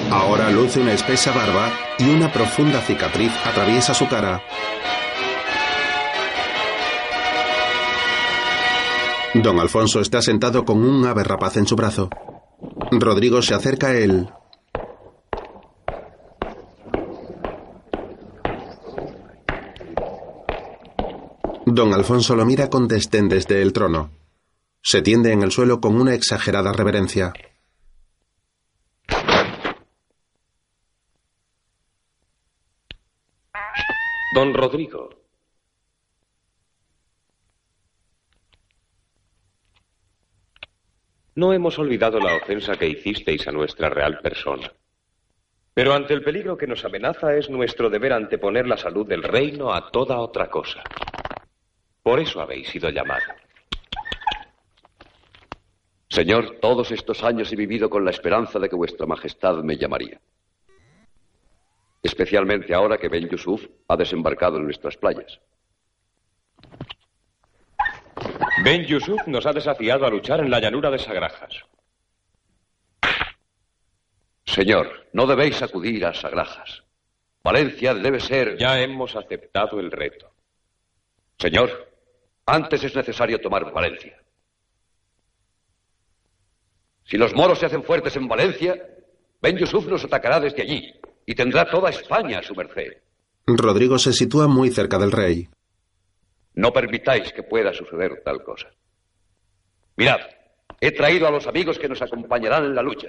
S1: Ahora luce una espesa barba y una profunda cicatriz atraviesa su cara. Don Alfonso está sentado con un ave rapaz en su brazo. Rodrigo se acerca a él. Don Alfonso lo mira con desdén desde el trono. Se tiende en el suelo con una exagerada reverencia.
S21: Don Rodrigo. No hemos olvidado la ofensa que hicisteis a nuestra real persona. Pero ante el peligro que nos amenaza es nuestro deber anteponer la salud del reino a toda otra cosa. Por eso habéis sido llamado.
S7: Señor, todos estos años he vivido con la esperanza de que vuestra majestad me llamaría. Especialmente ahora que Ben Yusuf ha desembarcado en nuestras playas.
S21: Ben Yusuf nos ha desafiado a luchar en la llanura de Sagrajas.
S7: Señor, no debéis acudir a Sagrajas. Valencia debe ser...
S21: Ya hemos aceptado el reto.
S7: Señor, antes es necesario tomar Valencia. Si los moros se hacen fuertes en Valencia, Ben Yusuf nos atacará desde allí y tendrá toda España a su merced.
S1: Rodrigo se sitúa muy cerca del rey.
S7: No permitáis que pueda suceder tal cosa. Mirad, he traído a los amigos que nos acompañarán en la lucha.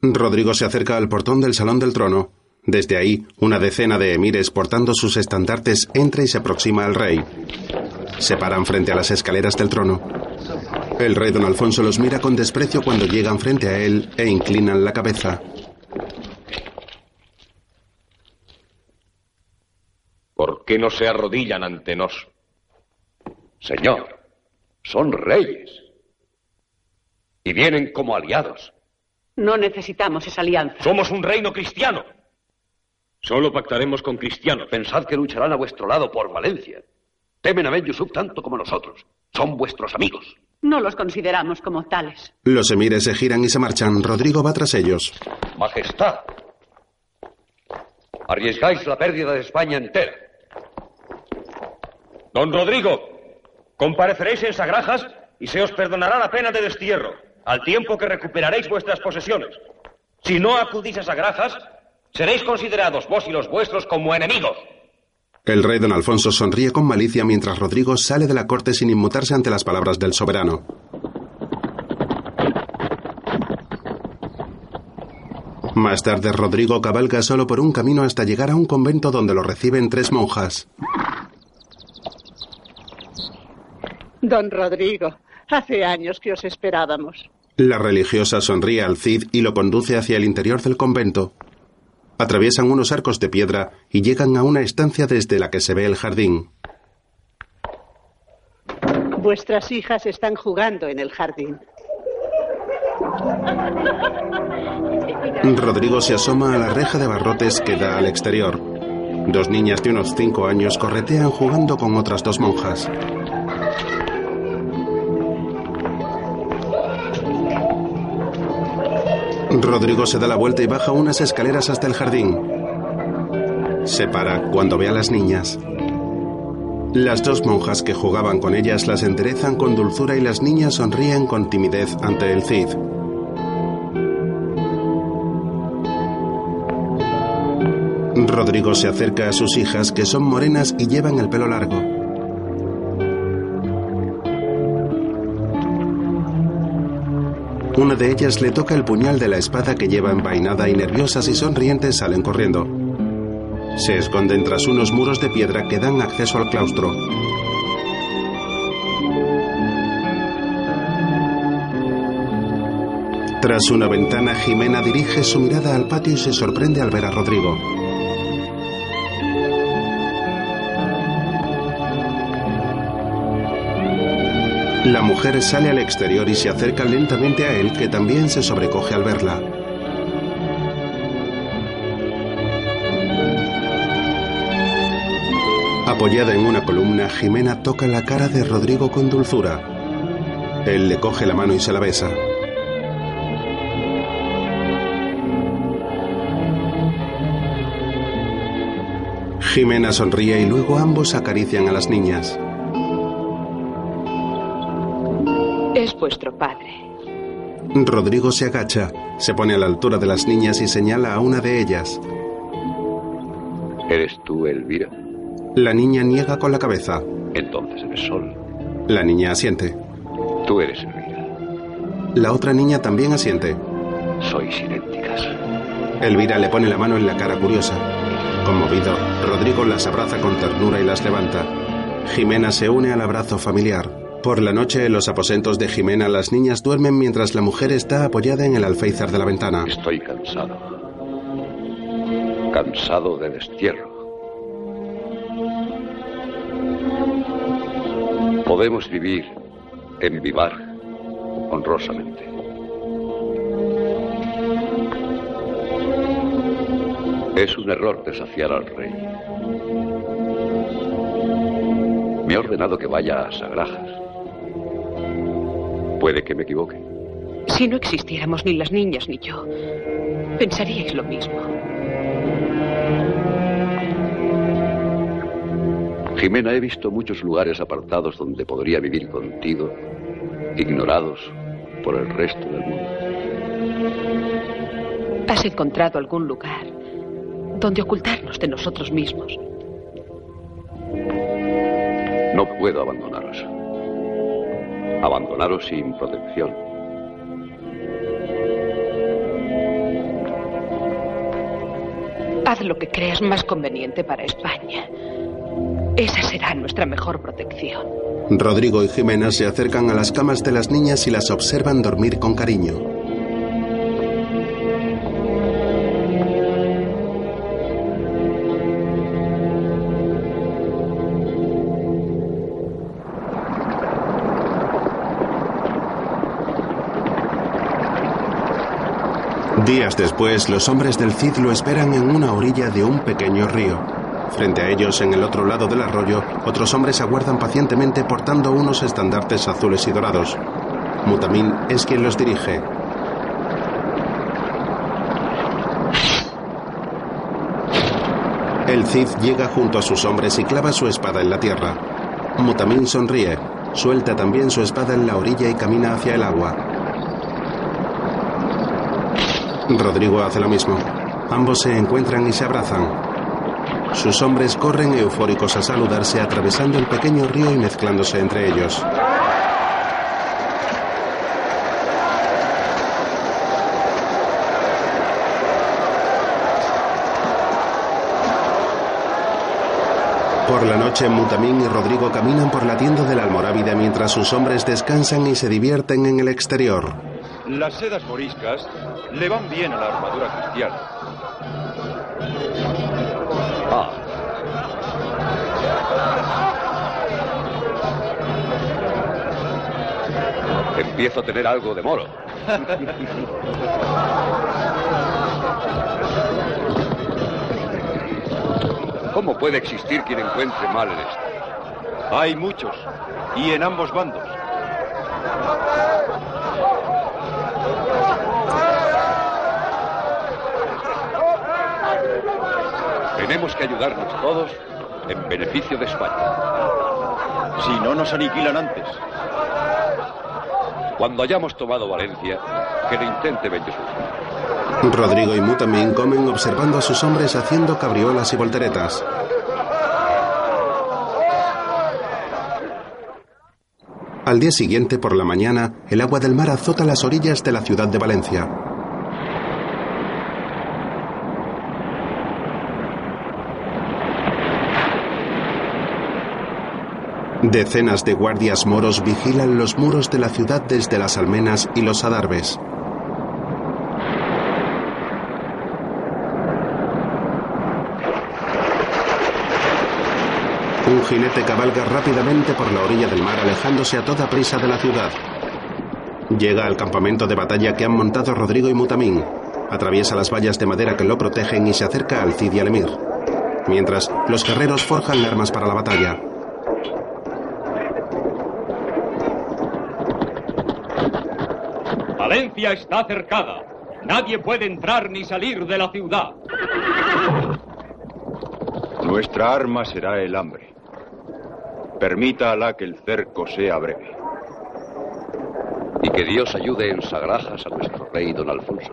S1: Rodrigo se acerca al portón del salón del trono. Desde ahí, una decena de emires portando sus estandartes entra y se aproxima al rey. Se paran frente a las escaleras del trono. El rey don Alfonso los mira con desprecio cuando llegan frente a él e inclinan la cabeza.
S21: ¿Por qué no se arrodillan ante nos?
S7: Señor, son reyes. Y vienen como aliados.
S12: No necesitamos esa alianza.
S21: Somos un reino cristiano. Solo pactaremos con cristianos.
S7: Pensad que lucharán a vuestro lado por Valencia. Temen a Ben Yusuf tanto como nosotros. Son vuestros amigos.
S12: No los consideramos como tales.
S1: Los emires se giran y se marchan. Rodrigo va tras ellos.
S7: Majestad, arriesgáis la pérdida de España entera.
S2: Don Rodrigo, compareceréis en Sagrajas y se os perdonará la pena de destierro, al tiempo que recuperaréis vuestras posesiones. Si no acudís a Sagrajas, seréis considerados vos y los vuestros como enemigos.
S1: El rey don Alfonso sonríe con malicia mientras Rodrigo sale de la corte sin inmutarse ante las palabras del soberano. Más tarde, Rodrigo cabalga solo por un camino hasta llegar a un convento donde lo reciben tres monjas.
S19: Don Rodrigo, hace años que os esperábamos.
S1: La religiosa sonríe al Cid y lo conduce hacia el interior del convento. Atraviesan unos arcos de piedra y llegan a una estancia desde la que se ve el jardín.
S19: Vuestras hijas están jugando en el jardín.
S1: Rodrigo se asoma a la reja de barrotes que da al exterior. Dos niñas de unos cinco años corretean jugando con otras dos monjas. Rodrigo se da la vuelta y baja unas escaleras hasta el jardín. Se para cuando ve a las niñas. Las dos monjas que jugaban con ellas las enderezan con dulzura y las niñas sonríen con timidez ante el Cid. Rodrigo se acerca a sus hijas que son morenas y llevan el pelo largo. Una de ellas le toca el puñal de la espada que lleva envainada y nerviosas y sonrientes salen corriendo. Se esconden tras unos muros de piedra que dan acceso al claustro. Tras una ventana, Jimena dirige su mirada al patio y se sorprende al ver a Rodrigo. La mujer sale al exterior y se acerca lentamente a él, que también se sobrecoge al verla. Apoyada en una columna, Jimena toca la cara de Rodrigo con dulzura. Él le coge la mano y se la besa. Jimena sonríe y luego ambos acarician a las niñas.
S10: Es vuestro padre.
S1: Rodrigo se agacha, se pone a la altura de las niñas y señala a una de ellas.
S7: ¿Eres tú, Elvira?
S1: La niña niega con la cabeza.
S7: Entonces eres Sol.
S1: La niña asiente.
S7: Tú eres Elvira.
S1: La otra niña también asiente.
S7: Sois idénticas.
S1: Elvira le pone la mano en la cara curiosa. Conmovido, Rodrigo las abraza con ternura y las levanta. Jimena se une al abrazo familiar. Por la noche, en los aposentos de Jimena, las niñas duermen mientras la mujer está apoyada en el alféizar de la ventana.
S7: Estoy cansado. Cansado de destierro. Podemos vivir en Vivar honrosamente. Es un error desafiar al rey. Me ha ordenado que vaya a Sagrajas. Puede que me equivoque.
S10: Si no existiéramos ni las niñas ni yo, pensaríais lo mismo.
S7: Jimena, he visto muchos lugares apartados donde podría vivir contigo, ignorados por el resto del mundo.
S10: ¿Has encontrado algún lugar donde ocultarnos de nosotros mismos?
S7: No puedo abandonaros. Abandonaros sin protección.
S10: Haz lo que creas más conveniente para España. Esa será nuestra mejor protección.
S1: Rodrigo y Jimena se acercan a las camas de las niñas y las observan dormir con cariño. Después, los hombres del Cid lo esperan en una orilla de un pequeño río. Frente a ellos, en el otro lado del arroyo, otros hombres aguardan pacientemente portando unos estandartes azules y dorados. Mutamín es quien los dirige. El Cid llega junto a sus hombres y clava su espada en la tierra. Mutamín sonríe, suelta también su espada en la orilla y camina hacia el agua. Rodrigo hace lo mismo. Ambos se encuentran y se abrazan. Sus hombres corren eufóricos a saludarse atravesando el pequeño río y mezclándose entre ellos. Por la noche, Mutamín y Rodrigo caminan por la tienda del Almorávide mientras sus hombres descansan y se divierten en el exterior.
S2: Las sedas moriscas le van bien a la armadura cristiana.
S7: Ah. Empiezo a tener algo de moro. *laughs* ¿Cómo puede existir quien encuentre mal en esto?
S2: Hay muchos, y en ambos bandos.
S7: Tenemos que ayudarnos todos en beneficio de España.
S2: Si no nos aniquilan antes.
S7: Cuando hayamos tomado Valencia, que lo intente Bellesur.
S1: Rodrigo y Mutamín comen observando a sus hombres haciendo cabriolas y volteretas. Al día siguiente, por la mañana, el agua del mar azota las orillas de la ciudad de Valencia. Decenas de guardias moros vigilan los muros de la ciudad desde las almenas y los adarves. Un jinete cabalga rápidamente por la orilla del mar alejándose a toda prisa de la ciudad. Llega al campamento de batalla que han montado Rodrigo y Mutamín. Atraviesa las vallas de madera que lo protegen y se acerca al Cid y al Emir. Mientras, los guerreros forjan armas para la batalla.
S14: Valencia está cercada. Nadie puede entrar ni salir de la ciudad.
S17: Nuestra arma será el hambre. Permita a Alá que el cerco sea breve.
S7: Y que Dios ayude en sagrajas a nuestro rey don Alfonso.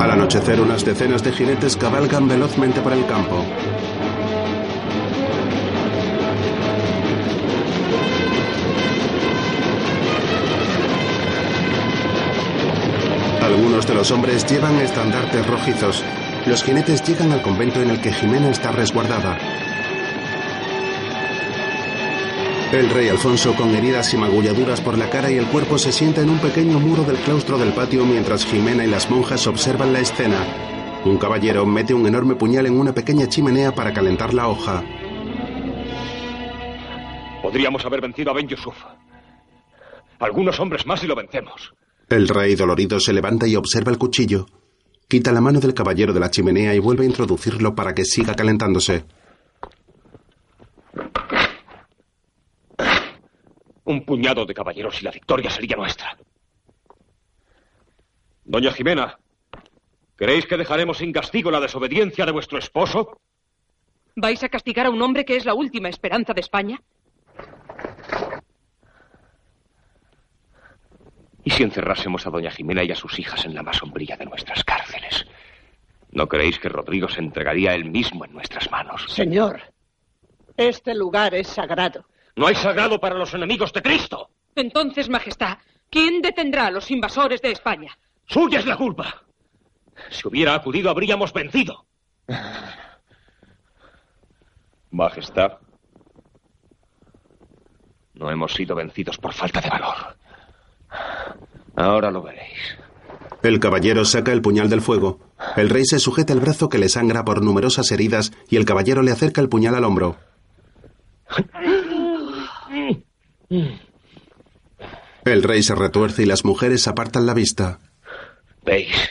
S1: Al anochecer, unas decenas de jinetes cabalgan velozmente por el campo. Algunos de los hombres llevan estandartes rojizos. Los jinetes llegan al convento en el que Jimena está resguardada. El rey Alfonso, con heridas y magulladuras por la cara y el cuerpo, se sienta en un pequeño muro del claustro del patio mientras Jimena y las monjas observan la escena. Un caballero mete un enorme puñal en una pequeña chimenea para calentar la hoja.
S2: Podríamos haber vencido a Ben Yusuf. Algunos hombres más y lo vencemos.
S1: El rey dolorido se levanta y observa el cuchillo. Quita la mano del caballero de la chimenea y vuelve a introducirlo para que siga calentándose.
S2: Un puñado de caballeros y la victoria sería nuestra. Doña Jimena, ¿creéis que dejaremos sin castigo la desobediencia de vuestro esposo?
S10: ¿Vais a castigar a un hombre que es la última esperanza de España?
S2: ¿Y si encerrásemos a doña Jimena y a sus hijas en la más sombría de nuestras cárceles? ¿No creéis que Rodrigo se entregaría él mismo en nuestras manos?
S19: Señor, este lugar es sagrado.
S2: No hay sagrado para los enemigos de Cristo.
S10: Entonces, Majestad, ¿quién detendrá a los invasores de España?
S2: Suya es la culpa. Si hubiera acudido, habríamos vencido. *sighs* Majestad, no hemos sido vencidos por falta de valor. Ahora lo veréis.
S1: El caballero saca el puñal del fuego. El rey se sujeta el brazo que le sangra por numerosas heridas y el caballero le acerca el puñal al hombro. El rey se retuerce y las mujeres apartan la vista.
S2: ¿Veis?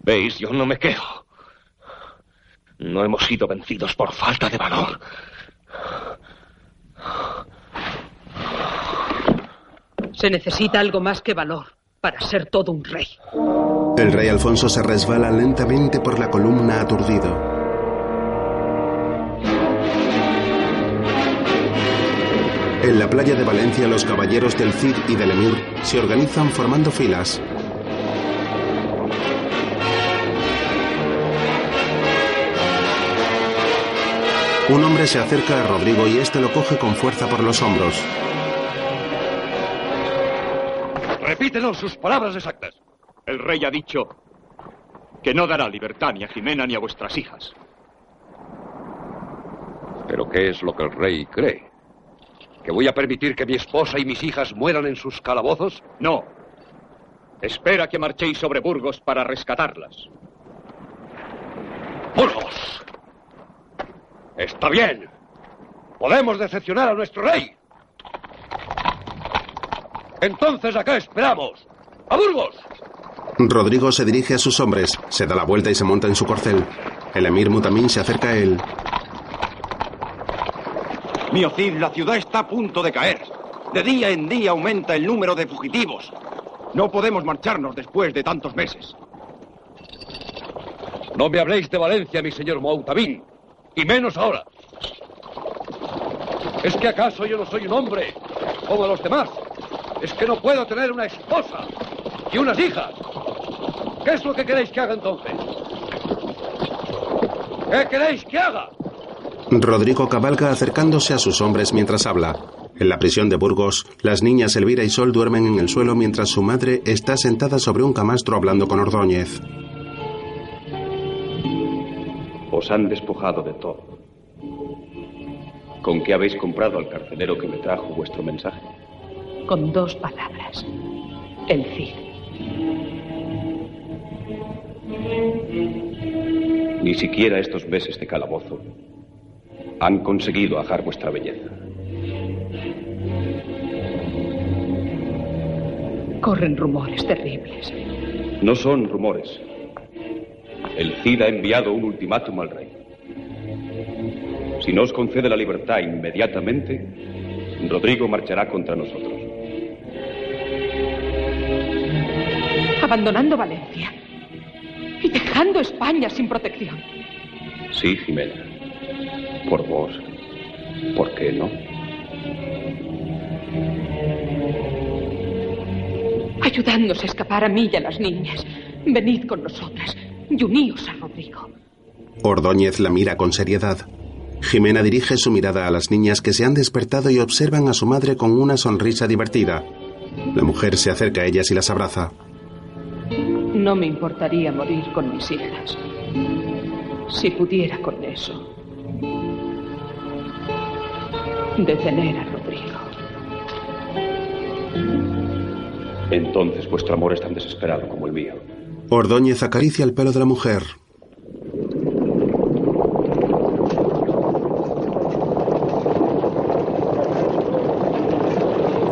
S2: ¿Veis? Yo no me quejo. No hemos sido vencidos por falta de valor.
S10: Se necesita algo más que valor para ser todo un rey.
S1: El rey Alfonso se resbala lentamente por la columna aturdido. En la playa de Valencia los caballeros del Cid y del Emir se organizan formando filas. Un hombre se acerca a Rodrigo y este lo coge con fuerza por los hombros.
S2: Repítenos sus palabras exactas.
S14: El rey ha dicho que no dará libertad ni a Jimena ni a vuestras hijas.
S7: ¿Pero qué es lo que el rey cree? ¿Que voy a permitir que mi esposa y mis hijas mueran en sus calabozos?
S14: No. Espera que marchéis sobre Burgos para rescatarlas.
S2: ¡Burgos! Está bien. Podemos decepcionar a nuestro rey. Entonces, ¿a qué esperamos? ¡A Burgos!
S1: Rodrigo se dirige a sus hombres, se da la vuelta y se monta en su corcel. El emir Mutamín se acerca a él.
S20: Mío Cid, la ciudad está a punto de caer. De día en día aumenta el número de fugitivos. No podemos marcharnos después de tantos meses.
S7: No me habléis de Valencia, mi señor Moutabín, y menos ahora. ¿Es que acaso yo no soy un hombre como los demás? ¿Es que no puedo tener una esposa y unas hijas? ¿Qué es lo que queréis que haga entonces? ¿Qué queréis que haga?
S1: Rodrigo cabalga acercándose a sus hombres mientras habla. En la prisión de Burgos, las niñas Elvira y Sol duermen en el suelo mientras su madre está sentada sobre un camastro hablando con Ordóñez.
S21: Os han despojado de todo. ¿Con qué habéis comprado al carcelero que me trajo vuestro mensaje?
S10: Con dos palabras. El Cid.
S21: Ni siquiera estos meses de calabozo
S2: Han conseguido ajar vuestra belleza.
S10: Corren rumores terribles.
S2: No son rumores. El Cid ha enviado un ultimátum al rey. Si no os concede la libertad inmediatamente, Rodrigo marchará contra nosotros.
S10: Abandonando Valencia. Y dejando España sin protección.
S2: Sí, Jimena. Por vos. ¿Por qué no?
S10: Ayudándonos a escapar a mí y a las niñas. Venid con nosotras y uníos a Rodrigo.
S1: Ordóñez la mira con seriedad. Jimena dirige su mirada a las niñas que se han despertado y observan a su madre con una sonrisa divertida. La mujer se acerca a ellas y las abraza.
S10: No me importaría morir con mis hijas. Si pudiera con eso. Detener a Rodrigo.
S2: Entonces vuestro amor es tan desesperado como el mío.
S1: Ordóñez acaricia el pelo de la mujer.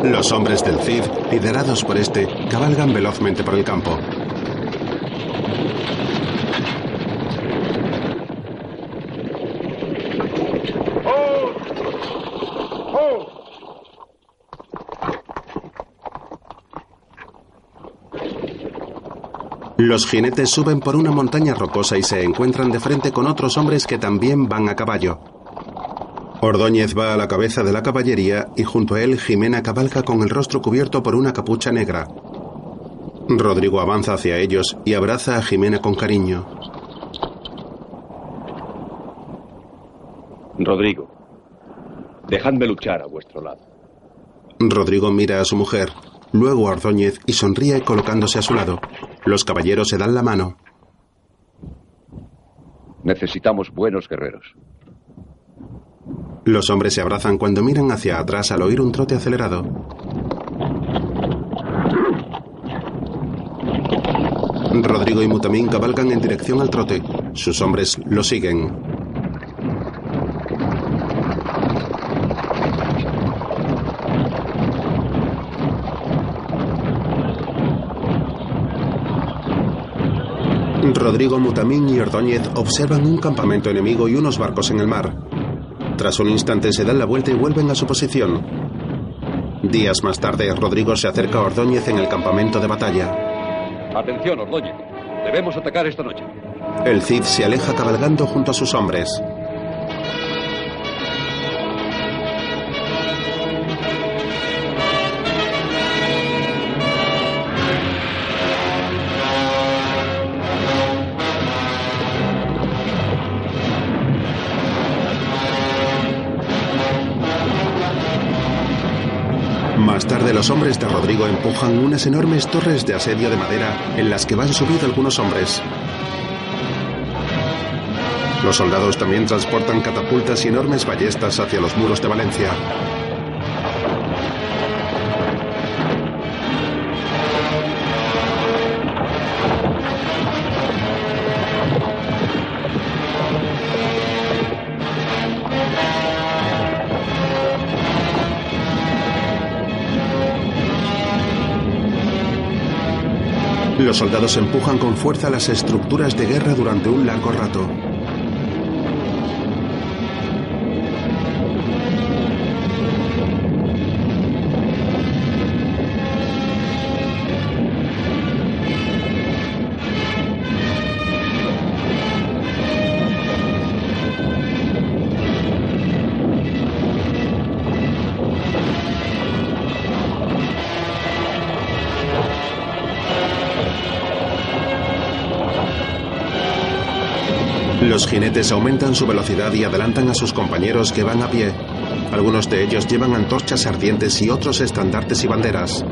S1: Los hombres del Cid, liderados por este, cabalgan velozmente por el campo. Los jinetes suben por una montaña rocosa y se encuentran de frente con otros hombres que también van a caballo. Ordóñez va a la cabeza de la caballería y junto a él Jimena cabalga con el rostro cubierto por una capucha negra. Rodrigo avanza hacia ellos y abraza a Jimena con cariño.
S2: Rodrigo, dejadme luchar a vuestro lado.
S1: Rodrigo mira a su mujer, luego a Ordóñez y sonríe colocándose a su lado. Los caballeros se dan la mano.
S2: Necesitamos buenos guerreros.
S1: Los hombres se abrazan cuando miran hacia atrás al oír un trote acelerado. Rodrigo y Mutamín cabalgan en dirección al trote. Sus hombres lo siguen. Rodrigo, Mutamín y Ordóñez observan un campamento enemigo y unos barcos en el mar. Tras un instante se dan la vuelta y vuelven a su posición. Días más tarde, Rodrigo se acerca a Ordóñez en el campamento de batalla.
S2: Atención, Ordóñez. Debemos atacar esta noche.
S1: El Cid se aleja cabalgando junto a sus hombres. Los hombres de Rodrigo empujan unas enormes torres de asedio de madera en las que van subidos algunos hombres. Los soldados también transportan catapultas y enormes ballestas hacia los muros de Valencia. Soldados empujan con fuerza las estructuras de guerra durante un largo rato. Los jinetes aumentan su velocidad y adelantan a sus compañeros que van a pie. Algunos de ellos llevan antorchas ardientes y otros estandartes y banderas.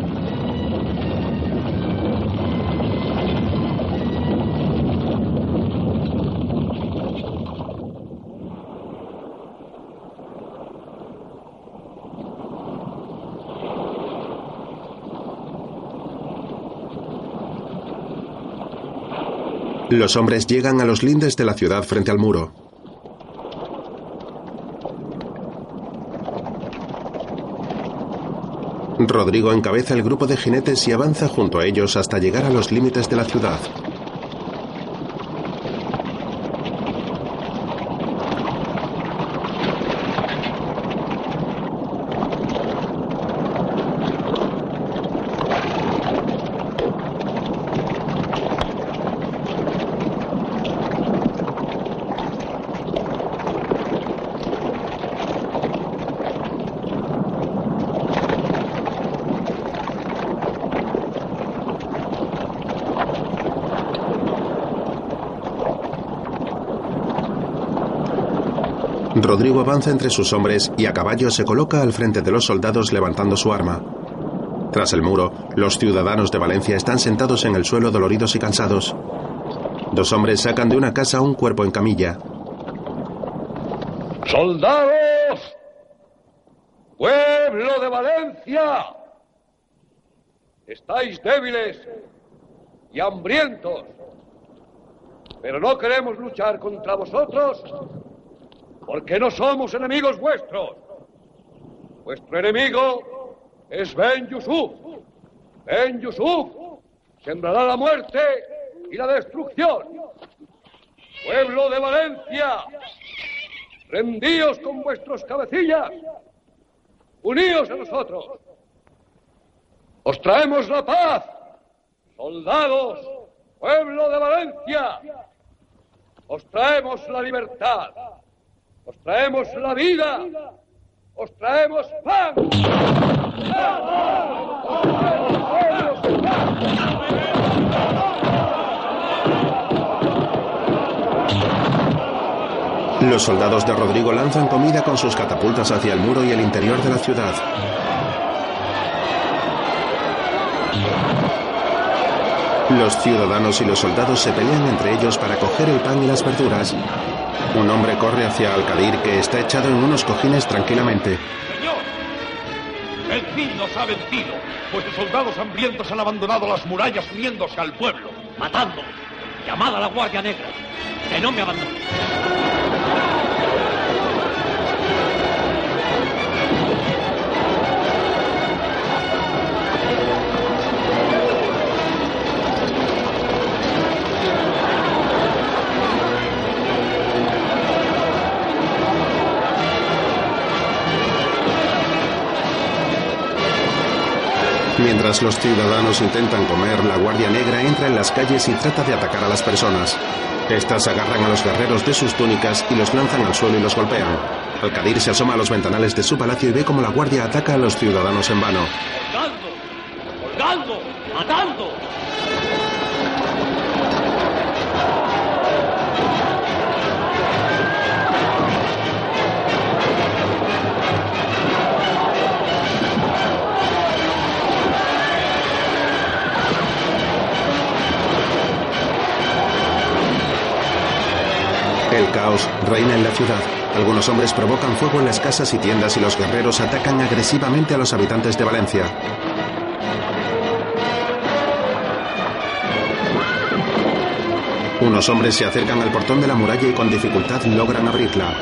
S1: Los hombres llegan a los lindes de la ciudad frente al muro. Rodrigo encabeza el grupo de jinetes y avanza junto a ellos hasta llegar a los límites de la ciudad. Avanza entre sus hombres y a caballo se coloca al frente de los soldados levantando su arma. Tras el muro, los ciudadanos de Valencia están sentados en el suelo doloridos y cansados. Dos hombres sacan de una casa un cuerpo en camilla.
S7: ¡Soldados! ¡Pueblo de Valencia! Estáis débiles y hambrientos, pero no queremos luchar contra vosotros porque no somos enemigos vuestros. Vuestro enemigo es Ben Yusuf. Ben Yusuf sembrará la muerte y la destrucción. Pueblo de Valencia, rendíos con vuestros cabecillas, uníos a nosotros. Os traemos la paz, soldados, pueblo de Valencia. Os traemos la libertad. Os traemos la vida. Os traemos pan.
S1: Los soldados de Rodrigo lanzan comida con sus catapultas hacia el muro y el interior de la ciudad. Los ciudadanos y los soldados se pelean entre ellos para coger el pan y las verduras. Un hombre corre hacia Alcadir que está echado en unos cojines tranquilamente.
S14: El fin nos ha vencido, los soldados hambrientos han abandonado las murallas uniéndose al pueblo.
S26: Matando. Llamad a la Guardia Negra. Que no me abandone.
S1: Mientras los ciudadanos intentan comer, la Guardia Negra entra en las calles y trata de atacar a las personas. Estas agarran a los guerreros de sus túnicas y los lanzan al suelo y los golpean. Alcadir se asoma a los ventanales de su palacio y ve cómo la Guardia ataca a los ciudadanos en vano. El caos reina en la ciudad. Algunos hombres provocan fuego en las casas y tiendas y los guerreros atacan agresivamente a los habitantes de Valencia. Unos hombres se acercan al portón de la muralla y con dificultad logran abrirla.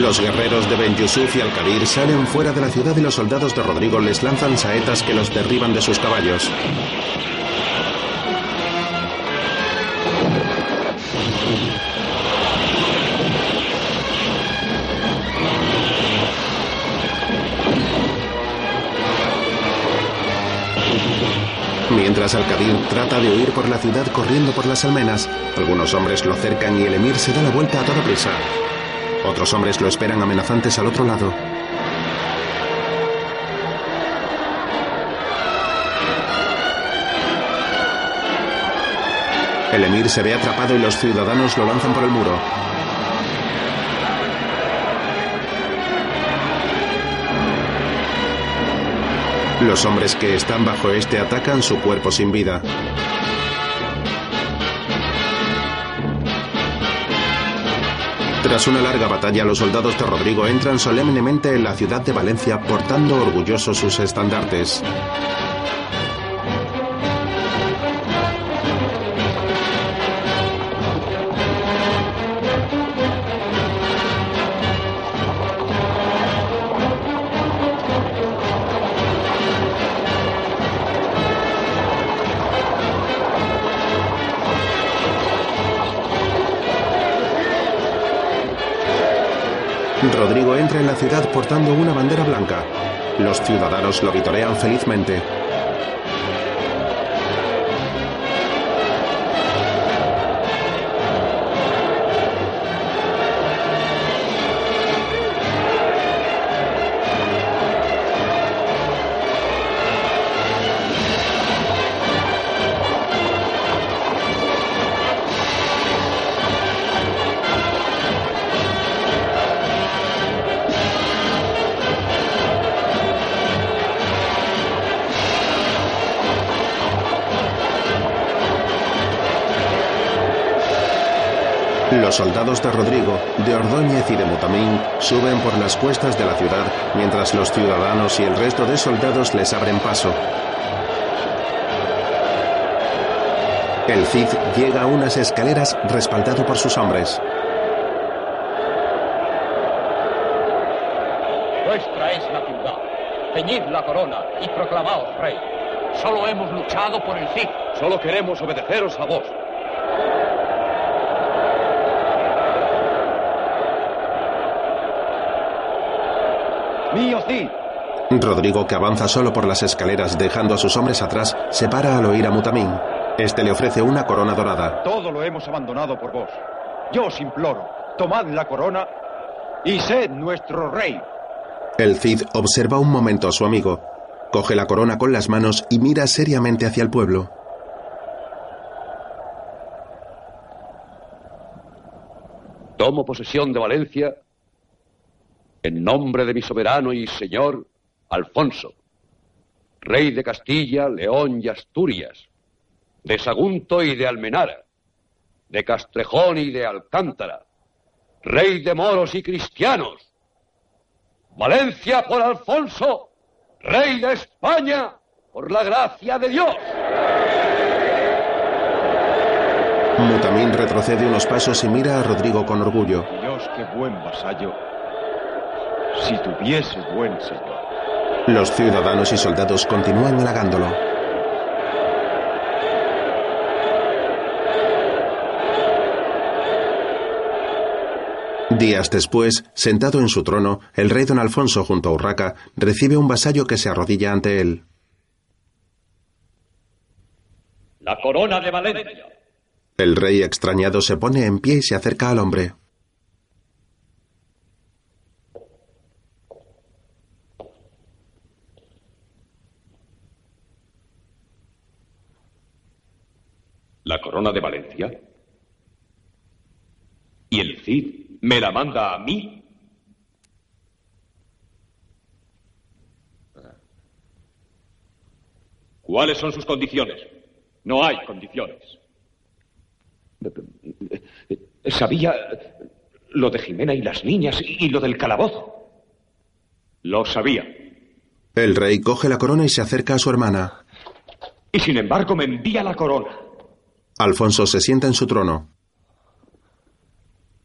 S1: Los guerreros de Ben Yusuf y Al-Kabir salen fuera de la ciudad y los soldados de Rodrigo les lanzan saetas que los derriban de sus caballos. Mientras Al-Kadir trata de huir por la ciudad corriendo por las almenas, algunos hombres lo cercan y el emir se da la vuelta a toda prisa. Otros hombres lo esperan amenazantes al otro lado. El emir se ve atrapado y los ciudadanos lo lanzan por el muro. Los hombres que están bajo este atacan su cuerpo sin vida. Tras una larga batalla, los soldados de Rodrigo entran solemnemente en la ciudad de Valencia portando orgullosos sus estandartes. Rodrigo entra en la ciudad portando una bandera blanca. Los ciudadanos lo vitorean felizmente. Soldados de Rodrigo, de Ordóñez y de Mutamín suben por las cuestas de la ciudad, mientras los ciudadanos y el resto de soldados les abren paso. El Cid llega a unas escaleras respaldado por sus hombres.
S2: Nuestra es la ciudad. Ceñid la corona y proclamaos rey. Solo hemos luchado por el Cid. Solo queremos obedeceros a vos.
S20: ¡Mío Cid!
S1: Rodrigo, que avanza solo por las escaleras dejando a sus hombres atrás, se para al oír a Mutamín. Este le ofrece una corona dorada.
S20: Todo lo hemos abandonado por vos. Yo os imploro, tomad la corona y sed nuestro rey.
S1: El Cid observa un momento a su amigo. Coge la corona con las manos y mira seriamente hacia el pueblo.
S7: Tomo posesión de Valencia en nombre de mi soberano y señor Alfonso, rey de Castilla, León y Asturias, de Sagunto y de Almenara, de Castrejón y de Alcántara, rey de moros y cristianos. Valencia por Alfonso, rey de España, por la gracia de Dios.
S1: Mutamín retrocede unos pasos y mira a Rodrigo con orgullo.
S20: Dios, qué buen vasallo. Si tuviese buen señor.
S1: Los ciudadanos y soldados continúan halagándolo. Días después, sentado en su trono, el rey don Alfonso junto a Urraca recibe un vasallo que se arrodilla ante él.
S14: La corona de Valencia.
S1: El rey extrañado se pone en pie y se acerca al hombre.
S14: ¿La corona de Valencia? ¿Y el Cid me la manda a mí? ¿Cuáles son sus condiciones? No hay condiciones.
S6: Sabía lo de Jimena y las niñas y lo del calabozo.
S14: Lo sabía.
S1: El rey coge la corona y se acerca a su hermana.
S6: Y sin embargo me envía la corona.
S1: Alfonso se sienta en su trono.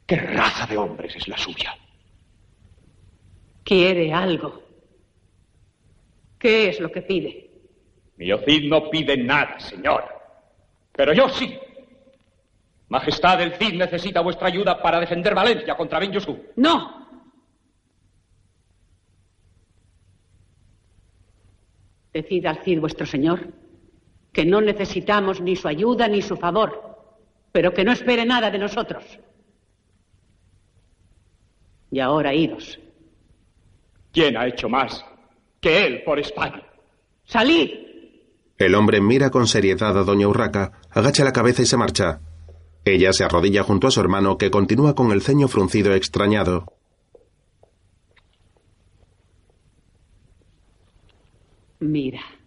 S6: ¿Qué raza de hombres es la suya?
S12: Quiere algo. ¿Qué es lo que pide?
S14: Mi Cid no pide nada, señor. Pero yo sí. Majestad, el Cid necesita vuestra ayuda para defender Valencia contra Ben Yusuf.
S12: No. Decid al Cid vuestro señor que no necesitamos ni su ayuda ni su favor, pero que no espere nada de nosotros. Y ahora idos.
S14: ¿Quién ha hecho más que él por España?
S12: ¡Salid!
S1: El hombre mira con seriedad a doña Urraca, agacha la cabeza y se marcha. Ella se arrodilla junto a su hermano, que continúa con el ceño fruncido extrañado.
S12: Mira.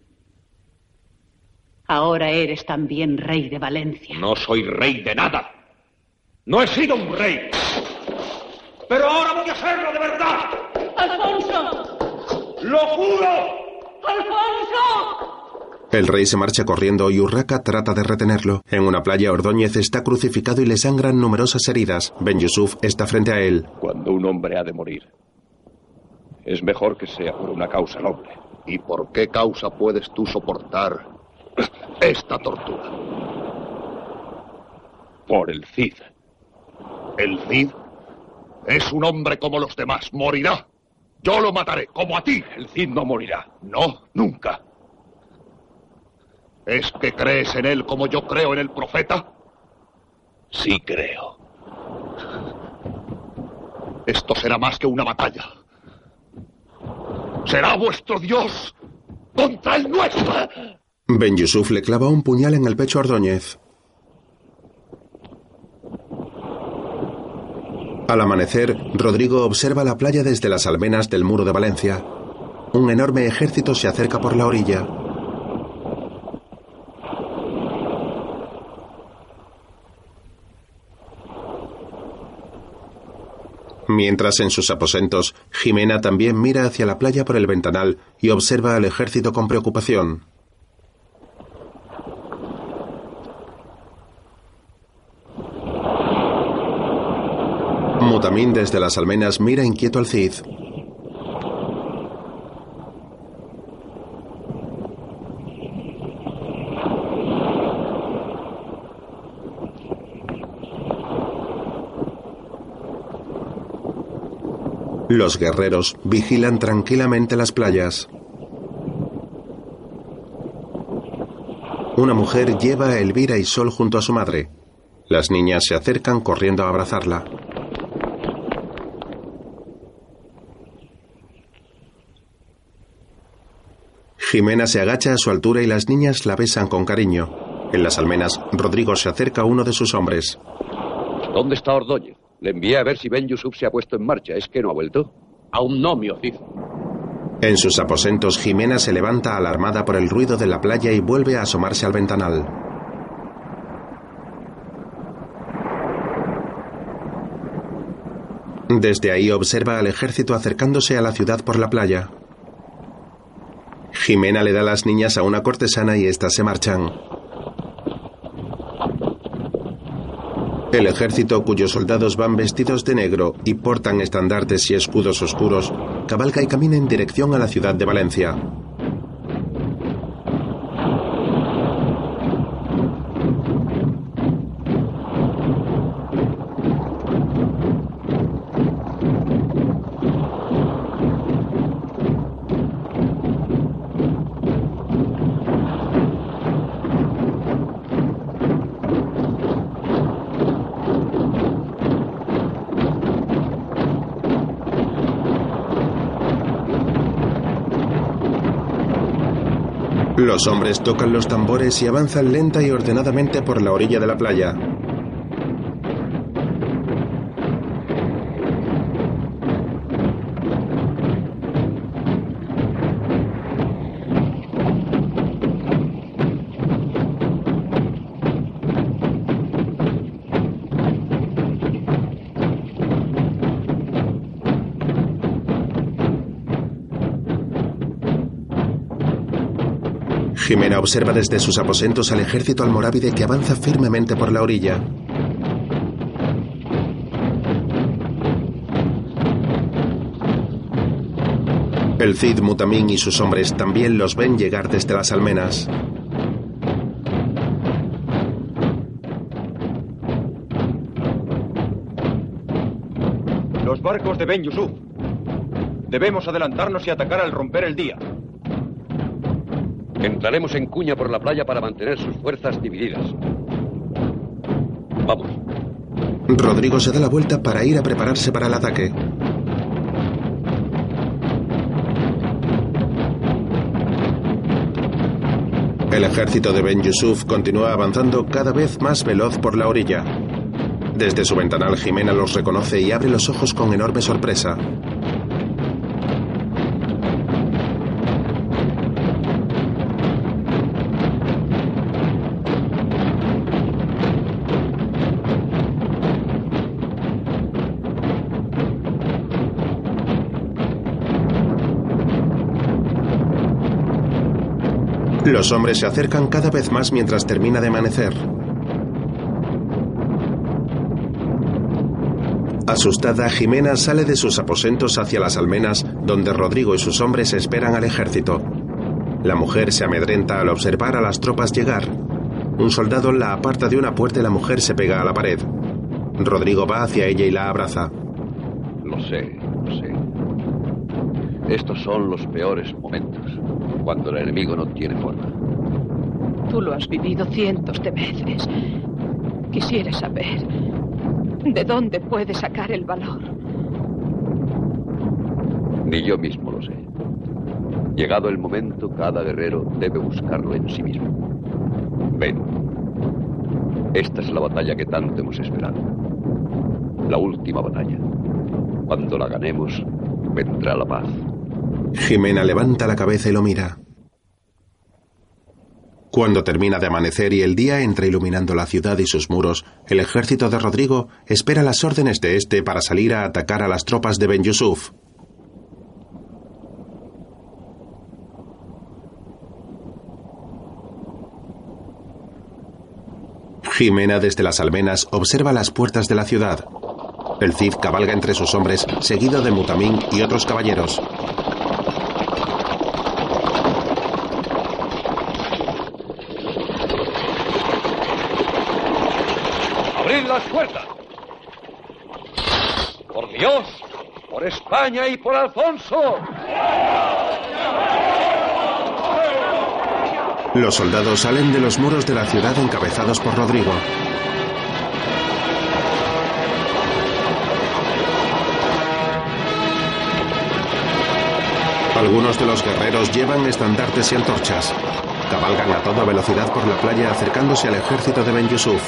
S12: Ahora eres también rey de Valencia.
S6: No soy rey de nada. No he sido un rey.
S8: Pero ahora voy a hacerlo de verdad.
S10: ¡Alfonso!
S8: ¡Lo juro!
S10: ¡Alfonso!
S1: El rey se marcha corriendo y Urraca trata de retenerlo. En una playa, Ordóñez está crucificado y le sangran numerosas heridas. Ben Yusuf está frente a él.
S2: Cuando un hombre ha de morir, es mejor que sea por una causa noble.
S3: ¿Y por qué causa puedes tú soportar esta tortura?
S2: Por el Cid.
S3: ¿El Cid? Es un hombre como los demás. Morirá. Yo lo mataré, como a ti.
S2: El Cid no morirá.
S3: No, nunca. ¿Es que crees en él como yo creo en el profeta?
S2: Sí creo.
S3: Esto será más que una batalla. Será vuestro Dios contra el nuestro.
S1: Ben Yusuf le clava un puñal en el pecho a Ordóñez. Al amanecer, Rodrigo observa la playa desde las almenas del muro de Valencia. Un enorme ejército se acerca por la orilla. Mientras en sus aposentos, Jimena también mira hacia la playa por el ventanal y observa al ejército con preocupación. Mutamín desde las almenas mira inquieto al Cid. Los guerreros vigilan tranquilamente las playas. Una mujer lleva a Elvira y Sol junto a su madre. Las niñas se acercan corriendo a abrazarla. Jimena se agacha a su altura y las niñas la besan con cariño. En las almenas, Rodrigo se acerca a uno de sus hombres.
S7: ¿Dónde está Ordóñez? Le envié a ver si Ben Yusuf se ha puesto en marcha. ¿Es que no ha vuelto?
S2: Aún no, mi Cid.
S1: En sus aposentos, Jimena se levanta alarmada por el ruido de la playa y vuelve a asomarse al ventanal. Desde ahí observa al ejército acercándose a la ciudad por la playa. Jimena le da las niñas a una cortesana y éstas se marchan. El ejército, cuyos soldados van vestidos de negro y portan estandartes y escudos oscuros, cabalga y camina en dirección a la ciudad de Valencia. Los hombres tocan los tambores y avanzan lenta y ordenadamente por la orilla de la playa. Jimena observa desde sus aposentos al ejército almorávide que avanza firmemente por la orilla. El Cid Mutamín y sus hombres también los ven llegar desde las almenas.
S20: Los barcos de Ben Yusuf. Debemos adelantarnos y atacar al romper el día.
S7: Entraremos en cuña por la playa para mantener sus fuerzas divididas. Vamos.
S1: Rodrigo se da la vuelta para ir a prepararse para el ataque. El ejército de Ben Yusuf continúa avanzando cada vez más veloz por la orilla. Desde su ventanal Jimena los reconoce y abre los ojos con enorme sorpresa. Los hombres se acercan cada vez más mientras termina de amanecer. Asustada, Jimena sale de sus aposentos hacia las almenas, donde Rodrigo y sus hombres esperan al ejército. La mujer se amedrenta al observar a las tropas llegar. Un soldado la aparta de una puerta y la mujer se pega a la pared. Rodrigo va hacia ella y la abraza.
S7: Lo sé. Estos son los peores momentos, cuando el enemigo no tiene forma.
S10: Tú lo has vivido cientos de veces. Quisiera saber de dónde puede sacar el valor.
S7: Ni yo mismo lo sé. Llegado el momento, cada guerrero debe buscarlo en sí mismo. Ven. Esta es la batalla que tanto hemos esperado. La última batalla. Cuando la ganemos, vendrá la paz.
S1: Jimena levanta la cabeza y lo mira. Cuando termina de amanecer y el día entra iluminando la ciudad y sus muros, el ejército de Rodrigo espera las órdenes de este para salir a atacar a las tropas de Ben Yusuf. Jimena desde las almenas observa las puertas de la ciudad. El Cid cabalga entre sus hombres, seguido de Mutamín y otros caballeros.
S2: ¡Abrid las puertas! ¡Por Dios! ¡Por España y por Alfonso!
S1: Los soldados salen de los muros de la ciudad encabezados por Rodrigo. Algunos de los guerreros llevan estandartes y antorchas. Cabalgan a toda velocidad por la playa acercándose al ejército de Ben Yusuf.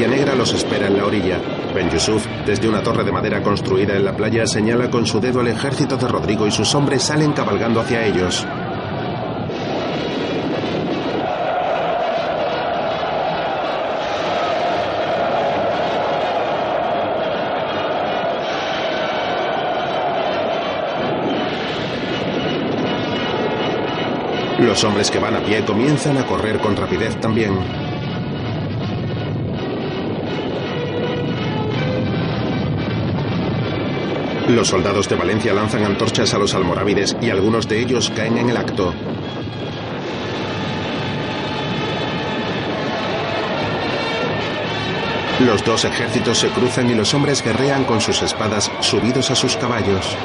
S1: Guardia Negra los espera en la orilla. Ben Yusuf, desde una torre de madera construida en la playa, señala con su dedo al ejército de Rodrigo y sus hombres salen cabalgando hacia ellos. Los hombres que van a pie comienzan a correr con rapidez también. Los soldados de Valencia lanzan antorchas a los almorávides y algunos de ellos caen en el acto. Los dos ejércitos se cruzan y los hombres guerrean con sus espadas subidos a sus caballos.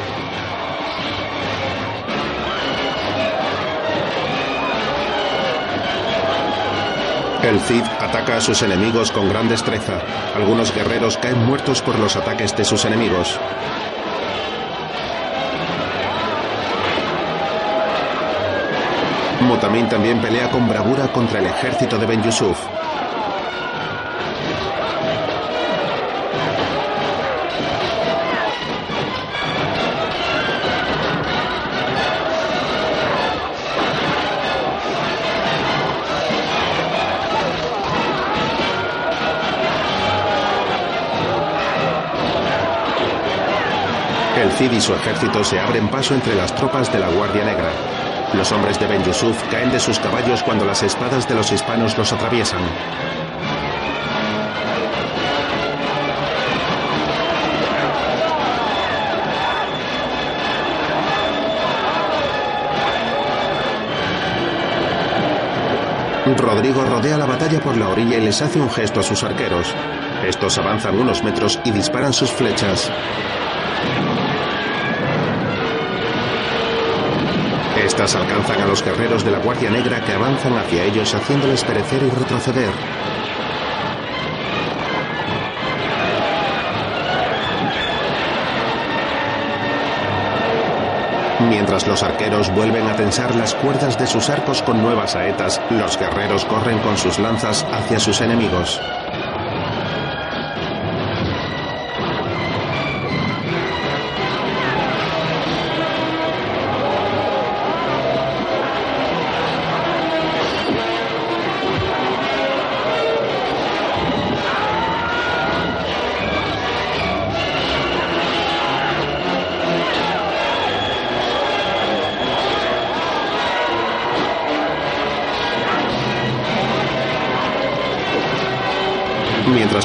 S1: El Cid ataca a sus enemigos con gran destreza. Algunos guerreros caen muertos por los ataques de sus enemigos. Mutamín también pelea con bravura contra el ejército de Ben Yusuf. El Cid y su ejército se abren paso entre las tropas de la Guardia Negra. Los hombres de Ben Yusuf caen de sus caballos cuando las espadas de los hispanos los atraviesan. Rodrigo rodea la batalla por la orilla y les hace un gesto a sus arqueros. Estos avanzan unos metros y disparan sus flechas. Alcanzan a los guerreros de la Guardia Negra que avanzan hacia ellos haciéndoles perecer y retroceder. Mientras los arqueros vuelven a tensar las cuerdas de sus arcos con nuevas saetas, los guerreros corren con sus lanzas hacia sus enemigos.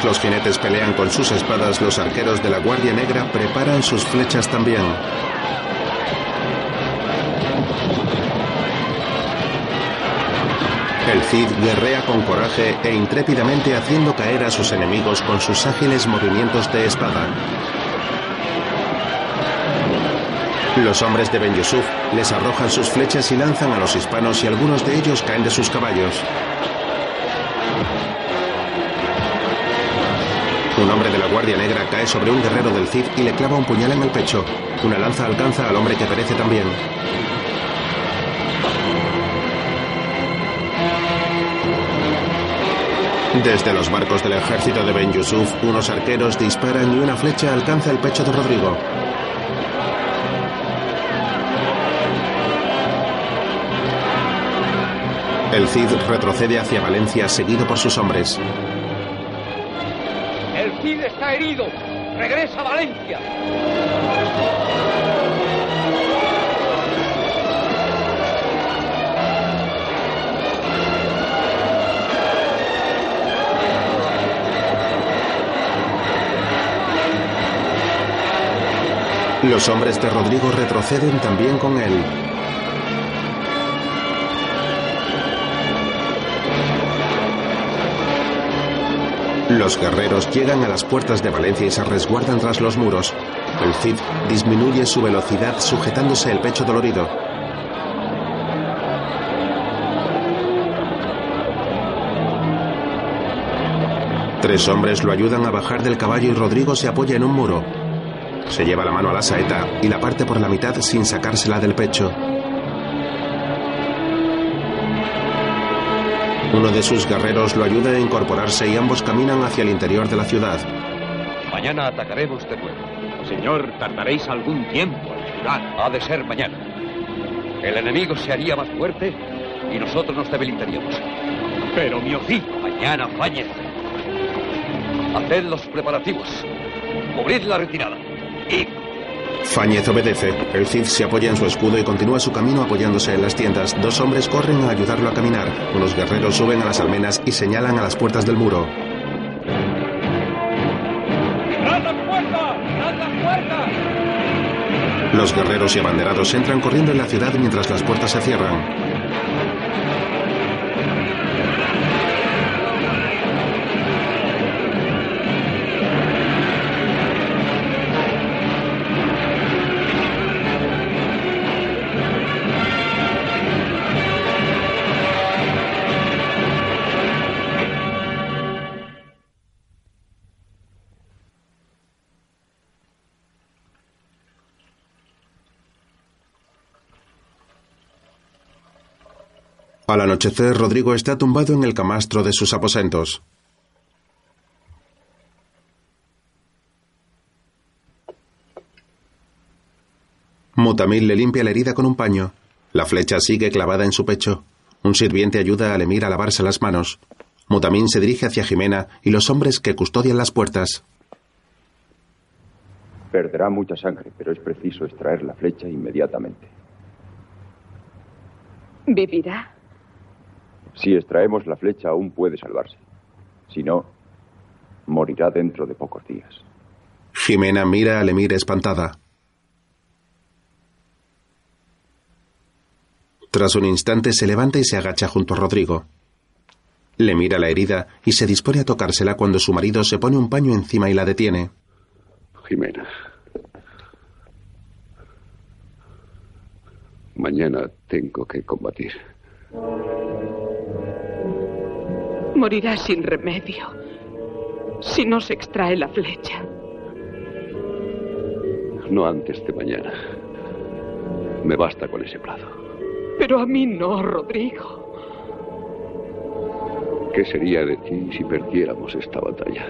S1: Los jinetes pelean con sus espadas, los arqueros de la Guardia Negra preparan sus flechas también. El Cid guerrea con coraje e intrépidamente haciendo caer a sus enemigos con sus ágiles movimientos de espada. Los hombres de Ben Yusuf les arrojan sus flechas y lanzan a los hispanos y algunos de ellos caen de sus caballos. Un hombre de la Guardia Negra cae sobre un guerrero del Cid y le clava un puñal en el pecho. Una lanza alcanza al hombre que perece también. Desde los barcos del ejército de Ben Yusuf, unos arqueros disparan y una flecha alcanza el pecho de Rodrigo. El Cid retrocede hacia Valencia seguido por sus hombres.
S4: Está herido. Regresa a Valencia.
S1: Los hombres de Rodrigo retroceden también con él. Los guerreros llegan a las puertas de Valencia y se resguardan tras los muros. El Cid disminuye su velocidad sujetándose el pecho dolorido. Tres hombres lo ayudan a bajar del caballo y Rodrigo se apoya en un muro. Se lleva la mano a la saeta y la parte por la mitad sin sacársela del pecho. Uno de sus guerreros lo ayuda a incorporarse y ambos caminan hacia el interior de la ciudad.
S7: Mañana atacaremos de nuevo.
S2: Señor, tardaréis algún tiempo en llegar.
S7: Ha de ser mañana. El enemigo se haría más fuerte y nosotros nos debilitaríamos.
S2: Pero mi hocico.
S7: Mañana Fáñez. Haced los preparativos. Cubrid la retirada. Y
S1: Fáñez obedece. El Cid se apoya en su escudo y continúa su camino apoyándose en las tiendas. Dos hombres corren a ayudarlo a caminar. Unos guerreros suben a las almenas y señalan a las puertas del muro. Los guerreros y abanderados entran corriendo en la ciudad mientras las puertas se cierran. Al anochecer, Rodrigo está tumbado en el camastro de sus aposentos. Mutamil le limpia la herida con un paño. La flecha sigue clavada en su pecho. Un sirviente ayuda a Lemir a lavarse las manos. Mutamín se dirige hacia Jimena y los hombres que custodian las puertas.
S27: Perderá mucha sangre, pero es preciso extraer la flecha inmediatamente.
S10: ¿Vivirá?
S27: Si extraemos la flecha aún puede salvarse. Si no, morirá dentro de pocos días.
S1: Jimena mira a Lemir espantada. Tras un instante se levanta y se agacha junto a Rodrigo. Le mira la herida y se dispone a tocársela cuando su marido se pone un paño encima y la detiene.
S27: Jimena. Mañana tengo que combatir.
S10: Morirá sin remedio si no se extrae la flecha.
S27: No antes de mañana. Me basta con ese plazo.
S10: Pero a mí no, Rodrigo.
S27: ¿Qué sería de ti si perdiéramos esta batalla?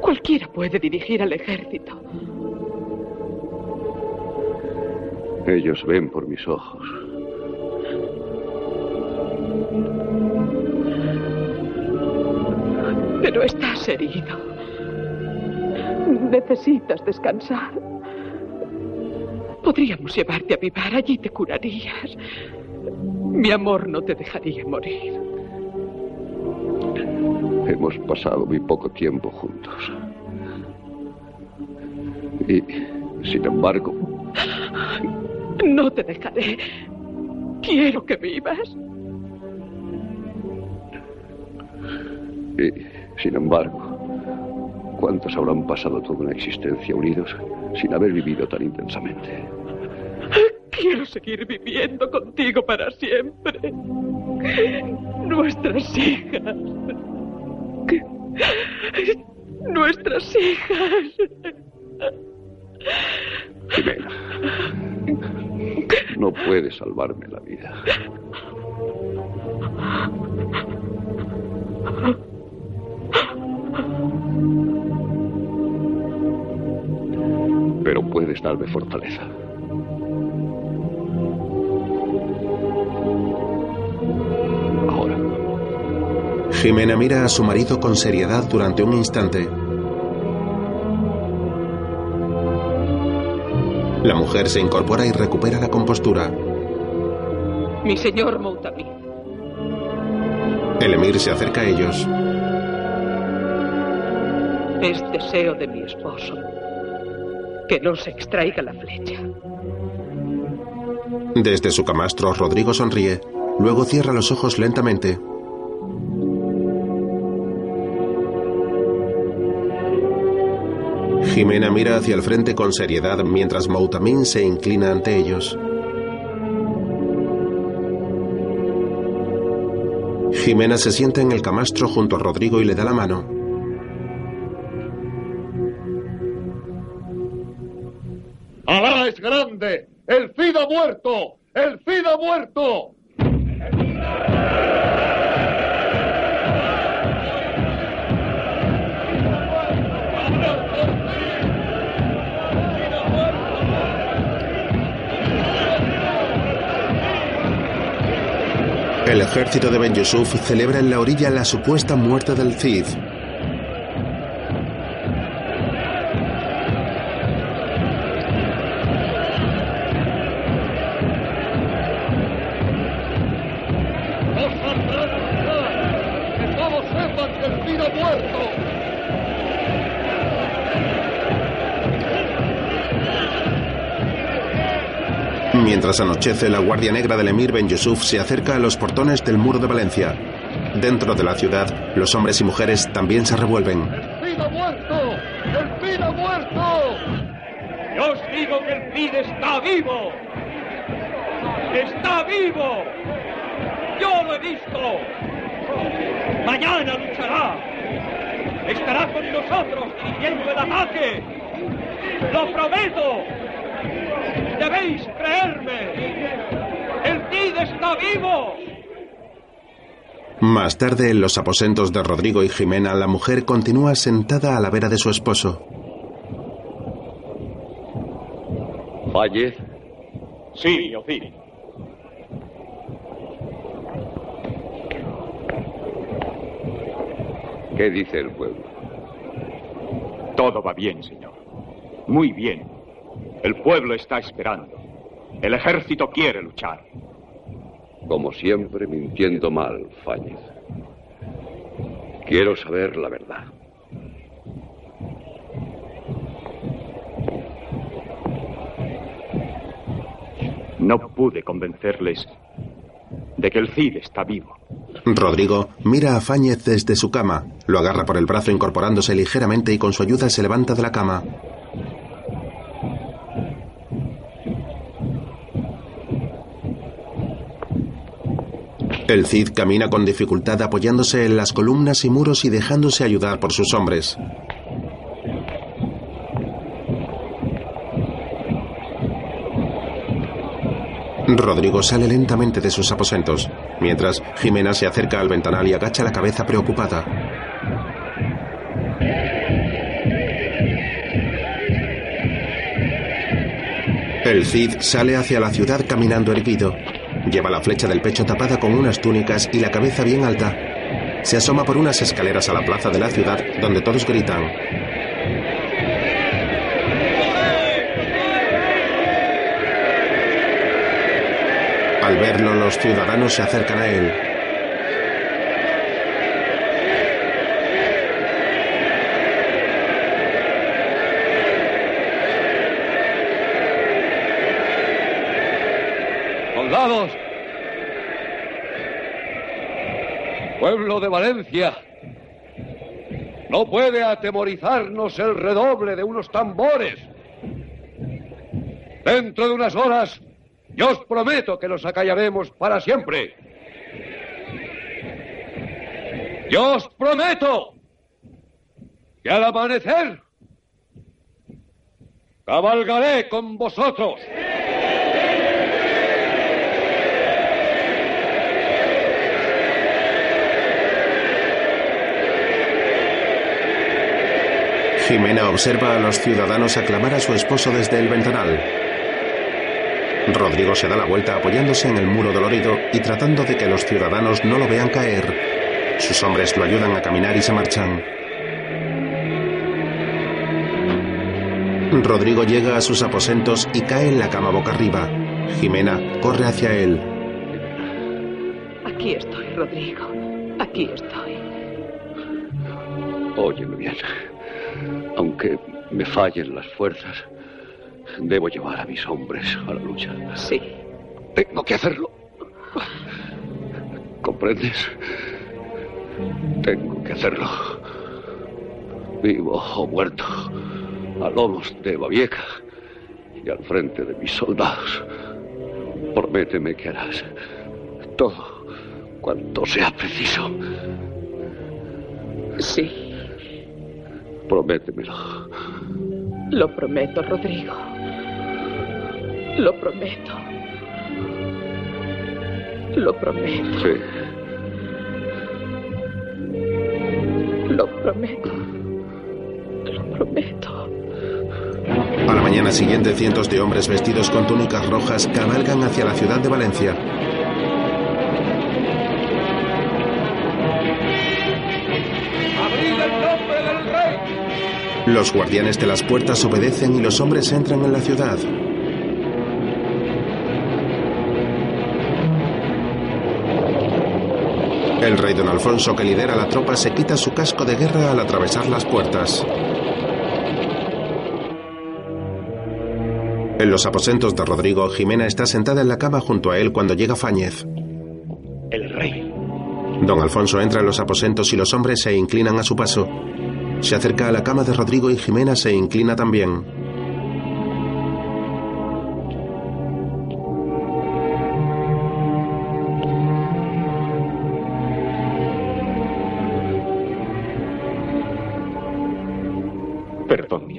S10: Cualquiera puede dirigir al ejército.
S27: Ellos ven por mis ojos.
S10: Pero estás herido. Necesitas descansar. Podríamos llevarte a Vivar, allí te curarías. Mi amor no te dejaría morir.
S7: Hemos pasado muy poco tiempo juntos. Y, sin embargo...
S10: No te dejaré. Quiero que vivas.
S7: Y, sin embargo, ¿cuántos habrán pasado toda una existencia unidos sin haber vivido tan intensamente?
S10: Quiero seguir viviendo contigo para siempre. Nuestras hijas. Nuestras hijas.
S7: Jimena, no puedes salvarme la vida. Pero puedes darme fortaleza. Ahora.
S1: Jimena mira a su marido con seriedad durante un instante. La mujer se incorpora y recupera la compostura.
S10: Mi señor Moutabi.
S1: El emir se acerca a ellos.
S10: Es deseo de mi esposo que no se extraiga la flecha.
S1: Desde su camastro, Rodrigo sonríe. Luego cierra los ojos lentamente. Jimena mira hacia el frente con seriedad mientras Moutamin se inclina ante ellos. Jimena se sienta en el camastro junto a Rodrigo y le da la mano.
S3: Muerto! ¡El Cid ha muerto!
S1: El ejército de Ben Yusuf celebra en la orilla la supuesta muerte del Cid. Mientras anochece, la Guardia Negra del emir Ben Yusuf se acerca a los portones del muro de Valencia. Dentro de la ciudad, los hombres y mujeres también se revuelven.
S3: ¡El Cid ha muerto! ¡El Cid ha muerto!
S14: Yo os digo que el Cid está vivo. ¡Está vivo! ¡Yo lo he visto! Mañana luchará. Estará con nosotros dirigiendo el ataque. ¡Lo prometo! ¡Debéis creerme! ¡El Cid está vivo!
S1: Más tarde, en los aposentos de Rodrigo y Jimena, la mujer continúa sentada a la vera de su esposo.
S7: Fallez,
S2: Sí, Oziri.
S7: ¿qué dice el pueblo?
S2: Todo va bien, señor. Muy bien. El pueblo está esperando. El ejército quiere luchar.
S7: Como siempre, mintiendo mal, Fallez. Quiero saber la verdad.
S2: No pude convencerles de que el Cid está vivo.
S1: Rodrigo mira a Fáñez desde su cama, lo agarra por el brazo incorporándose ligeramente y con su ayuda se levanta de la cama. El Cid camina con dificultad apoyándose en las columnas y muros y dejándose ayudar por sus hombres. Rodrigo sale lentamente de sus aposentos, mientras Jimena se acerca al ventanal y agacha la cabeza preocupada. El Cid sale hacia la ciudad caminando erguido. Lleva la flecha del pecho tapada con unas túnicas y la cabeza bien alta. Se asoma por unas escaleras a la plaza de la ciudad donde todos gritan. Al verlo, los ciudadanos se acercan a él.
S28: De Valencia, no puede atemorizarnos el redoble de unos tambores. Dentro de unas horas, yo os prometo que los acallaremos para siempre. Yo os prometo que al amanecer cabalgaré con vosotros.
S1: Jimena observa a los ciudadanos aclamar a su esposo desde el ventanal. Rodrigo se da la vuelta apoyándose en el muro dolorido y tratando de que los ciudadanos no lo vean caer. Sus hombres lo ayudan a caminar y se marchan. Rodrigo llega a sus aposentos y cae en la cama boca arriba. Jimena corre hacia él.
S10: Aquí estoy, Rodrigo. Aquí estoy.
S7: Óyeme bien. Aunque me fallen las fuerzas, debo llevar a mis hombres a la lucha.
S10: Sí.
S7: Tengo que hacerlo. ¿Comprendes? Tengo que hacerlo. Vivo o muerto, a lomos de Babieca y al frente de mis soldados. Prométeme que harás todo cuanto sea preciso.
S10: Sí.
S7: Prométemelo.
S10: Lo prometo, Rodrigo. Lo prometo. Lo prometo.
S7: Sí.
S10: Lo prometo. Lo prometo.
S1: A la mañana siguiente, cientos de hombres vestidos con túnicas rojas cabalgan hacia la ciudad de Valencia. Los guardianes de las puertas obedecen y los hombres entran en la ciudad. El rey don Alfonso, que lidera la tropa, se quita su casco de guerra al atravesar las puertas. En los aposentos de Rodrigo, Jimena está sentada en la cama junto a él cuando llega Fáñez.
S29: El rey.
S1: Don Alfonso entra en los aposentos y los hombres se inclinan a su paso. Se acerca a la cama de Rodrigo y Jimena se inclina también.
S30: Perdón, mi.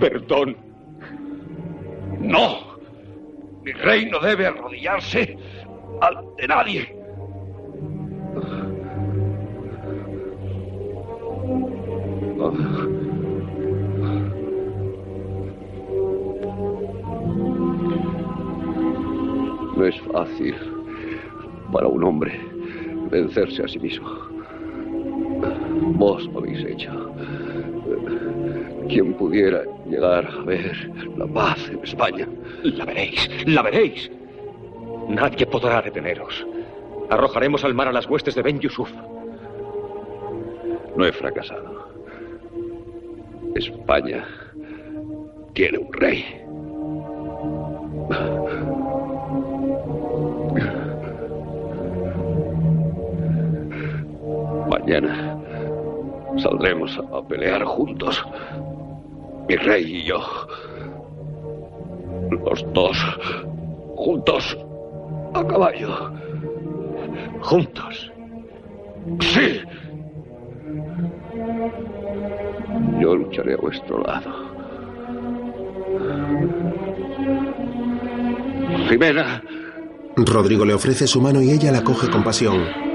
S28: Perdón. Rey no debe arrodillarse ante nadie.
S7: No es fácil para un hombre vencerse a sí mismo. Vos lo habéis hecho. Quien pudiera llegar a ver la paz en España.
S2: La veréis, la veréis. Nadie podrá deteneros. Arrojaremos al mar a las huestes de Ben Yusuf.
S7: No he fracasado. España tiene un rey. Mañana saldremos a pelear juntos. Mi rey y yo. Los dos. Juntos. A caballo.
S2: ¿Juntos?
S7: Sí. Yo lucharé a vuestro lado. Jimena.
S1: Rodrigo le ofrece su mano y ella la coge con pasión.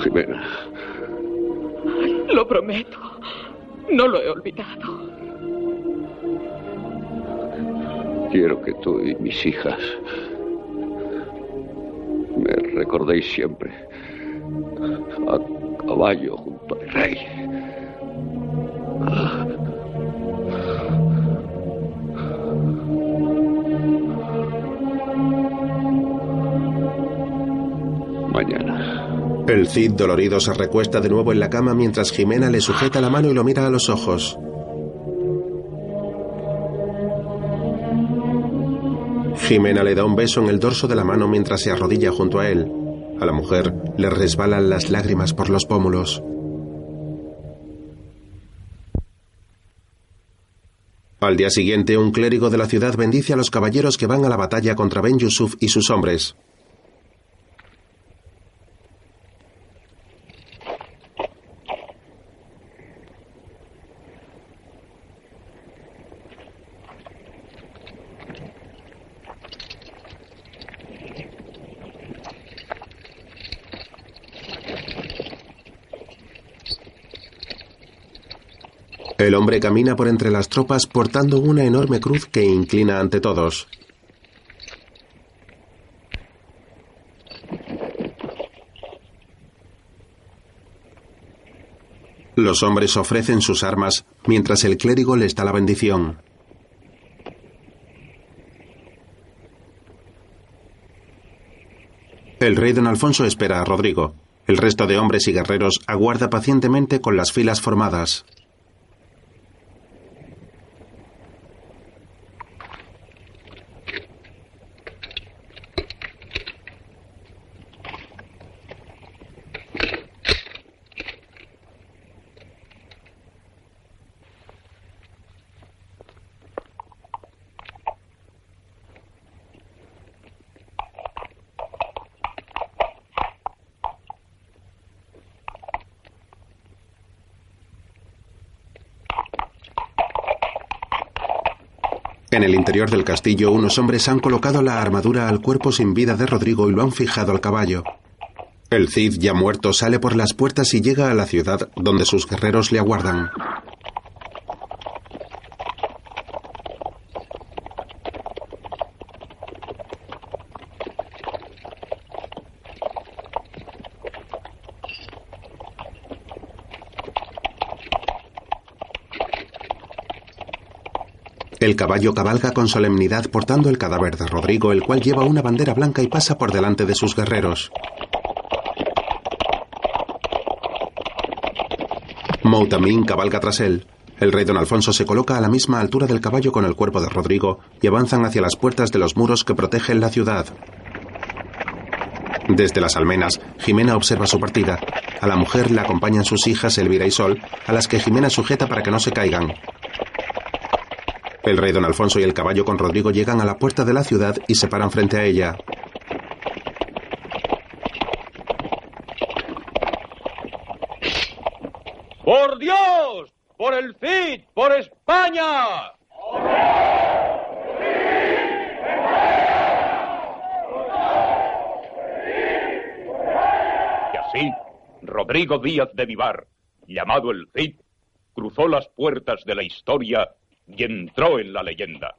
S7: Jimena.
S10: Lo prometo. No lo he olvidado.
S7: Quiero que tú y mis hijas me recordéis siempre a caballo junto al rey. Mañana.
S1: El Cid dolorido se recuesta de nuevo en la cama mientras Jimena le sujeta la mano y lo mira a los ojos. Jimena le da un beso en el dorso de la mano mientras se arrodilla junto a él. A la mujer le resbalan las lágrimas por los pómulos. Al día siguiente, un clérigo de la ciudad bendice a los caballeros que van a la batalla contra Ben Yusuf y sus hombres. El hombre camina por entre las tropas portando una enorme cruz que inclina ante todos. Los hombres ofrecen sus armas mientras el clérigo les da la bendición. El rey don Alfonso espera a Rodrigo. El resto de hombres y guerreros aguarda pacientemente con las filas formadas. En el interior del castillo, unos hombres han colocado la armadura al cuerpo sin vida de Rodrigo y lo han fijado al caballo. El Cid, ya muerto, sale por las puertas y llega a la ciudad, donde sus guerreros le aguardan. El caballo cabalga con solemnidad portando el cadáver de Rodrigo, el cual lleva una bandera blanca y pasa por delante de sus guerreros. Moutamín cabalga tras él. El rey don Alfonso se coloca a la misma altura del caballo con el cuerpo de Rodrigo y avanzan hacia las puertas de los muros que protegen la ciudad. Desde las almenas, Jimena observa su partida. A la mujer la acompañan sus hijas Elvira y Sol, a las que Jimena sujeta para que no se caigan. El rey don Alfonso y el caballo con Rodrigo llegan a la puerta de la ciudad y se paran frente a ella.
S2: ¡Por Dios! ¡Por el Cid! ¡Por España!
S6: Y así, Rodrigo Díaz de Vivar, llamado el Cid, cruzó las puertas de la historia entró en la leyenda.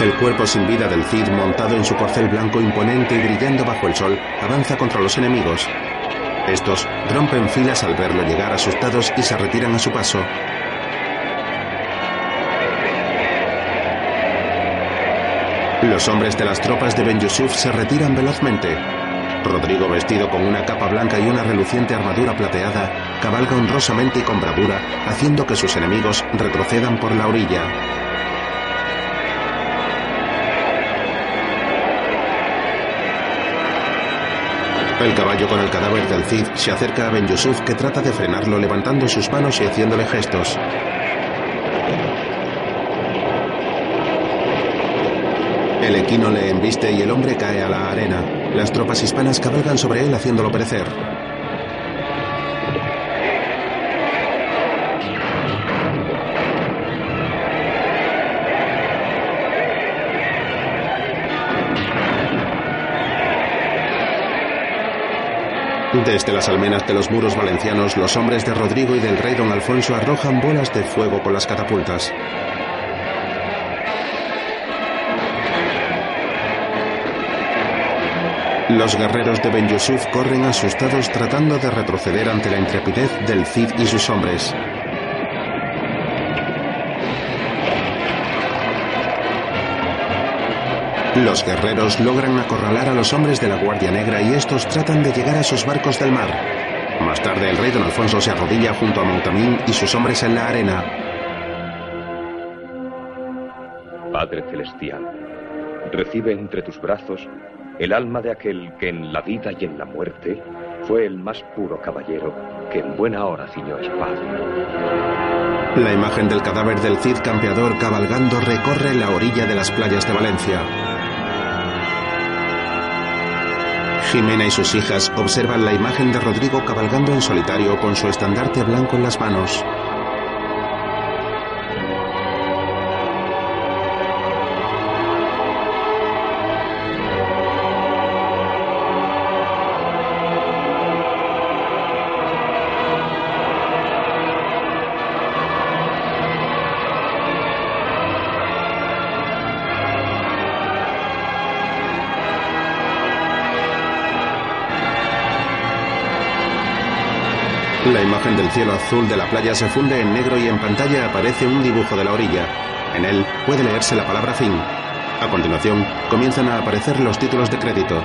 S1: El cuerpo sin vida del Cid, montado en su corcel blanco imponente y brillando bajo el sol, avanza contra los enemigos. Estos rompen filas al verlo llegar asustados y se retiran a su paso. Los hombres de las tropas de Ben Yusuf se retiran velozmente. Rodrigo, vestido con una capa blanca y una reluciente armadura plateada, cabalga honrosamente y con bravura, haciendo que sus enemigos retrocedan por la orilla. El caballo con el cadáver del Cid se acerca a Ben Yusuf que trata de frenarlo levantando sus manos y haciéndole gestos. El equino le embiste y el hombre cae a la arena. Las tropas hispanas cabalgan sobre él haciéndolo perecer. Desde las almenas de los muros valencianos, los hombres de Rodrigo y del rey don Alfonso arrojan bolas de fuego con las catapultas. Los guerreros de Ben Yusuf corren asustados tratando de retroceder ante la intrepidez del Cid y sus hombres. Los guerreros logran acorralar a los hombres de la Guardia Negra y estos tratan de llegar a sus barcos del mar. Más tarde el rey don Alfonso se arrodilla junto a Montamín y sus hombres en la arena.
S2: Padre Celestial, recibe entre tus brazos el alma de aquel que en la vida y en la muerte fue el más puro caballero que en buena hora ciñó espada.
S1: La imagen del cadáver del Cid campeador cabalgando recorre la orilla de las playas de Valencia. Jimena y sus hijas observan la imagen de Rodrigo cabalgando en solitario con su estandarte blanco en las manos. Imagen del cielo azul de la playa se funde en negro y en pantalla aparece un dibujo de la orilla. En él puede leerse la palabra fin. A continuación, comienzan a aparecer los títulos de crédito.